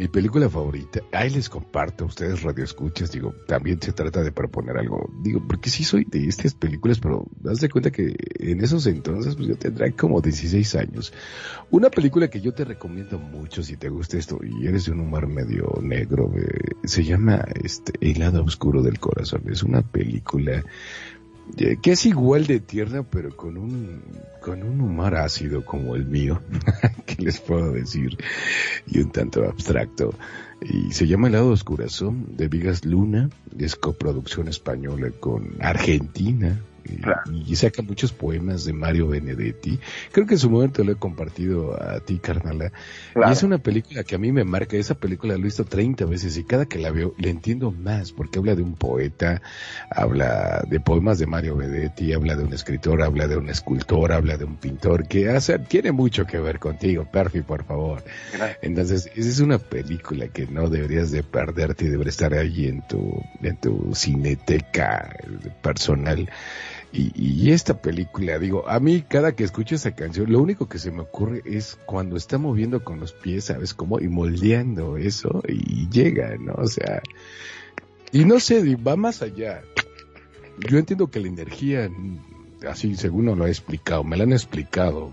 A: Mi película favorita, ahí les comparto a ustedes radioescuchas, digo, también se trata de proponer algo, digo, porque sí soy de estas películas, pero haz de cuenta que en esos entonces, pues yo tendría como 16 años. Una película que yo te recomiendo mucho si te gusta esto y eres de un humor medio negro, eh, se llama este El lado oscuro del corazón. Es una película que es igual de tierna, pero con un, con un humor ácido como el mío, ¿qué les puedo decir? Y un tanto abstracto. Y se llama El lado oscurazón de Vigas Luna, es coproducción española con Argentina. Y,
C: Claro.
A: y saca muchos poemas de Mario Benedetti. Creo que en su momento lo he compartido a ti, carnala.
C: Claro.
A: Y es una película que a mí me marca. Esa película la he visto 30 veces y cada que la veo le entiendo más porque habla de un poeta, habla de poemas de Mario Benedetti, habla de un escritor, habla de un escultor, habla de un pintor que hace, tiene mucho que ver contigo, Perfi, por favor. Entonces, esa es una película que no deberías de perderte y debería estar ahí en tu, en tu cineteca personal. Y, y esta película, digo, a mí cada que escucho esa canción, lo único que se me ocurre es cuando está moviendo con los pies, ¿sabes cómo? Y moldeando eso y llega, ¿no? O sea, y no sé, va más allá. Yo entiendo que la energía, así según nos lo ha explicado, me la han explicado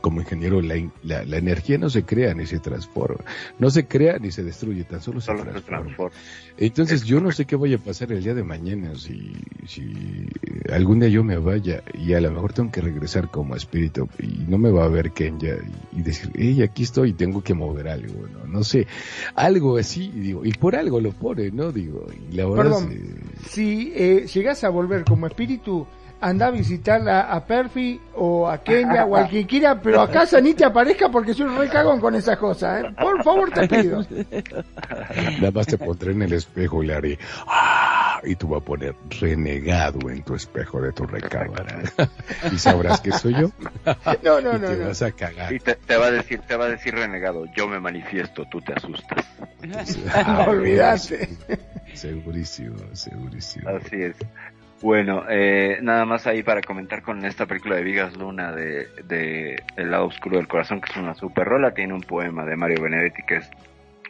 A: como ingeniero, la, la, la energía no se crea ni se transforma, no se crea ni se destruye, tan solo se
C: Solo se
A: transforma.
C: transforma.
A: Entonces yo no sé qué vaya a pasar el día de mañana si, si algún día yo me vaya y a lo mejor tengo que regresar como espíritu y no me va a ver Kenya y, y decir, hey, aquí estoy y tengo que mover algo, ¿no? No sé, algo así, y digo, y por algo lo pone, ¿no? Digo, y la verdad
E: Perdón,
A: es, eh,
E: si eh, llegás a volver como espíritu, anda a visitar a, a Perfi o a Kenya o al que quiera, pero a casa ni te aparezca porque soy re cagón con esas cosas, ¿eh? Por favor, te pido.
A: nada más te pondré en el espejo y le haré, "Ah", y tú vas a poner renegado en tu espejo de tu recámara. y sabrás que soy yo.
E: No, no,
A: y
E: no,
A: te
E: no.
A: vas a cagar.
C: Y te, te va a decir, te va a decir renegado, yo me manifiesto, tú te asustas.
E: No olvidaste.
A: Segurísimo, segurísimo.
C: Así es. Bueno, eh, nada más ahí para comentar con esta película de Vigas Luna de, de El lado oscuro del corazón, que es una super rola, tiene un poema de Mario Benedetti que es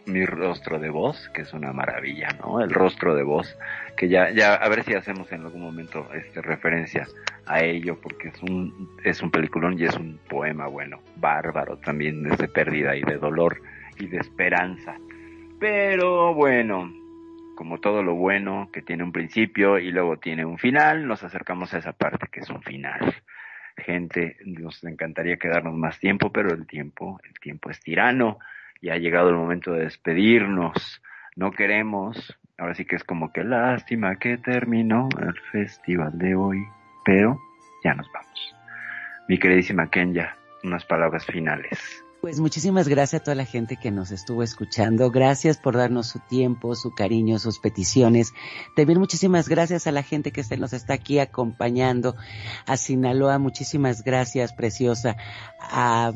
C: Mi rostro de voz, que es una maravilla, ¿no? El rostro de voz, que ya, ya, a ver si hacemos en algún momento este referencia a ello, porque es un, es un peliculón y es un poema, bueno, bárbaro también, de pérdida y de dolor y de esperanza. Pero bueno, como todo lo bueno que tiene un principio y luego tiene un final, nos acercamos a esa parte que es un final. Gente, nos encantaría quedarnos más tiempo, pero el tiempo, el tiempo es tirano y ha llegado el momento de despedirnos. No queremos, ahora sí que es como que lástima que terminó el festival de hoy, pero ya nos vamos. Mi queridísima Kenya, unas palabras finales.
D: Pues muchísimas gracias a toda la gente que nos estuvo escuchando. Gracias por darnos su tiempo, su cariño, sus peticiones. También muchísimas gracias a la gente que nos está aquí acompañando. A Sinaloa, muchísimas gracias, preciosa. A,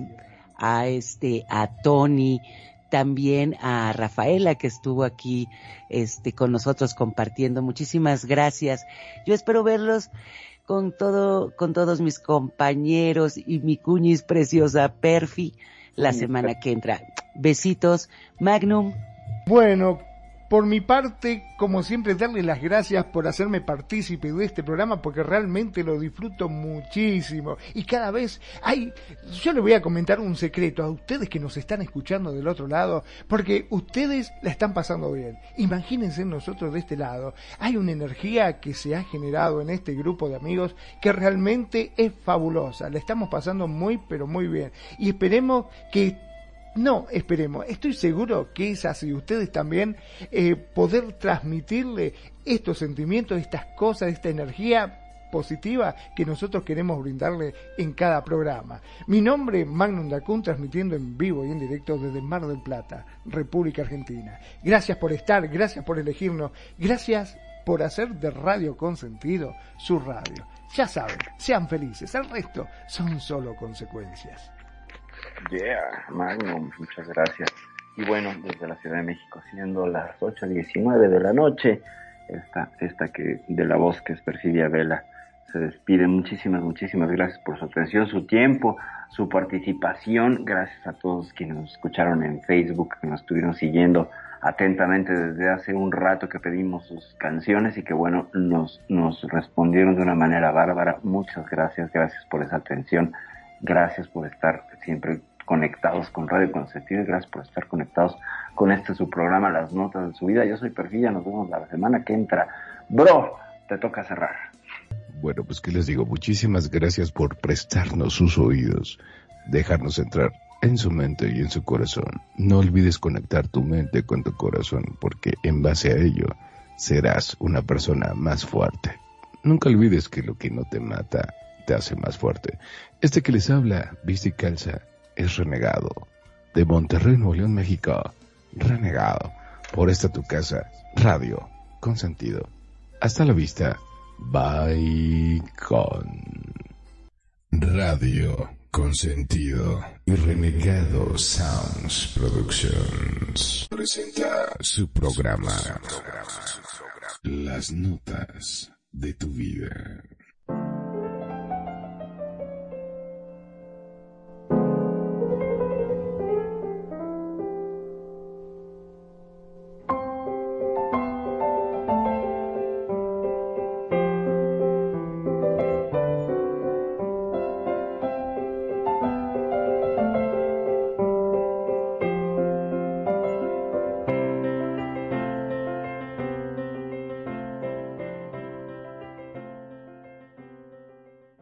D: a este, a Tony, también a Rafaela que estuvo aquí este con nosotros compartiendo. Muchísimas gracias. Yo espero verlos con todo con todos mis compañeros y mi cuñis preciosa Perfi la semana que entra. Besitos, Magnum.
E: Bueno, por mi parte, como siempre, darle las gracias por hacerme partícipe de este programa porque realmente lo disfruto muchísimo. Y cada vez hay, yo le voy a comentar un secreto a ustedes que nos están escuchando del otro lado, porque ustedes la están pasando bien. Imagínense nosotros de este lado. Hay una energía que se ha generado en este grupo de amigos que realmente es fabulosa. La estamos pasando muy, pero muy bien. Y esperemos que no, esperemos. Estoy seguro que es así. Ustedes también eh, poder transmitirle estos sentimientos, estas cosas, esta energía positiva que nosotros queremos brindarle en cada programa. Mi nombre es Magnum Dacun, transmitiendo en vivo y en directo desde Mar del Plata, República Argentina. Gracias por estar, gracias por elegirnos, gracias por hacer de Radio Consentido su radio. Ya saben, sean felices, el resto son solo consecuencias.
C: Yeah, Magnum, muchas gracias. Y bueno, desde la Ciudad de México, siendo las 8.19 de la noche, esta, esta que de la voz que es Perfidia Vela se despide. Muchísimas, muchísimas gracias por su atención, su tiempo, su participación. Gracias a todos quienes nos escucharon en Facebook, que nos estuvieron siguiendo atentamente desde hace un rato que pedimos sus canciones y que bueno, nos, nos respondieron de una manera bárbara. Muchas gracias, gracias por esa atención. Gracias por estar siempre conectados con Radio Consentido y gracias por estar conectados con este su programa Las Notas de su Vida. Yo soy Perfilla, nos vemos la semana que entra. Bro, te toca cerrar.
A: Bueno, pues qué les digo, muchísimas gracias por prestarnos sus oídos, dejarnos entrar en su mente y en su corazón. No olvides conectar tu mente con tu corazón, porque en base a ello serás una persona más fuerte. Nunca olvides que lo que no te mata te hace más fuerte. Este que les habla, viste y calza, es renegado. De Monterrey, Nuevo León, México. Renegado. Por esta tu casa, radio, con sentido. Hasta la vista. Bye con.
I: Radio con sentido y Renegado Sounds Productions presenta su programa Las notas de tu vida.